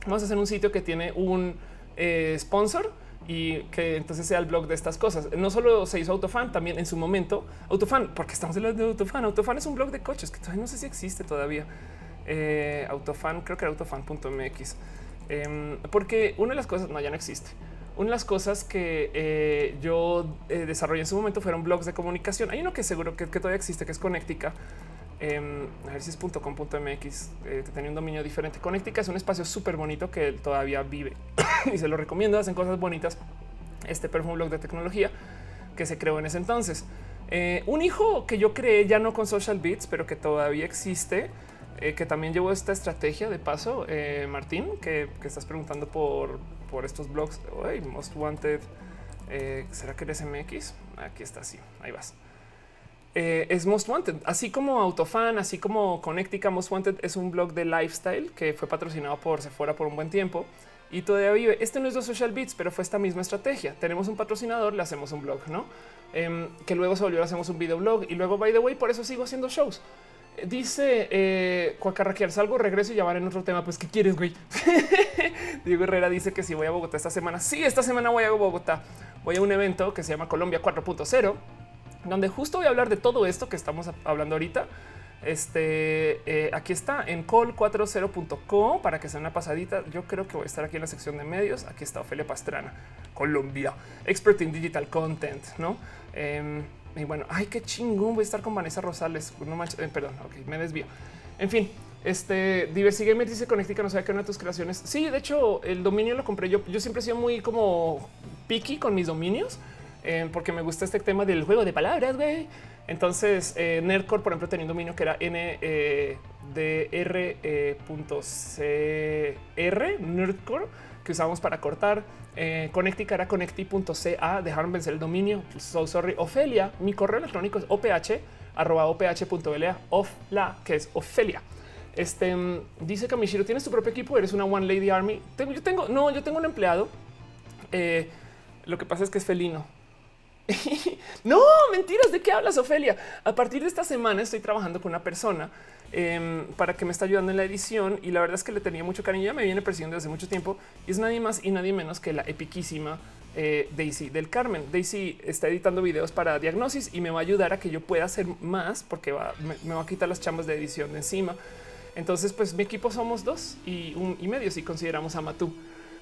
Vamos a hacer un sitio que tiene un eh, sponsor y que entonces sea el blog de estas cosas. No solo se hizo Autofan, también en su momento Autofan, porque estamos hablando de Autofan. Autofan es un blog de coches que todavía no sé si existe todavía. Autofan, creo que era autofan.mx. Em, porque una de las cosas, no, ya no existe una de las cosas que eh, yo eh, desarrollé en su momento fueron blogs de comunicación. Hay uno que seguro que, todavía existe, que es Connectica. Em, a ver si es .com.mx, eh, que tenía un dominio diferente. Connectica es un espacio súper bonito que todavía vive y se lo recomiendo. Hacen cosas bonitas. Este pero un blog de tecnología que se creó en ese entonces. un hijo que yo creé ya no con Social Beats, pero que todavía existe, que también llevó esta estrategia de paso. Martín, que, que estás preguntando por por estos blogs. Hey, Most Wanted. Eh, ¿Será que eres MX? Aquí está, sí, ahí vas. Eh, es Most Wanted, así como Autofan, así como Connectica. Most Wanted es un blog de lifestyle que fue patrocinado por Sephora por un buen tiempo y todavía vive. Este no es de Social Beats, pero fue esta misma estrategia. Tenemos un patrocinador, le hacemos un blog, no? Em, que luego se volvió, hacemos un videoblog y luego, by the way, por eso sigo haciendo shows. Dice eh, Cuacarraquear, salgo, regreso y ya en otro tema. Pues, ¿qué quieres, güey? Diego Herrera dice que si voy a Bogotá esta semana. Sí, esta semana voy a Bogotá. Voy a un evento que se llama Colombia 4.0, donde justo voy a hablar de todo esto que estamos hablando ahorita. Este eh, aquí está en call40.co para que sea una pasadita. Yo creo que voy a estar aquí en la sección de medios. Aquí está Ofelia Pastrana, Colombia, expert in digital content, no? Em, y bueno, ay, qué chingón. Voy a estar con Vanessa Rosales. No manches, eh, perdón, ok, me desvío. En fin, este Diversity me dice Conectica, no sé qué una de tus creaciones. Sí, de hecho, el dominio lo compré yo. Yo siempre he sido muy como picky con mis dominios eh, porque me gusta este tema del juego de palabras. güey. Entonces, eh, Nerdcore, por ejemplo, tenía un dominio que era ndr.cr, Nerdcore, que usábamos para cortar. Eh, Connectica era connecti.ca, dejaron vencer el dominio. So sorry. Ofelia, mi correo electrónico es oph arroba oph.la, que es Ofelia. Este mm, dice Kamishiro, ¿tienes tu propio equipo? ¿Eres una One Lady Army? yo tengo, no, yo tengo un empleado. Eh, lo que pasa es que es felino. no, mentiras, ¿de qué hablas, Ofelia? A partir de esta semana estoy trabajando con una persona em, para que me está ayudando en la edición y la verdad es que le tenía mucho cariño, ya me viene persiguiendo desde mucho tiempo y es nadie más y nadie menos que la epiquísima eh, Daisy del Carmen. Daisy está editando videos para diagnosis y me va a ayudar a que yo pueda hacer más porque me, va a quitar las chambas de edición de encima. Entonces, pues mi equipo somos dos y un y medio si consideramos a Matú.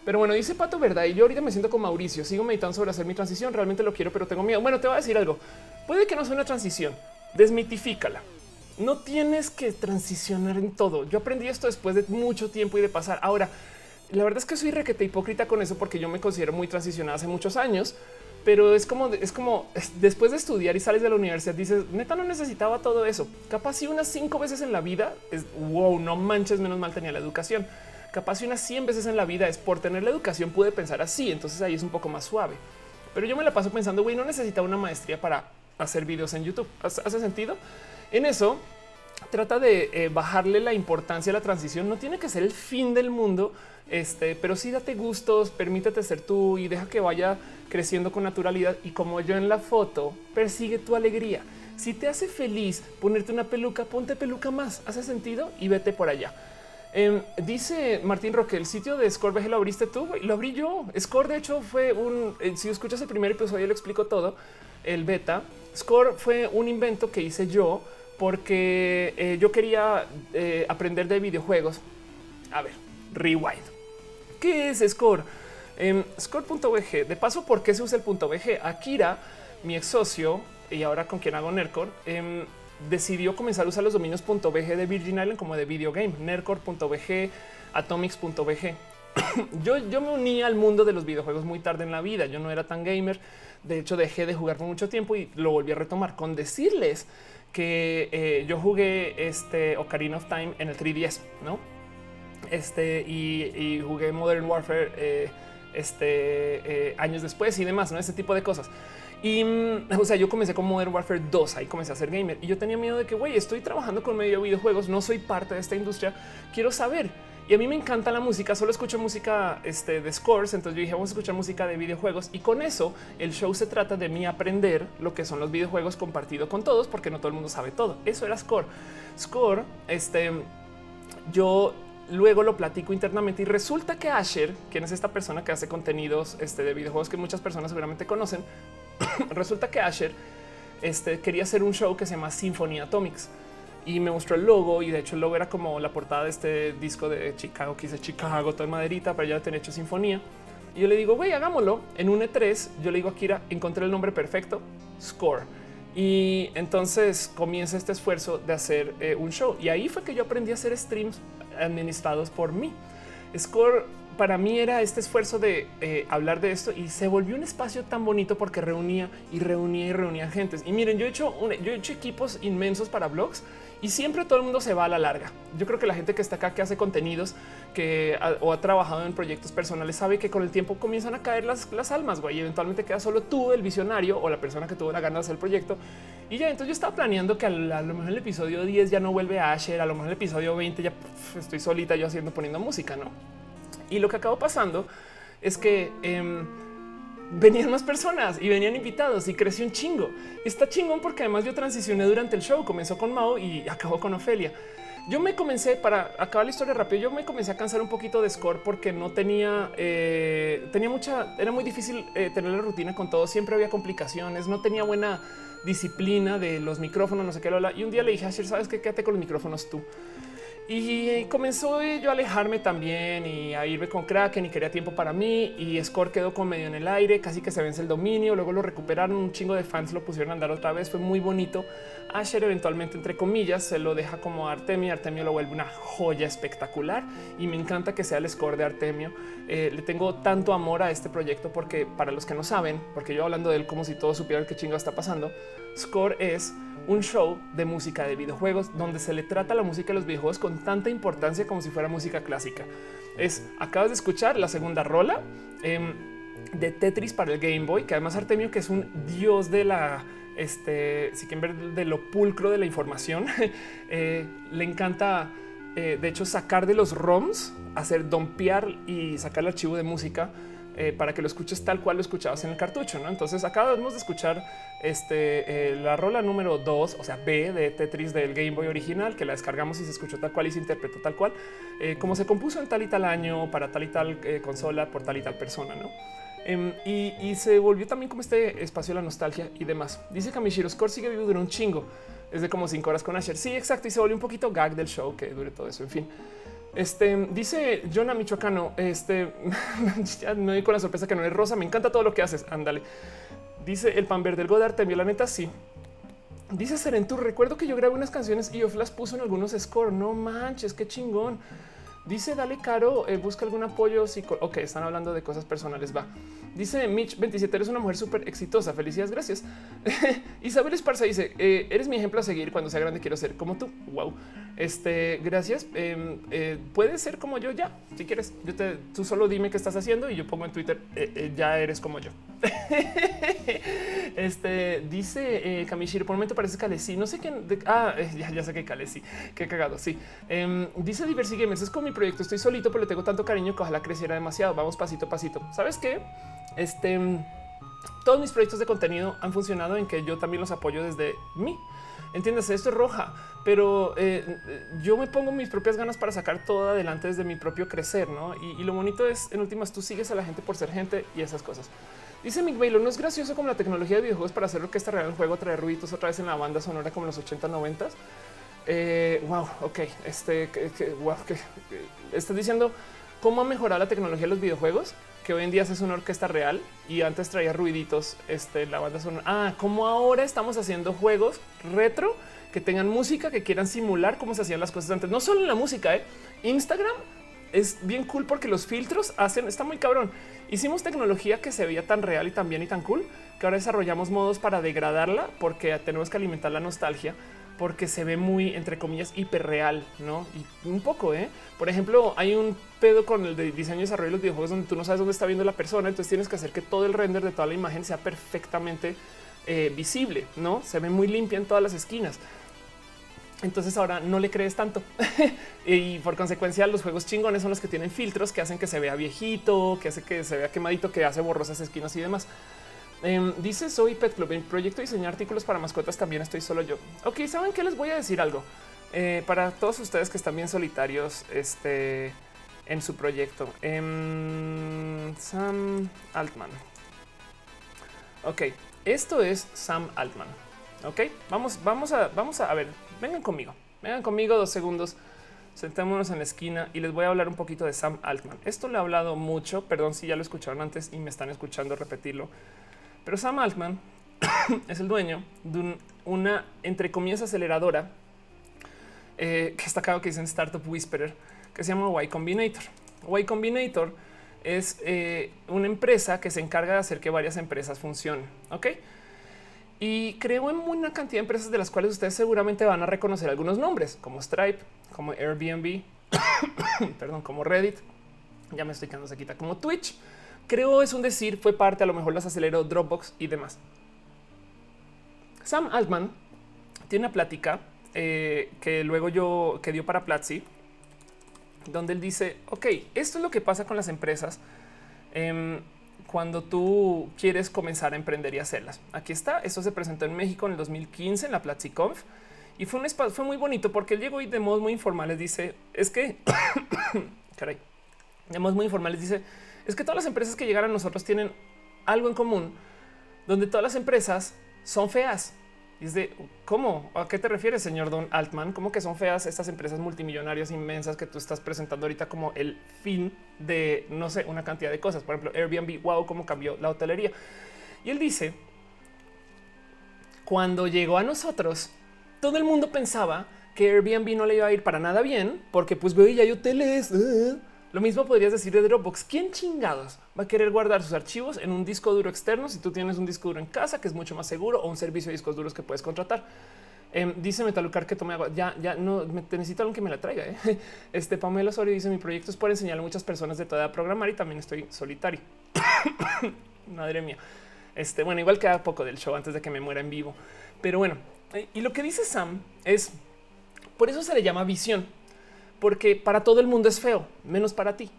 Pero bueno, dice Pato, verdad. Y yo ahorita me siento con Mauricio. Sigo meditando sobre hacer mi transición. Realmente lo quiero, pero tengo miedo. Bueno, te voy a decir algo. Puede que no sea una transición. Desmitifícala. No tienes que transicionar en todo. Yo aprendí esto después de mucho tiempo y de pasar. Ahora, la verdad es que soy requete hipócrita con eso porque yo me considero muy transicionada hace muchos años, pero es como, es como después de estudiar y sales de la universidad, dices, neta, no necesitaba todo eso. Capaz si unas cinco veces en la vida es wow, no manches, menos mal tenía la educación. Capaz si unas 100 veces en la vida es por tener la educación, pude pensar así. Entonces ahí es un poco más suave. Pero yo me la paso pensando, güey, no necesita una maestría para hacer videos en YouTube. ¿Hace sentido? En eso trata de eh, bajarle la importancia a la transición. No tiene que ser el fin del mundo, este, pero sí date gustos, permítete ser tú y deja que vaya creciendo con naturalidad y como yo en la foto, persigue tu alegría. Si te hace feliz ponerte una peluca, ponte peluca más. ¿Hace sentido? Y vete por allá. Em, dice Martín Roque, el sitio de Score lo abriste tú, lo abrí yo. Score, de hecho, fue un. Eh, si escuchas el primer episodio, lo explico todo. El beta Score fue un invento que hice yo porque eh, yo quería eh, aprender de videojuegos. A ver, rewind. ¿Qué es Score? En score.bg. De paso, ¿por qué se usa el punto .bg? Akira, mi ex socio y ahora con quien hago Nercore, em, decidió comenzar a usar los dominios .bg de Virgin Island como de video game, nercore.bg, atomics.bg. yo, yo me uní al mundo de los videojuegos muy tarde en la vida. Yo no era tan gamer. De hecho, dejé de jugar por mucho tiempo y lo volví a retomar con decirles que eh, yo jugué este Ocarina of Time en el 3DS, no? Este y, jugué Modern Warfare. Eh, este, eh, años después y demás, ¿no? Ese tipo de cosas. Y mm, o sea, yo comencé con Modern Warfare 2, ahí comencé a ser gamer y yo tenía miedo de que, güey, estoy trabajando con medio videojuegos, no soy parte de esta industria, quiero saber. Y a mí me encanta la música, solo escucho música este, de scores, entonces yo dije, vamos a escuchar música de videojuegos y con eso el show se trata de mí aprender lo que son los videojuegos compartido con todos, porque no todo el mundo sabe todo. Eso era score. Score, este, yo luego lo platico internamente y resulta que Asher, quien es esta persona que hace contenidos este, de videojuegos que muchas personas seguramente conocen, resulta que Asher este, quería hacer un show que se llama Symphony Atomics y me mostró el logo y de hecho el logo era como la portada de este disco de Chicago que dice Chicago, todo en maderita, pero ya tener hecho sinfonía. Y yo le digo, güey, hagámoslo. En un E3, yo le digo a Kira, encontré el nombre perfecto, Score. Y entonces comienza este esfuerzo de hacer eh, un show. Y ahí fue que yo aprendí a hacer streams administrados por mí. Score para mí era este esfuerzo de eh, hablar de esto y se volvió un espacio tan bonito porque reunía y reunía y reunía gentes. Y miren, yo he hecho, yo he hecho equipos inmensos para blogs y siempre todo el mundo se va a la larga. Yo creo que la gente que está acá, que hace contenidos, que o ha trabajado en proyectos personales, sabe que con el tiempo comienzan a caer las, las almas, güey. Y eventualmente queda solo tú, el visionario o la persona que tuvo la gana de hacer el proyecto. Y ya, entonces yo estaba planeando que a, lo mejor el episodio 10 ya no vuelve a Asher, a lo mejor el episodio 20 ya estoy solita yo haciendo, poniendo música, ¿no? Y lo que acabó pasando es que... Em, venían más personas y venían invitados y creció un chingo. Está chingón porque además yo transicioné durante el show. Comenzó con Mao y acabó con Ofelia. Yo me comencé para acabar la historia rápido. Yo me comencé a cansar un poquito de score porque no tenía, eh, tenía mucha, era muy difícil eh, tener la rutina con todo. Siempre había complicaciones, no tenía buena disciplina de los micrófonos, no sé qué. Y un día le dije a sabes qué, quédate con los micrófonos tú. Y comenzó yo a alejarme también y a irme con Kraken y quería tiempo para mí y Score quedó con medio en el aire, casi que se vence el dominio, luego lo recuperaron, un chingo de fans lo pusieron a andar otra vez, fue muy bonito. Asher eventualmente, entre comillas, se lo deja como Artemio, Artemio lo vuelve una joya espectacular y me encanta que sea el Score de Artemio. Eh, le tengo tanto amor a este proyecto porque para los que no saben, porque yo hablando de él como si todos supieran qué chingo está pasando, Score es un show de música de videojuegos donde se le trata la música de los videojuegos con tanta importancia como si fuera música clásica. Es acabas de escuchar la segunda rola em, de Tetris para el Game Boy, que además Artemio, que es un dios de la este, si quieren ver de lo pulcro de la información, eh, le encanta. Eh, de hecho, sacar de los ROMs, hacer dompear y sacar el archivo de música eh, para que lo escuches tal cual lo escuchabas en el cartucho. ¿no? Entonces acabamos de escuchar este, eh, la rola número 2, o sea, B de Tetris del Game Boy original, que la descargamos y se escuchó tal cual y se interpretó tal cual, eh, como se compuso en tal y tal año, para tal y tal consola, por tal y tal persona. ¿no? Em, y, se volvió también como este espacio de la nostalgia y demás. Dice Kamishiro Score sigue vivo durante un chingo. Es de como cinco horas con Asher. Sí, exacto. Y se volvió un poquito gag del show que dure todo eso. En fin. Este dice Jonah Michoacano. Este ya me doy con la sorpresa que no es rosa. Me encanta todo lo que haces. Ándale. Dice el pan verde del Godard. Te la neta. Sí. Dice Serentur. Recuerdo que yo grabé unas canciones y Off las puso en algunos score. No manches, qué chingón. Dice dale caro, eh, busca algún apoyo. Ok, están hablando de cosas personales. Va. Dice Mitch 27, eres una mujer súper exitosa. Felicidades, gracias. Isabel Esparza dice: eh, Eres mi ejemplo a seguir cuando sea grande. Quiero ser como tú. Wow. Este, gracias. Em, eh, puedes ser como yo ya. Si quieres, yo te, tú solo dime qué estás haciendo y yo pongo en Twitter. ya eres como yo. este dice Kamishiro. Por un momento parece Calesi. No sé quién. ah, ya, sé que Calesi. Qué cagado. Sí. Em, dice Diversi Gamers. Es como mi proyecto. Estoy solito, pero le tengo tanto cariño que ojalá creciera demasiado. Vamos pasito a pasito. ¿Sabes qué? Este, todos mis proyectos de contenido han funcionado en que yo también los apoyo desde mí. Entiendes, esto es roja, pero eh, yo me pongo mis propias ganas para sacar todo adelante desde mi propio crecer, ¿no? Y, lo bonito es, en últimas, tú sigues a la gente por ser gente y esas cosas. Dice Mick Baylor, no es gracioso como la tecnología de videojuegos para hacer lo que está real en juego, traer ruiditos otra vez en la banda sonora como en los 80, 90. Eh, wow, ok, este, que, wow, estás diciendo cómo ha mejorado la tecnología de los videojuegos que hoy en día es una orquesta real y antes traía ruiditos. Este, la banda sonora. Ah, como ahora estamos haciendo juegos retro que tengan música que quieran simular cómo se hacían las cosas antes. No solo en la música, ¿eh? Instagram es bien cool porque los filtros hacen, está muy cabrón. Hicimos tecnología que se veía tan real y tan bien y tan cool que ahora desarrollamos modos para degradarla porque tenemos que alimentar la nostalgia porque se ve muy, entre comillas, hiperreal, ¿no? Y un poco, ¿eh? Por ejemplo, hay un pedo con el de diseño y desarrollo de los videojuegos donde tú no sabes dónde está viendo la persona, entonces tienes que hacer que todo el render de toda la imagen sea perfectamente eh, visible, ¿no? Se ve muy limpia en todas las esquinas. Entonces ahora no le crees tanto y por consecuencia los juegos chingones son los que tienen filtros que hacen que se vea viejito, que hace que se vea quemadito, que hace borrosas esquinas y demás. Em, dice Soy Pet Club. En proyecto diseñar artículos para mascotas también estoy solo yo. Ok, saben qué les voy a decir algo eh, para todos ustedes que están bien solitarios este, en su proyecto. Em, Sam Altman. Ok, esto es Sam Altman. Ok, vamos, vamos a, vamos a, a ver, vengan conmigo, vengan conmigo dos segundos sentémonos en la esquina y les voy a hablar un poquito de Sam Altman. Esto le he hablado mucho, perdón si ya lo escucharon antes y me están escuchando repetirlo. Pero Sam Altman es el dueño de una, entre comillas, aceleradora eh, que está acá que dicen Startup Whisperer, que se llama Y Combinator. Y Combinator es eh, una empresa que se encarga de hacer que varias empresas funcionen. Ok. Y creo en una cantidad de empresas de las cuales ustedes seguramente van a reconocer algunos nombres, como Stripe, como Airbnb, perdón, como Reddit. Ya me estoy quedando quita como Twitch creo es un decir, fue parte, a lo mejor las aceleró Dropbox y demás. Sam Altman tiene una plática eh, que luego yo que dio para Platzi, donde él dice: Ok, esto es lo que pasa con las empresas em, cuando tú quieres comenzar a emprender y hacerlas. Aquí está. Esto se presentó en México en el 2015 en la PlatziConf y fue un espacio, fue muy bonito porque él llegó y de modos muy informales dice: Es que caray, de modos muy informales dice es que todas las empresas que llegaron a nosotros tienen algo en común, donde todas las empresas son feas. Y es de cómo, a qué te refieres, señor Don Altman? ¿Cómo que son feas estas empresas multimillonarias inmensas que tú estás presentando ahorita como el fin de no sé, una cantidad de cosas? Por ejemplo, Airbnb, wow, cómo cambió la hotelería. Y él dice: Cuando llegó a nosotros, todo el mundo pensaba que Airbnb no le iba a ir para nada bien, porque pues veo ya hay hoteles. Uh, lo mismo podrías decir de Dropbox. ¿Quién chingados va a querer guardar sus archivos en un disco duro externo si tú tienes un disco duro en casa que es mucho más seguro o un servicio de discos duros que puedes contratar? Eh, dice Metalucar que tome agua. Ya, ya no me, necesito alguien que me la traiga. ¿eh? Este Pamela Osorio dice: Mi proyecto es por enseñar a muchas personas de toda programar y también estoy solitario. Madre mía. Este, bueno, igual queda poco del show antes de que me muera en vivo, pero bueno. Eh, y lo que dice Sam es por eso se le llama visión porque para todo el mundo es feo, menos para ti.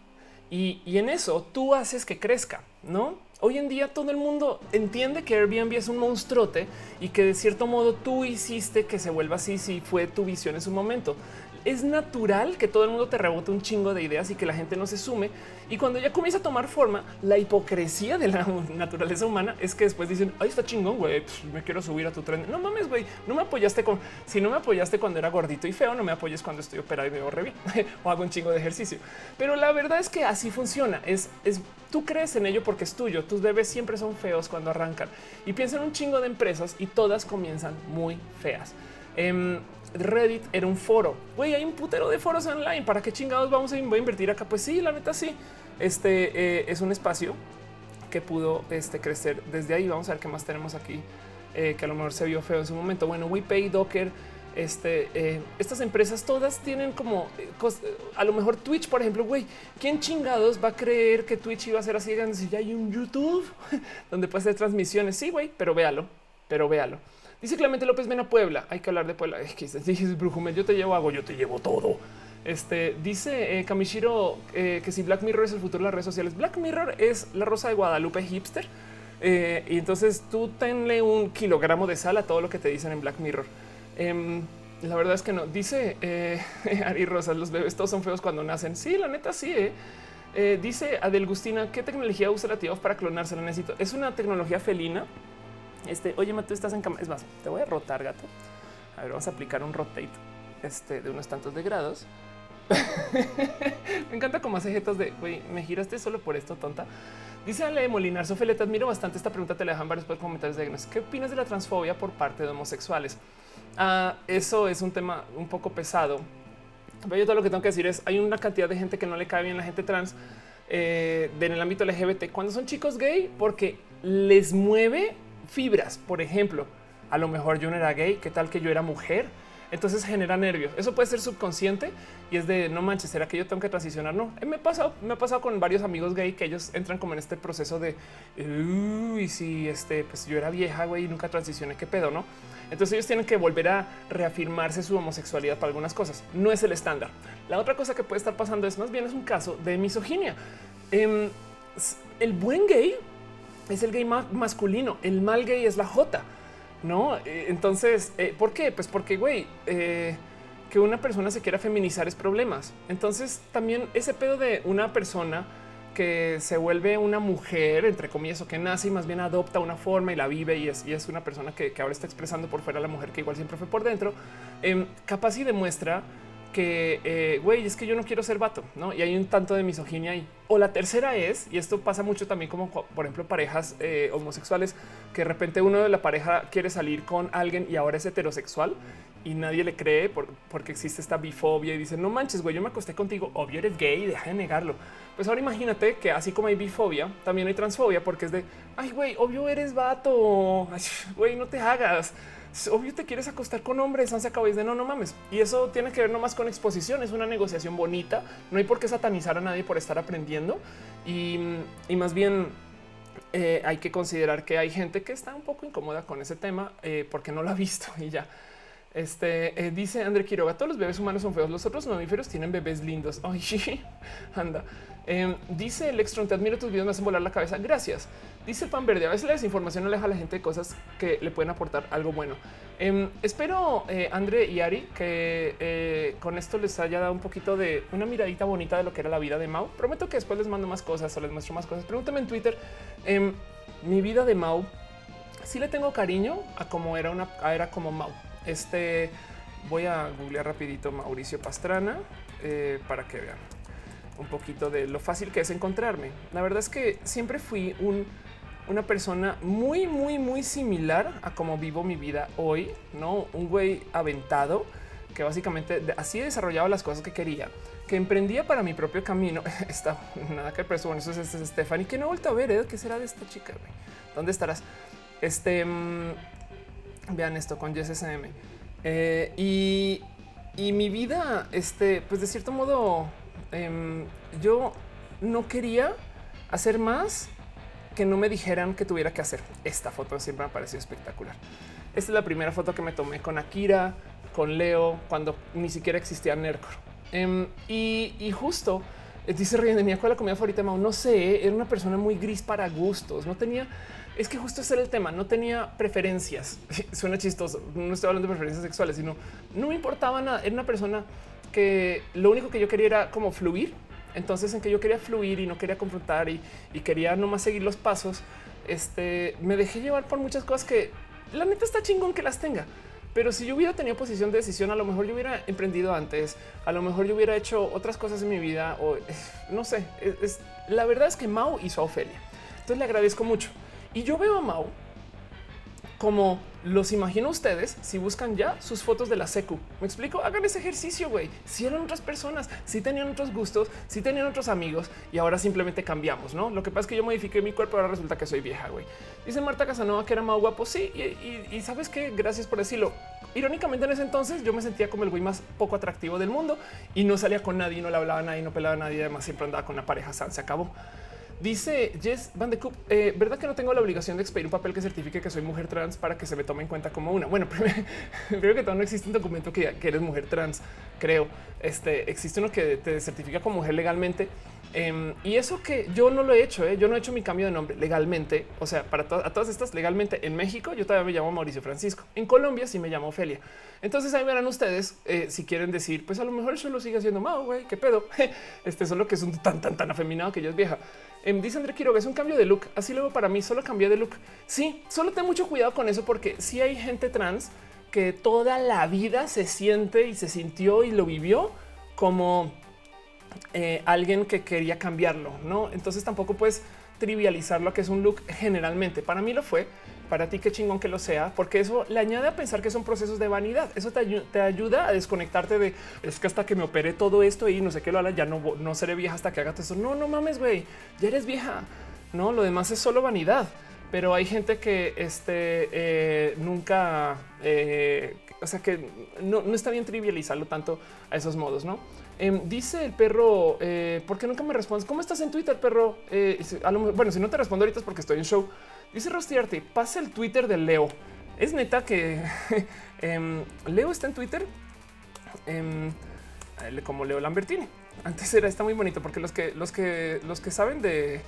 Y, en eso tú haces que crezca, ¿no? Hoy en día todo el mundo entiende que Airbnb es un monstruote y que de cierto modo tú hiciste que se vuelva así si fue tu visión en su momento es natural que todo el mundo te rebote un chingo de ideas y que la gente no se sume. Y cuando ya comienza a tomar forma, la hipocresía de la naturaleza humana es que después dicen, ahí está chingón, güey, me quiero subir a tu tren. No mames, güey, no me apoyaste con, si no me apoyaste cuando era gordito y feo, no me apoyes cuando estoy operado y veo re bien o hago un chingo de ejercicio. Pero la verdad es que así funciona. Es, es, tú crees en ello porque es tuyo. Tus bebés siempre son feos cuando arrancan y piensan un chingo de empresas y todas comienzan muy feas. Em, Reddit era un foro. Güey, hay un putero de foros online. ¿Para qué chingados vamos a invertir acá? Pues sí, la neta sí. Este eh, es un espacio que pudo este, crecer desde ahí. Vamos a ver qué más tenemos aquí, eh, que a lo mejor se vio feo en su momento. Bueno, WePay, Docker, este, eh, estas empresas todas tienen como a lo mejor Twitch, por ejemplo, güey, ¿quién chingados va a creer que Twitch iba a ser así si ya hay un YouTube donde puede hacer transmisiones? Sí, güey, pero véalo, pero véalo. Dice Clemente López, ven a Puebla. Hay que hablar de Puebla. Dices, Brujumel, yo te llevo hago, yo te llevo todo. Este dice eh, Kamishiro eh, que si Black Mirror es el futuro de las redes sociales, Black Mirror es la rosa de Guadalupe hipster. Eh, y entonces tú tenle un kilogramo de sal a todo lo que te dicen en Black Mirror. Em, la verdad es que no. Dice Ari Rosas, los bebés todos son feos cuando nacen. Sí, la neta sí. dice Adelgustina, ¿qué tecnología usa la tía para clonarse? La necesito. Es una tecnología felina. Este, oye, tú estás en cama. Es más, te voy a rotar, gato. A ver, vamos a aplicar un rotate este, de unos tantos de grados. me encanta cómo hace jetos de güey, me giraste solo por esto, tonta. Dice Ale Molinar, Sofía, te admiro bastante esta pregunta. Te la dejan varios comentarios de ¿Qué opinas de la transfobia por parte de homosexuales? Ah, eso es un tema un poco pesado. Pero yo todo lo que tengo que decir es hay una cantidad de gente que no le cae bien la gente trans eh, en el ámbito LGBT cuando son chicos gay porque les mueve fibras. Por ejemplo, a lo mejor yo no era gay. ¿Qué tal que yo era mujer? Entonces genera nervios. Eso puede ser subconsciente y es de no manches, será que yo tengo que transicionar? No, me ha pasado, me ha pasado con varios amigos gay que ellos entran como en este proceso de y si este, pues yo era vieja güey y nunca transicioné, qué pedo, no? Entonces ellos tienen que volver a reafirmarse su homosexualidad para algunas cosas. No es el estándar. La otra cosa que puede estar pasando es más bien es un caso de misoginia. Em, el buen gay es el gay masculino, el mal gay es la J. No, eh, entonces, eh, ¿por qué? Pues porque, güey, eh, que una persona se quiera feminizar es problemas. Entonces, también ese pedo de una persona que se vuelve una mujer, entre comillas, o que nace y más bien adopta una forma y la vive y es, una persona que, ahora está expresando por fuera la mujer que igual siempre fue por dentro, em, capaz y demuestra que, güey, es que yo no quiero ser vato, ¿no? Y hay un tanto de misoginia ahí. O la tercera es, y esto pasa mucho también como, por ejemplo, parejas homosexuales, que de repente uno de la pareja quiere salir con alguien y ahora es heterosexual y nadie le cree porque existe esta bifobia y dice no manches, güey, yo me acosté contigo, obvio eres gay, deja de negarlo. Pues ahora imagínate que así como hay bifobia, también hay transfobia porque es de ay, güey, obvio eres vato, güey, no te hagas. Obvio te quieres acostar con hombres, se acabó de no, no mames. Y eso tiene que ver nomás con exposición. Es una negociación bonita. No hay por qué satanizar a nadie por estar aprendiendo y, y más bien eh, hay que considerar que hay gente que está un poco incómoda con ese tema eh, porque no lo ha visto y ya. Este eh, dice André Quiroga: todos los bebés humanos son feos, los otros mamíferos tienen bebés lindos. Ay, anda. Em, dice el Extron, te admiro tus videos, me hacen volar la cabeza. Gracias. Dice Pan Verde, a veces la desinformación aleja a la gente de cosas que le pueden aportar algo bueno. Em, espero, eh, André y Ari, que eh, con esto les haya dado un poquito de una miradita bonita de lo que era la vida de Mau. Prometo que después les mando más cosas o les muestro más cosas. Pregúntame en Twitter. Em, mi vida de Mau, sí le tengo cariño a cómo era una era como Mau. Este voy a googlear rapidito Mauricio Pastrana eh, para que vean un poquito de lo fácil que es encontrarme. La verdad es que siempre fui un, una persona muy, muy, muy similar a cómo vivo mi vida hoy, no un güey aventado que básicamente así desarrollaba las cosas que quería, que emprendía para mi propio camino. Está nada que preso. Bueno, eso es, este Stephanie que no he vuelto a ver. ¿eh? ¿Qué será de esta chica? ¿Dónde estarás? Este mm, vean esto con JSM eh, y, y mi vida, este, pues de cierto modo Em, yo no quería hacer más que no me dijeran que tuviera que hacer. Esta foto siempre me ha parecido espectacular. Esta es la primera foto que me tomé con Akira, con Leo, cuando ni siquiera existía Nercor. Em, y, justo eh, dice Ryan de ¿cuál la comida favorita? No sé, era una persona muy gris para gustos. No tenía, es que justo ese era el tema. No tenía preferencias. Suena chistoso. No estoy hablando de preferencias sexuales, sino no me importaba nada. Era una persona que lo único que yo quería era como fluir. Entonces, en que yo quería fluir y no quería confrontar y, y quería nomás seguir los pasos, este me dejé llevar por muchas cosas que la neta está chingón que las tenga. Pero si yo hubiera tenido posición de decisión, a lo mejor yo hubiera emprendido antes, a lo mejor yo hubiera hecho otras cosas en mi vida o no sé. La verdad es que Mao hizo a Ofelia. Entonces le agradezco mucho. Y yo veo a Mao como los imagino ustedes si buscan ya sus fotos de la secu. Me explico, hagan ese ejercicio, güey. Si eran otras personas, si tenían otros gustos, si tenían otros amigos y ahora simplemente cambiamos, ¿no? Lo que pasa es que yo modifiqué mi cuerpo, ahora resulta que soy vieja, güey. Dice Marta Casanova que era más guapo, sí, y, sabes que gracias por decirlo. Irónicamente en ese entonces yo me sentía como el güey más poco atractivo del mundo y no salía con nadie, no le hablaba a nadie, no pelaba a nadie, además siempre andaba con una pareja, se acabó. Dice Jess Van de Coop, eh, ¿verdad que no tengo la obligación de expedir un papel que certifique que soy mujer trans para que se me tome en cuenta como una? Bueno, primero, que todo no existe un documento que, que, eres mujer trans, creo. Este existe uno que te certifica como mujer legalmente. Em, y eso que yo no lo he hecho, ¿eh? yo no he hecho mi cambio de nombre legalmente. O sea, para todas estas legalmente en México, yo todavía me llamo Mauricio Francisco. En Colombia sí me llamo Ofelia. Entonces ahí verán ustedes eh, si quieren decir, pues a lo mejor eso lo sigue haciendo Mao, güey, qué pedo. Este solo que es un tan, tan, tan afeminado que ya es vieja. Em, dice André Quiroga, es un cambio de look. Así luego para mí solo cambié de look. Sí, solo ten mucho cuidado con eso porque si hay gente trans que toda la vida se siente y se sintió y lo vivió como eh, alguien que quería cambiarlo, ¿no? Entonces tampoco puedes trivializar lo que es un look generalmente. Para mí lo fue, para ti qué chingón que lo sea, porque eso le añade a pensar que son procesos de vanidad. Eso te, ayuda a desconectarte de es que hasta que me opere todo esto y no sé qué lo haga, ya no, no seré vieja hasta que hagas eso. No, no mames, güey, ya eres vieja. No, lo demás es solo vanidad. Pero hay gente que este, eh, nunca, eh, o sea, que no, no está bien trivializarlo tanto a esos modos, ¿no? Em, dice el perro, eh, ¿por qué nunca me respondes? ¿Cómo estás en Twitter, perro? Eh, bueno, si no te respondo ahorita es porque estoy en show. Dice Rostiarte, pasa el Twitter de Leo. Es neta que em, Leo está en Twitter em, como Leo Lambertini. Antes era, está muy bonito porque los que, los que, los que saben de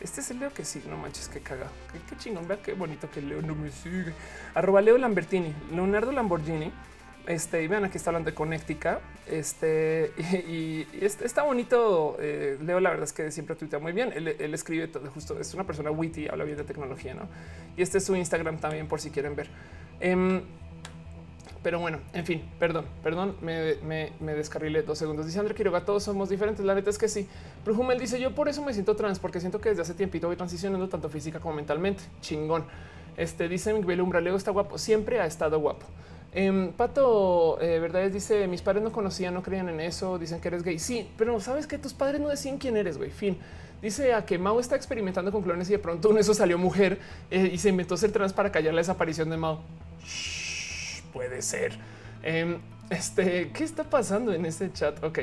este es el Leo que sí, no manches, que caga. Qué, chingón, vea qué bonito que Leo no me sigue. Arroba Leo Lambertini, Leonardo Lamborghini este, y vean, aquí está hablando de Connectica. Este y, está bonito. Eh, Leo, la verdad es que siempre tuitea muy bien. Él, escribe todo, justo es una persona witty, habla bien de tecnología, no? Y este es su Instagram también, por si quieren ver. Em, pero bueno, en fin, perdón, perdón, me, me, descarrilé dos segundos. Dice André Quiroga, todos somos diferentes. La neta es que sí. Pero Humel dice: Yo por eso me siento trans, porque siento que desde hace tiempito voy transicionando tanto física como mentalmente. Chingón. Este dice Miguel Umbra, Leo está guapo, siempre ha estado guapo. Em, Pato eh, Verdades dice: Mis padres no conocían, no creían en eso, dicen que eres gay. Sí, pero sabes que tus padres no decían quién eres, güey. Fin. Dice a que Mao está experimentando con clones y de pronto uno eso salió mujer eh, y se inventó ser trans para callar la desaparición de Mao. puede ser. Em, este, ¿qué está pasando en este chat? Ok.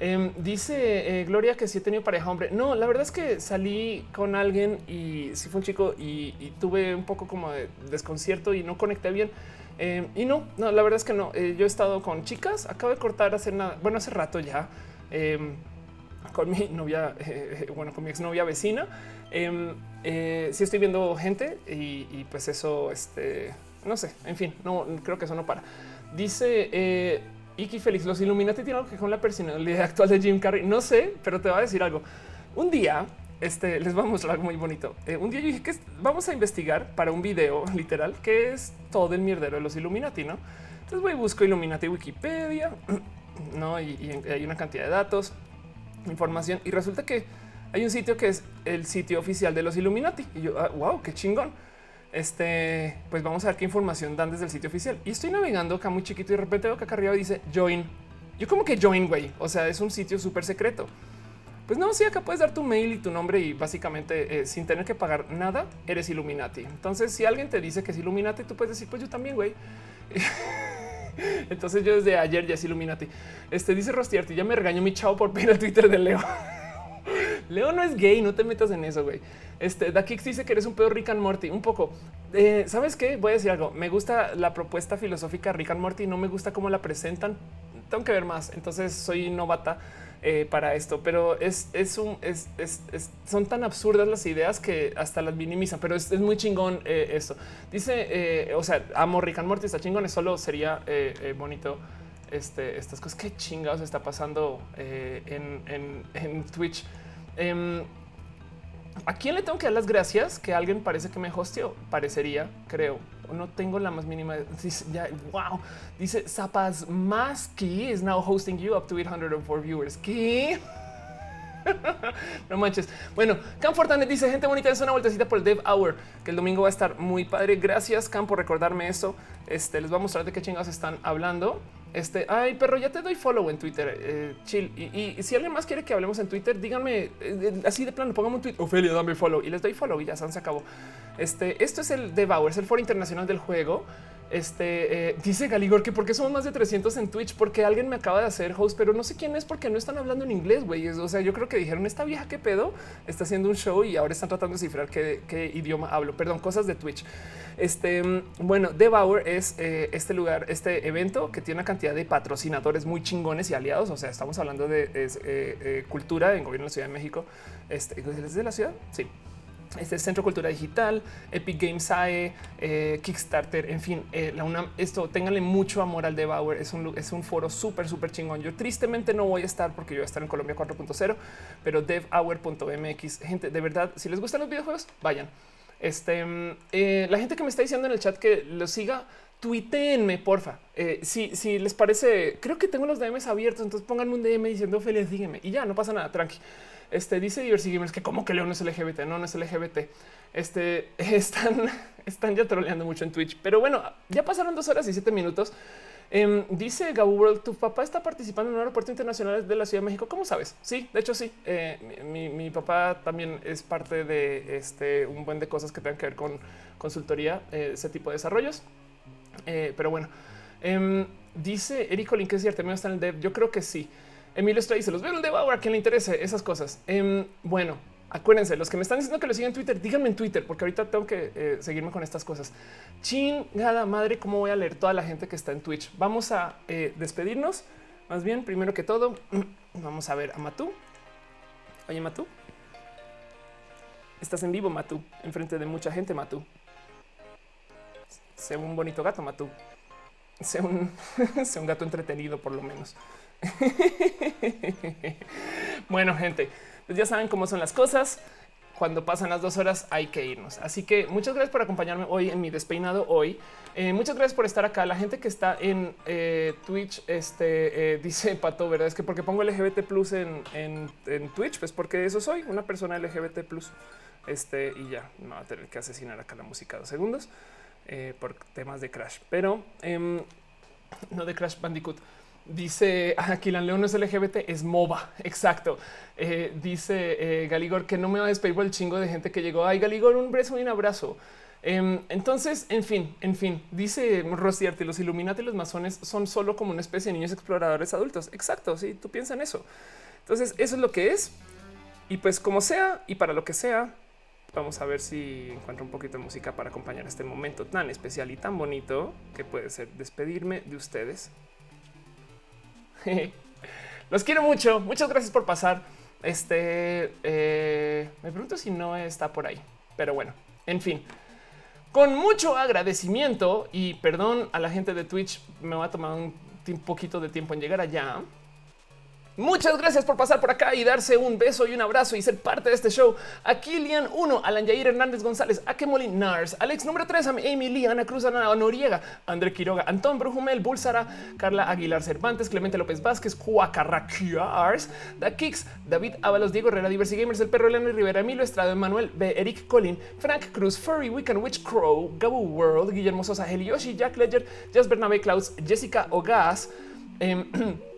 Em, dice eh, Gloria que sí he tenido pareja hombre. No, la verdad es que salí con alguien y sí fue un chico y, y tuve un poco como de desconcierto y no conecté bien. Eh, y no, no, la verdad es que no. Eh, yo he estado con chicas, acabo de cortar hace nada, bueno, hace rato ya em, con mi novia, eh, bueno, con mi exnovia vecina. Em, sí estoy viendo gente y, pues eso, este, no sé, en fin, no creo que eso no para. Dice Iki Félix, los Illuminati tienen algo que con la personalidad actual de Jim Carrey. No sé, pero te voy a decir algo. Un día este les vamos a mostrar algo muy bonito. Eh, un día yo dije que vamos a investigar para un video literal que es todo el mierdero de los Illuminati, no? Entonces voy y busco Illuminati Wikipedia, no? Y, hay una cantidad de datos, información y resulta que hay un sitio que es el sitio oficial de los Illuminati y yo, wow, ah, qué chingón. Este, pues vamos a ver qué información dan desde el sitio oficial y estoy navegando acá muy chiquito y de repente veo que acá arriba dice join. Yo como que join, güey. O sea, es un sitio súper secreto. Pues no, sí, acá puedes dar tu mail y tu nombre y básicamente eh, sin tener que pagar nada, eres Illuminati. Entonces, si alguien te dice que es Illuminati, tú puedes decir, pues yo también, güey. Entonces yo desde ayer ya es Illuminati. Este dice Rostiarty, ya me regañó mi chavo por pedir el Twitter de Leo. Leo no es gay, no te metas en eso, güey. Este Dakix dice que eres un pedo Rick and Morty, un poco. Eh, ¿Sabes qué? Voy a decir algo. Me gusta la propuesta filosófica Rick and Morty, no me gusta cómo la presentan. Tengo que ver más. Entonces soy novata eh, para esto, pero es, es un, es, son tan absurdas las ideas que hasta las minimizan, pero es, muy chingón eh, esto. Dice, eh, o sea, amo Rick and Morty, está chingón, solo sería bonito este, estas cosas. Qué chingados está pasando en, en, en, Twitch. ¿A quién le tengo que dar las gracias? Que alguien parece que me hosteó. Parecería, creo. No tengo la más mínima. Wow. Dice Zapas Maski is now hosting you up to 804 viewers. ¿Qué? no manches. Bueno, Cam Fortanet dice gente bonita, es una vueltecita por el Dev Hour, que el domingo va a estar muy padre. Gracias, Cam, por recordarme eso. Este les voy a mostrar de qué chingados están hablando. Este, ay, perro, ya te doy follow en Twitter. Eh, chill. Y, si alguien más quiere que hablemos en Twitter, díganme eh, eh, así de plano, pongamos un tweet. Ofelia, dame follow y les doy follow y ya se acabó. Este, esto es el Dev Hour, es el foro internacional del juego. Este eh, dice Galigor que porque somos más de 300 en Twitch, porque alguien me acaba de hacer host, pero no sé quién es porque no están hablando en inglés, güey. O sea, yo creo que dijeron esta vieja qué pedo está haciendo un show y ahora están tratando de cifrar qué, idioma hablo. Perdón, cosas de Twitch. Este bueno, Devour es eh, este lugar, este evento que tiene una cantidad de patrocinadores muy chingones y aliados. O sea, estamos hablando de eh, cultura en gobierno de la Ciudad de México. Este es de la ciudad. Sí, este Centro Cultura Digital, Epic Games AE, eh, Kickstarter, en fin, eh, la esto, ténganle mucho amor al Devour, es un, es un foro súper, súper chingón. Yo tristemente no voy a estar porque yo voy a estar en Colombia 4.0, pero devhour.mx, gente, de verdad, si les gustan los videojuegos, vayan. Este, mm, eh, la gente que me está diciendo en el chat que lo siga, tuiteenme, porfa. si, si les parece, creo que tengo los DMs abiertos, entonces pónganme un DM diciendo feliz, díganme y ya no pasa nada, tranqui. Este dice Diversity Gamers que como que León es LGBT, no, no es LGBT. Este están, están ya troleando mucho en Twitch, pero bueno, ya pasaron dos horas y siete minutos. Em, dice Gabu World, tu papá está participando en un aeropuerto internacional de la Ciudad de México. ¿Cómo sabes? Sí, de hecho, sí. Eh, mi, papá también es parte de este un buen de cosas que tengan que ver con consultoría, eh, ese tipo de desarrollos. Eh, pero bueno, em, dice Eric Olin que es cierto, está en el dev. Yo creo que sí. Emilio Estrada dice los veo el de a quien le interese esas cosas. Em, bueno, acuérdense, los que me están diciendo que lo sigan en Twitter, díganme en Twitter, porque ahorita tengo que eh, seguirme con estas cosas. Chingada madre, cómo voy a leer toda la gente que está en Twitch. Vamos a eh, despedirnos. Más bien, primero que todo, vamos a ver a Matú. Oye, Matú. Estás en vivo, Matú, enfrente de mucha gente, Matú. Sé un bonito gato, Matú. Sé un, sé un gato entretenido, por lo menos. bueno, gente, pues ya saben cómo son las cosas. Cuando pasan las dos horas hay que irnos. Así que muchas gracias por acompañarme hoy en mi despeinado hoy. Eh, muchas gracias por estar acá. La gente que está en eh, Twitch este, eh, dice Pato, ¿verdad? Es que porque pongo LGBT plus en, Twitch, pues porque eso soy, una persona LGBT plus. Este y ya no va a tener que asesinar acá la música dos segundos por temas de crash, pero em, no de Crash Bandicoot. Dice aquí la León no es LGBT, es MOBA. Exacto. Eh, dice eh, Galigor que no me va a despedir por el chingo de gente que llegó. Ay, Galigor, un beso y un abrazo. Em, entonces, en fin, en fin, dice Rosiarte, los Illuminati y los masones son solo como una especie de niños exploradores adultos. Exacto. Si sí, tú piensas en eso. Entonces, eso es lo que es. Y pues, como sea y para lo que sea, vamos a ver si encuentro un poquito de música para acompañar este momento tan especial y tan bonito que puede ser despedirme de ustedes Los quiero mucho. Muchas gracias por pasar. Este eh, me pregunto si no está por ahí, pero bueno, en fin, con mucho agradecimiento y perdón a la gente de Twitch, me va a tomar un poquito de tiempo en llegar allá. Muchas gracias por pasar por acá y darse un beso y un abrazo y ser parte de este show. A Kilian 1, Alan Yair Hernández González, a Kemolin Nars, Alex número 3, Amy Lee, Ana Cruz, Ana Noriega, André Quiroga, Antón Brujumel, Bulsara, Carla Aguilar Cervantes, Clemente López Vázquez, Cuacarraquiars, Da Kicks, David Ábalos, Diego Herrera, Diversity Gamers, El Perro Elena Rivera, Emilio Estrada, Manuel B, Eric Colin, Frank Cruz, Furry, Wiccan Witch Crow, Gabu World, Guillermo Sosa, Helioshi, Jack Ledger, Jazz Bernabe Klaus, Jessica Ogas, eh,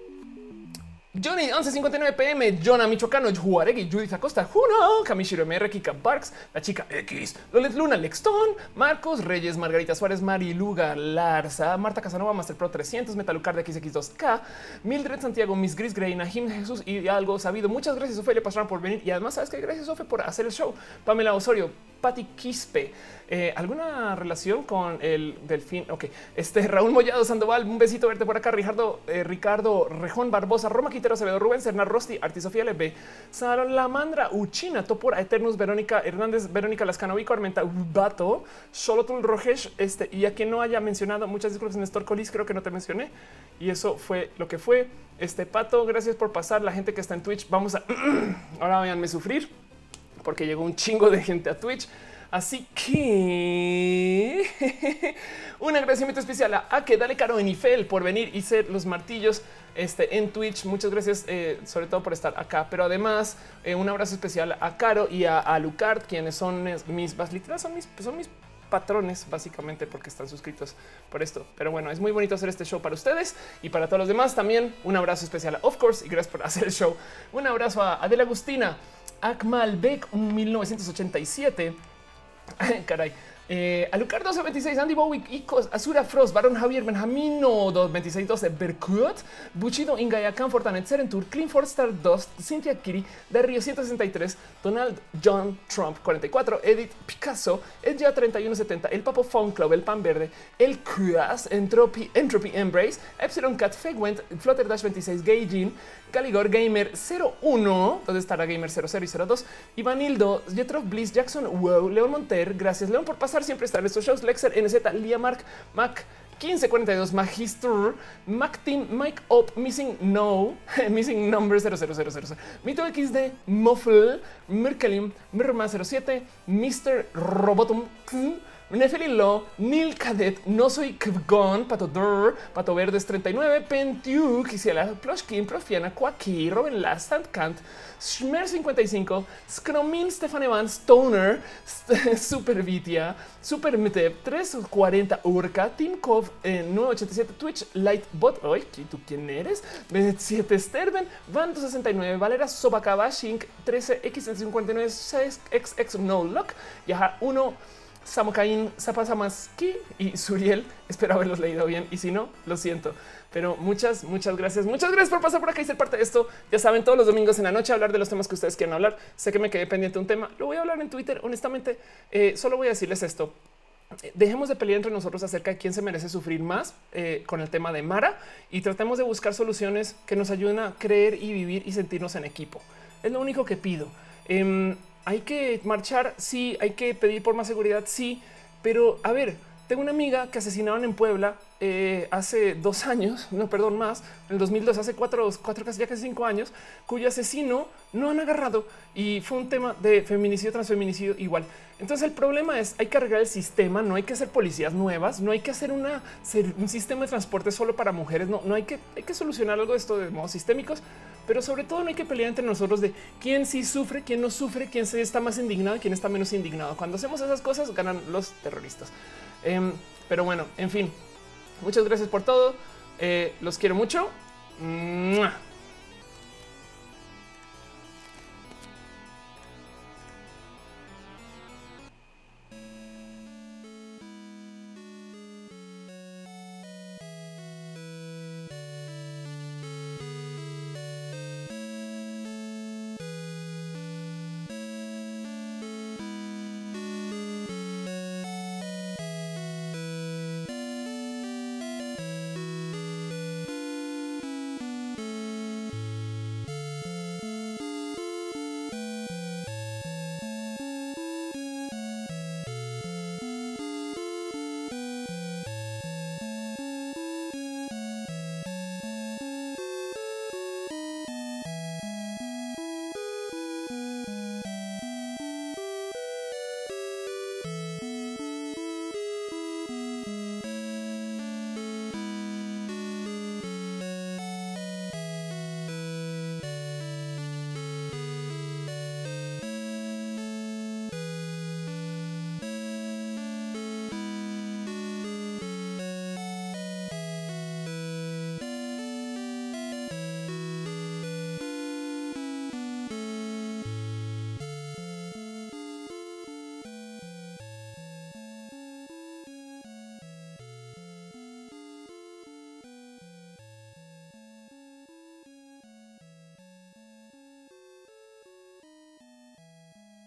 Johnny 1159 PM, Jonah Michoacano, Juaregui, Judith Acosta, Juno, Kamishiro MR, Kika Barks, la chica X, Lolet Luna, Lexton, Marcos Reyes, Margarita Suárez, Mari Luga, Larza, Marta Casanova, Master Pro 300, Metalucar de XX2K, Mildred Santiago, Miss Gris Grey, Nahim Jesús y algo sabido. Muchas gracias, Ofelia Pastrana, por venir. Y además, sabes que gracias, Ofe, por hacer el show. Pamela Osorio, Patti Quispe. Eh, ¿Alguna relación con el delfín? Ok, este Raúl Mollado Sandoval, un besito verte por acá. Ricardo, eh, Ricardo Rejón Barbosa, Roma Quintero Acevedo, Rubén Serna Rosti, Arti Sofía LB, Salamandra Uchina, Topor Eternus, Verónica Hernández, Verónica Lascano, Vico Armenta, Bato, Solotul Rojesh, este y a quien no haya mencionado, muchas disculpas, Néstor Colis, creo que no te mencioné. Y eso fue lo que fue. Este pato, gracias por pasar. La gente que está en Twitch, vamos a ahora váyanme sufrir porque llegó un chingo de gente a Twitch. Así que un agradecimiento especial a, que dale caro en Ifel por venir y ser los martillos este, en Twitch. Muchas gracias, eh, sobre todo por estar acá. Pero además, eh, un abrazo especial a Caro y a, a Lucard, quienes son mis, literal, son mis, son mis patrones, básicamente porque están suscritos por esto. Pero bueno, es muy bonito hacer este show para ustedes y para todos los demás. También un abrazo especial a Of Course y gracias por hacer el show. Un abrazo a Adela Agustina, Akmal Beck, 1987. Caray. Eh, Alucard 1226, Andy Bowie, Icos, Azura Frost, Baron Javier, Benjamino 22612, Berkut, Buchido, Ingaya, Fortanet, Serentur, Clean for Star 2, Cynthia Kiri, Río 163, Donald John Trump 44, Edith Picasso, Edja 3170, El Papo Phone Club, El Pan Verde, El Cras, Entropy, Entropy Embrace, Epsilon Cat, Fegwent, Flutter Dash 26, Gaijin, Caligor Gamer 01, donde estará Gamer 00 y 02, Ivanildo, Jetro Bliss, Jackson, Wow, León Monter, gracias León por pasar, siempre estar en estos shows, Lexer, NZ, Lia Mark, Mac, 1542 Magister, Mac Team, Mike Up, Missing No, Missing Number 00000, Mito XD, Muffle, Merkelim, Mirma 07, Mr. Robotum, Nefelilo, Nil Cadet, No Soy Kvgon, Pato Dur, Pato Verdes 39, Pentiu, Quisiela, Ploshkin, Profiana, Quaki, Robin Last, Kant, Schmer 55, Scromin, Stefan Evans, Stoner, Super Vitia, Super Metep, 340 Urca, Team Cove, 987 Twitch, Lightbot, hoy ¿tú quién eres? 7 Sterben, Van 269, Valera Sobacaba, Shink, 13 X59, 6 XX No Lock, Yaja 1. Samokain, Zapasamaski y Suriel. Espero haberlos leído bien y si no, lo siento. Pero muchas, muchas gracias. Muchas gracias por pasar por acá y ser parte de esto. Ya saben, todos los domingos en la noche hablar de los temas que ustedes quieran hablar. Sé que me quedé pendiente un tema. Lo voy a hablar en Twitter. Honestamente, eh, solo voy a decirles esto. Dejemos de pelear entre nosotros acerca de quién se merece sufrir más eh, con el tema de Mara y tratemos de buscar soluciones que nos ayuden a creer y vivir y sentirnos en equipo. Es lo único que pido. Em, hay que marchar, sí, hay que pedir por más seguridad, sí, pero a ver, tengo una amiga que asesinaron en Puebla eh, hace dos años, no, perdón, más, en el 2002, hace cuatro, cuatro casi ya casi cinco años, cuyo asesino no han agarrado y fue un tema de feminicidio, transfeminicidio igual. Entonces el problema es hay que arreglar el sistema, no hay que hacer policías nuevas, no hay que hacer una, un sistema de transporte solo para mujeres, no, no hay que, hay que solucionar algo de esto de modos sistémicos pero sobre todo no hay que pelear entre nosotros de quién sí sufre, quién no sufre, quién se está más indignado y quién está menos indignado. Cuando hacemos esas cosas ganan los terroristas. Em, pero bueno, en fin, muchas gracias por todo. Eh, los quiero mucho.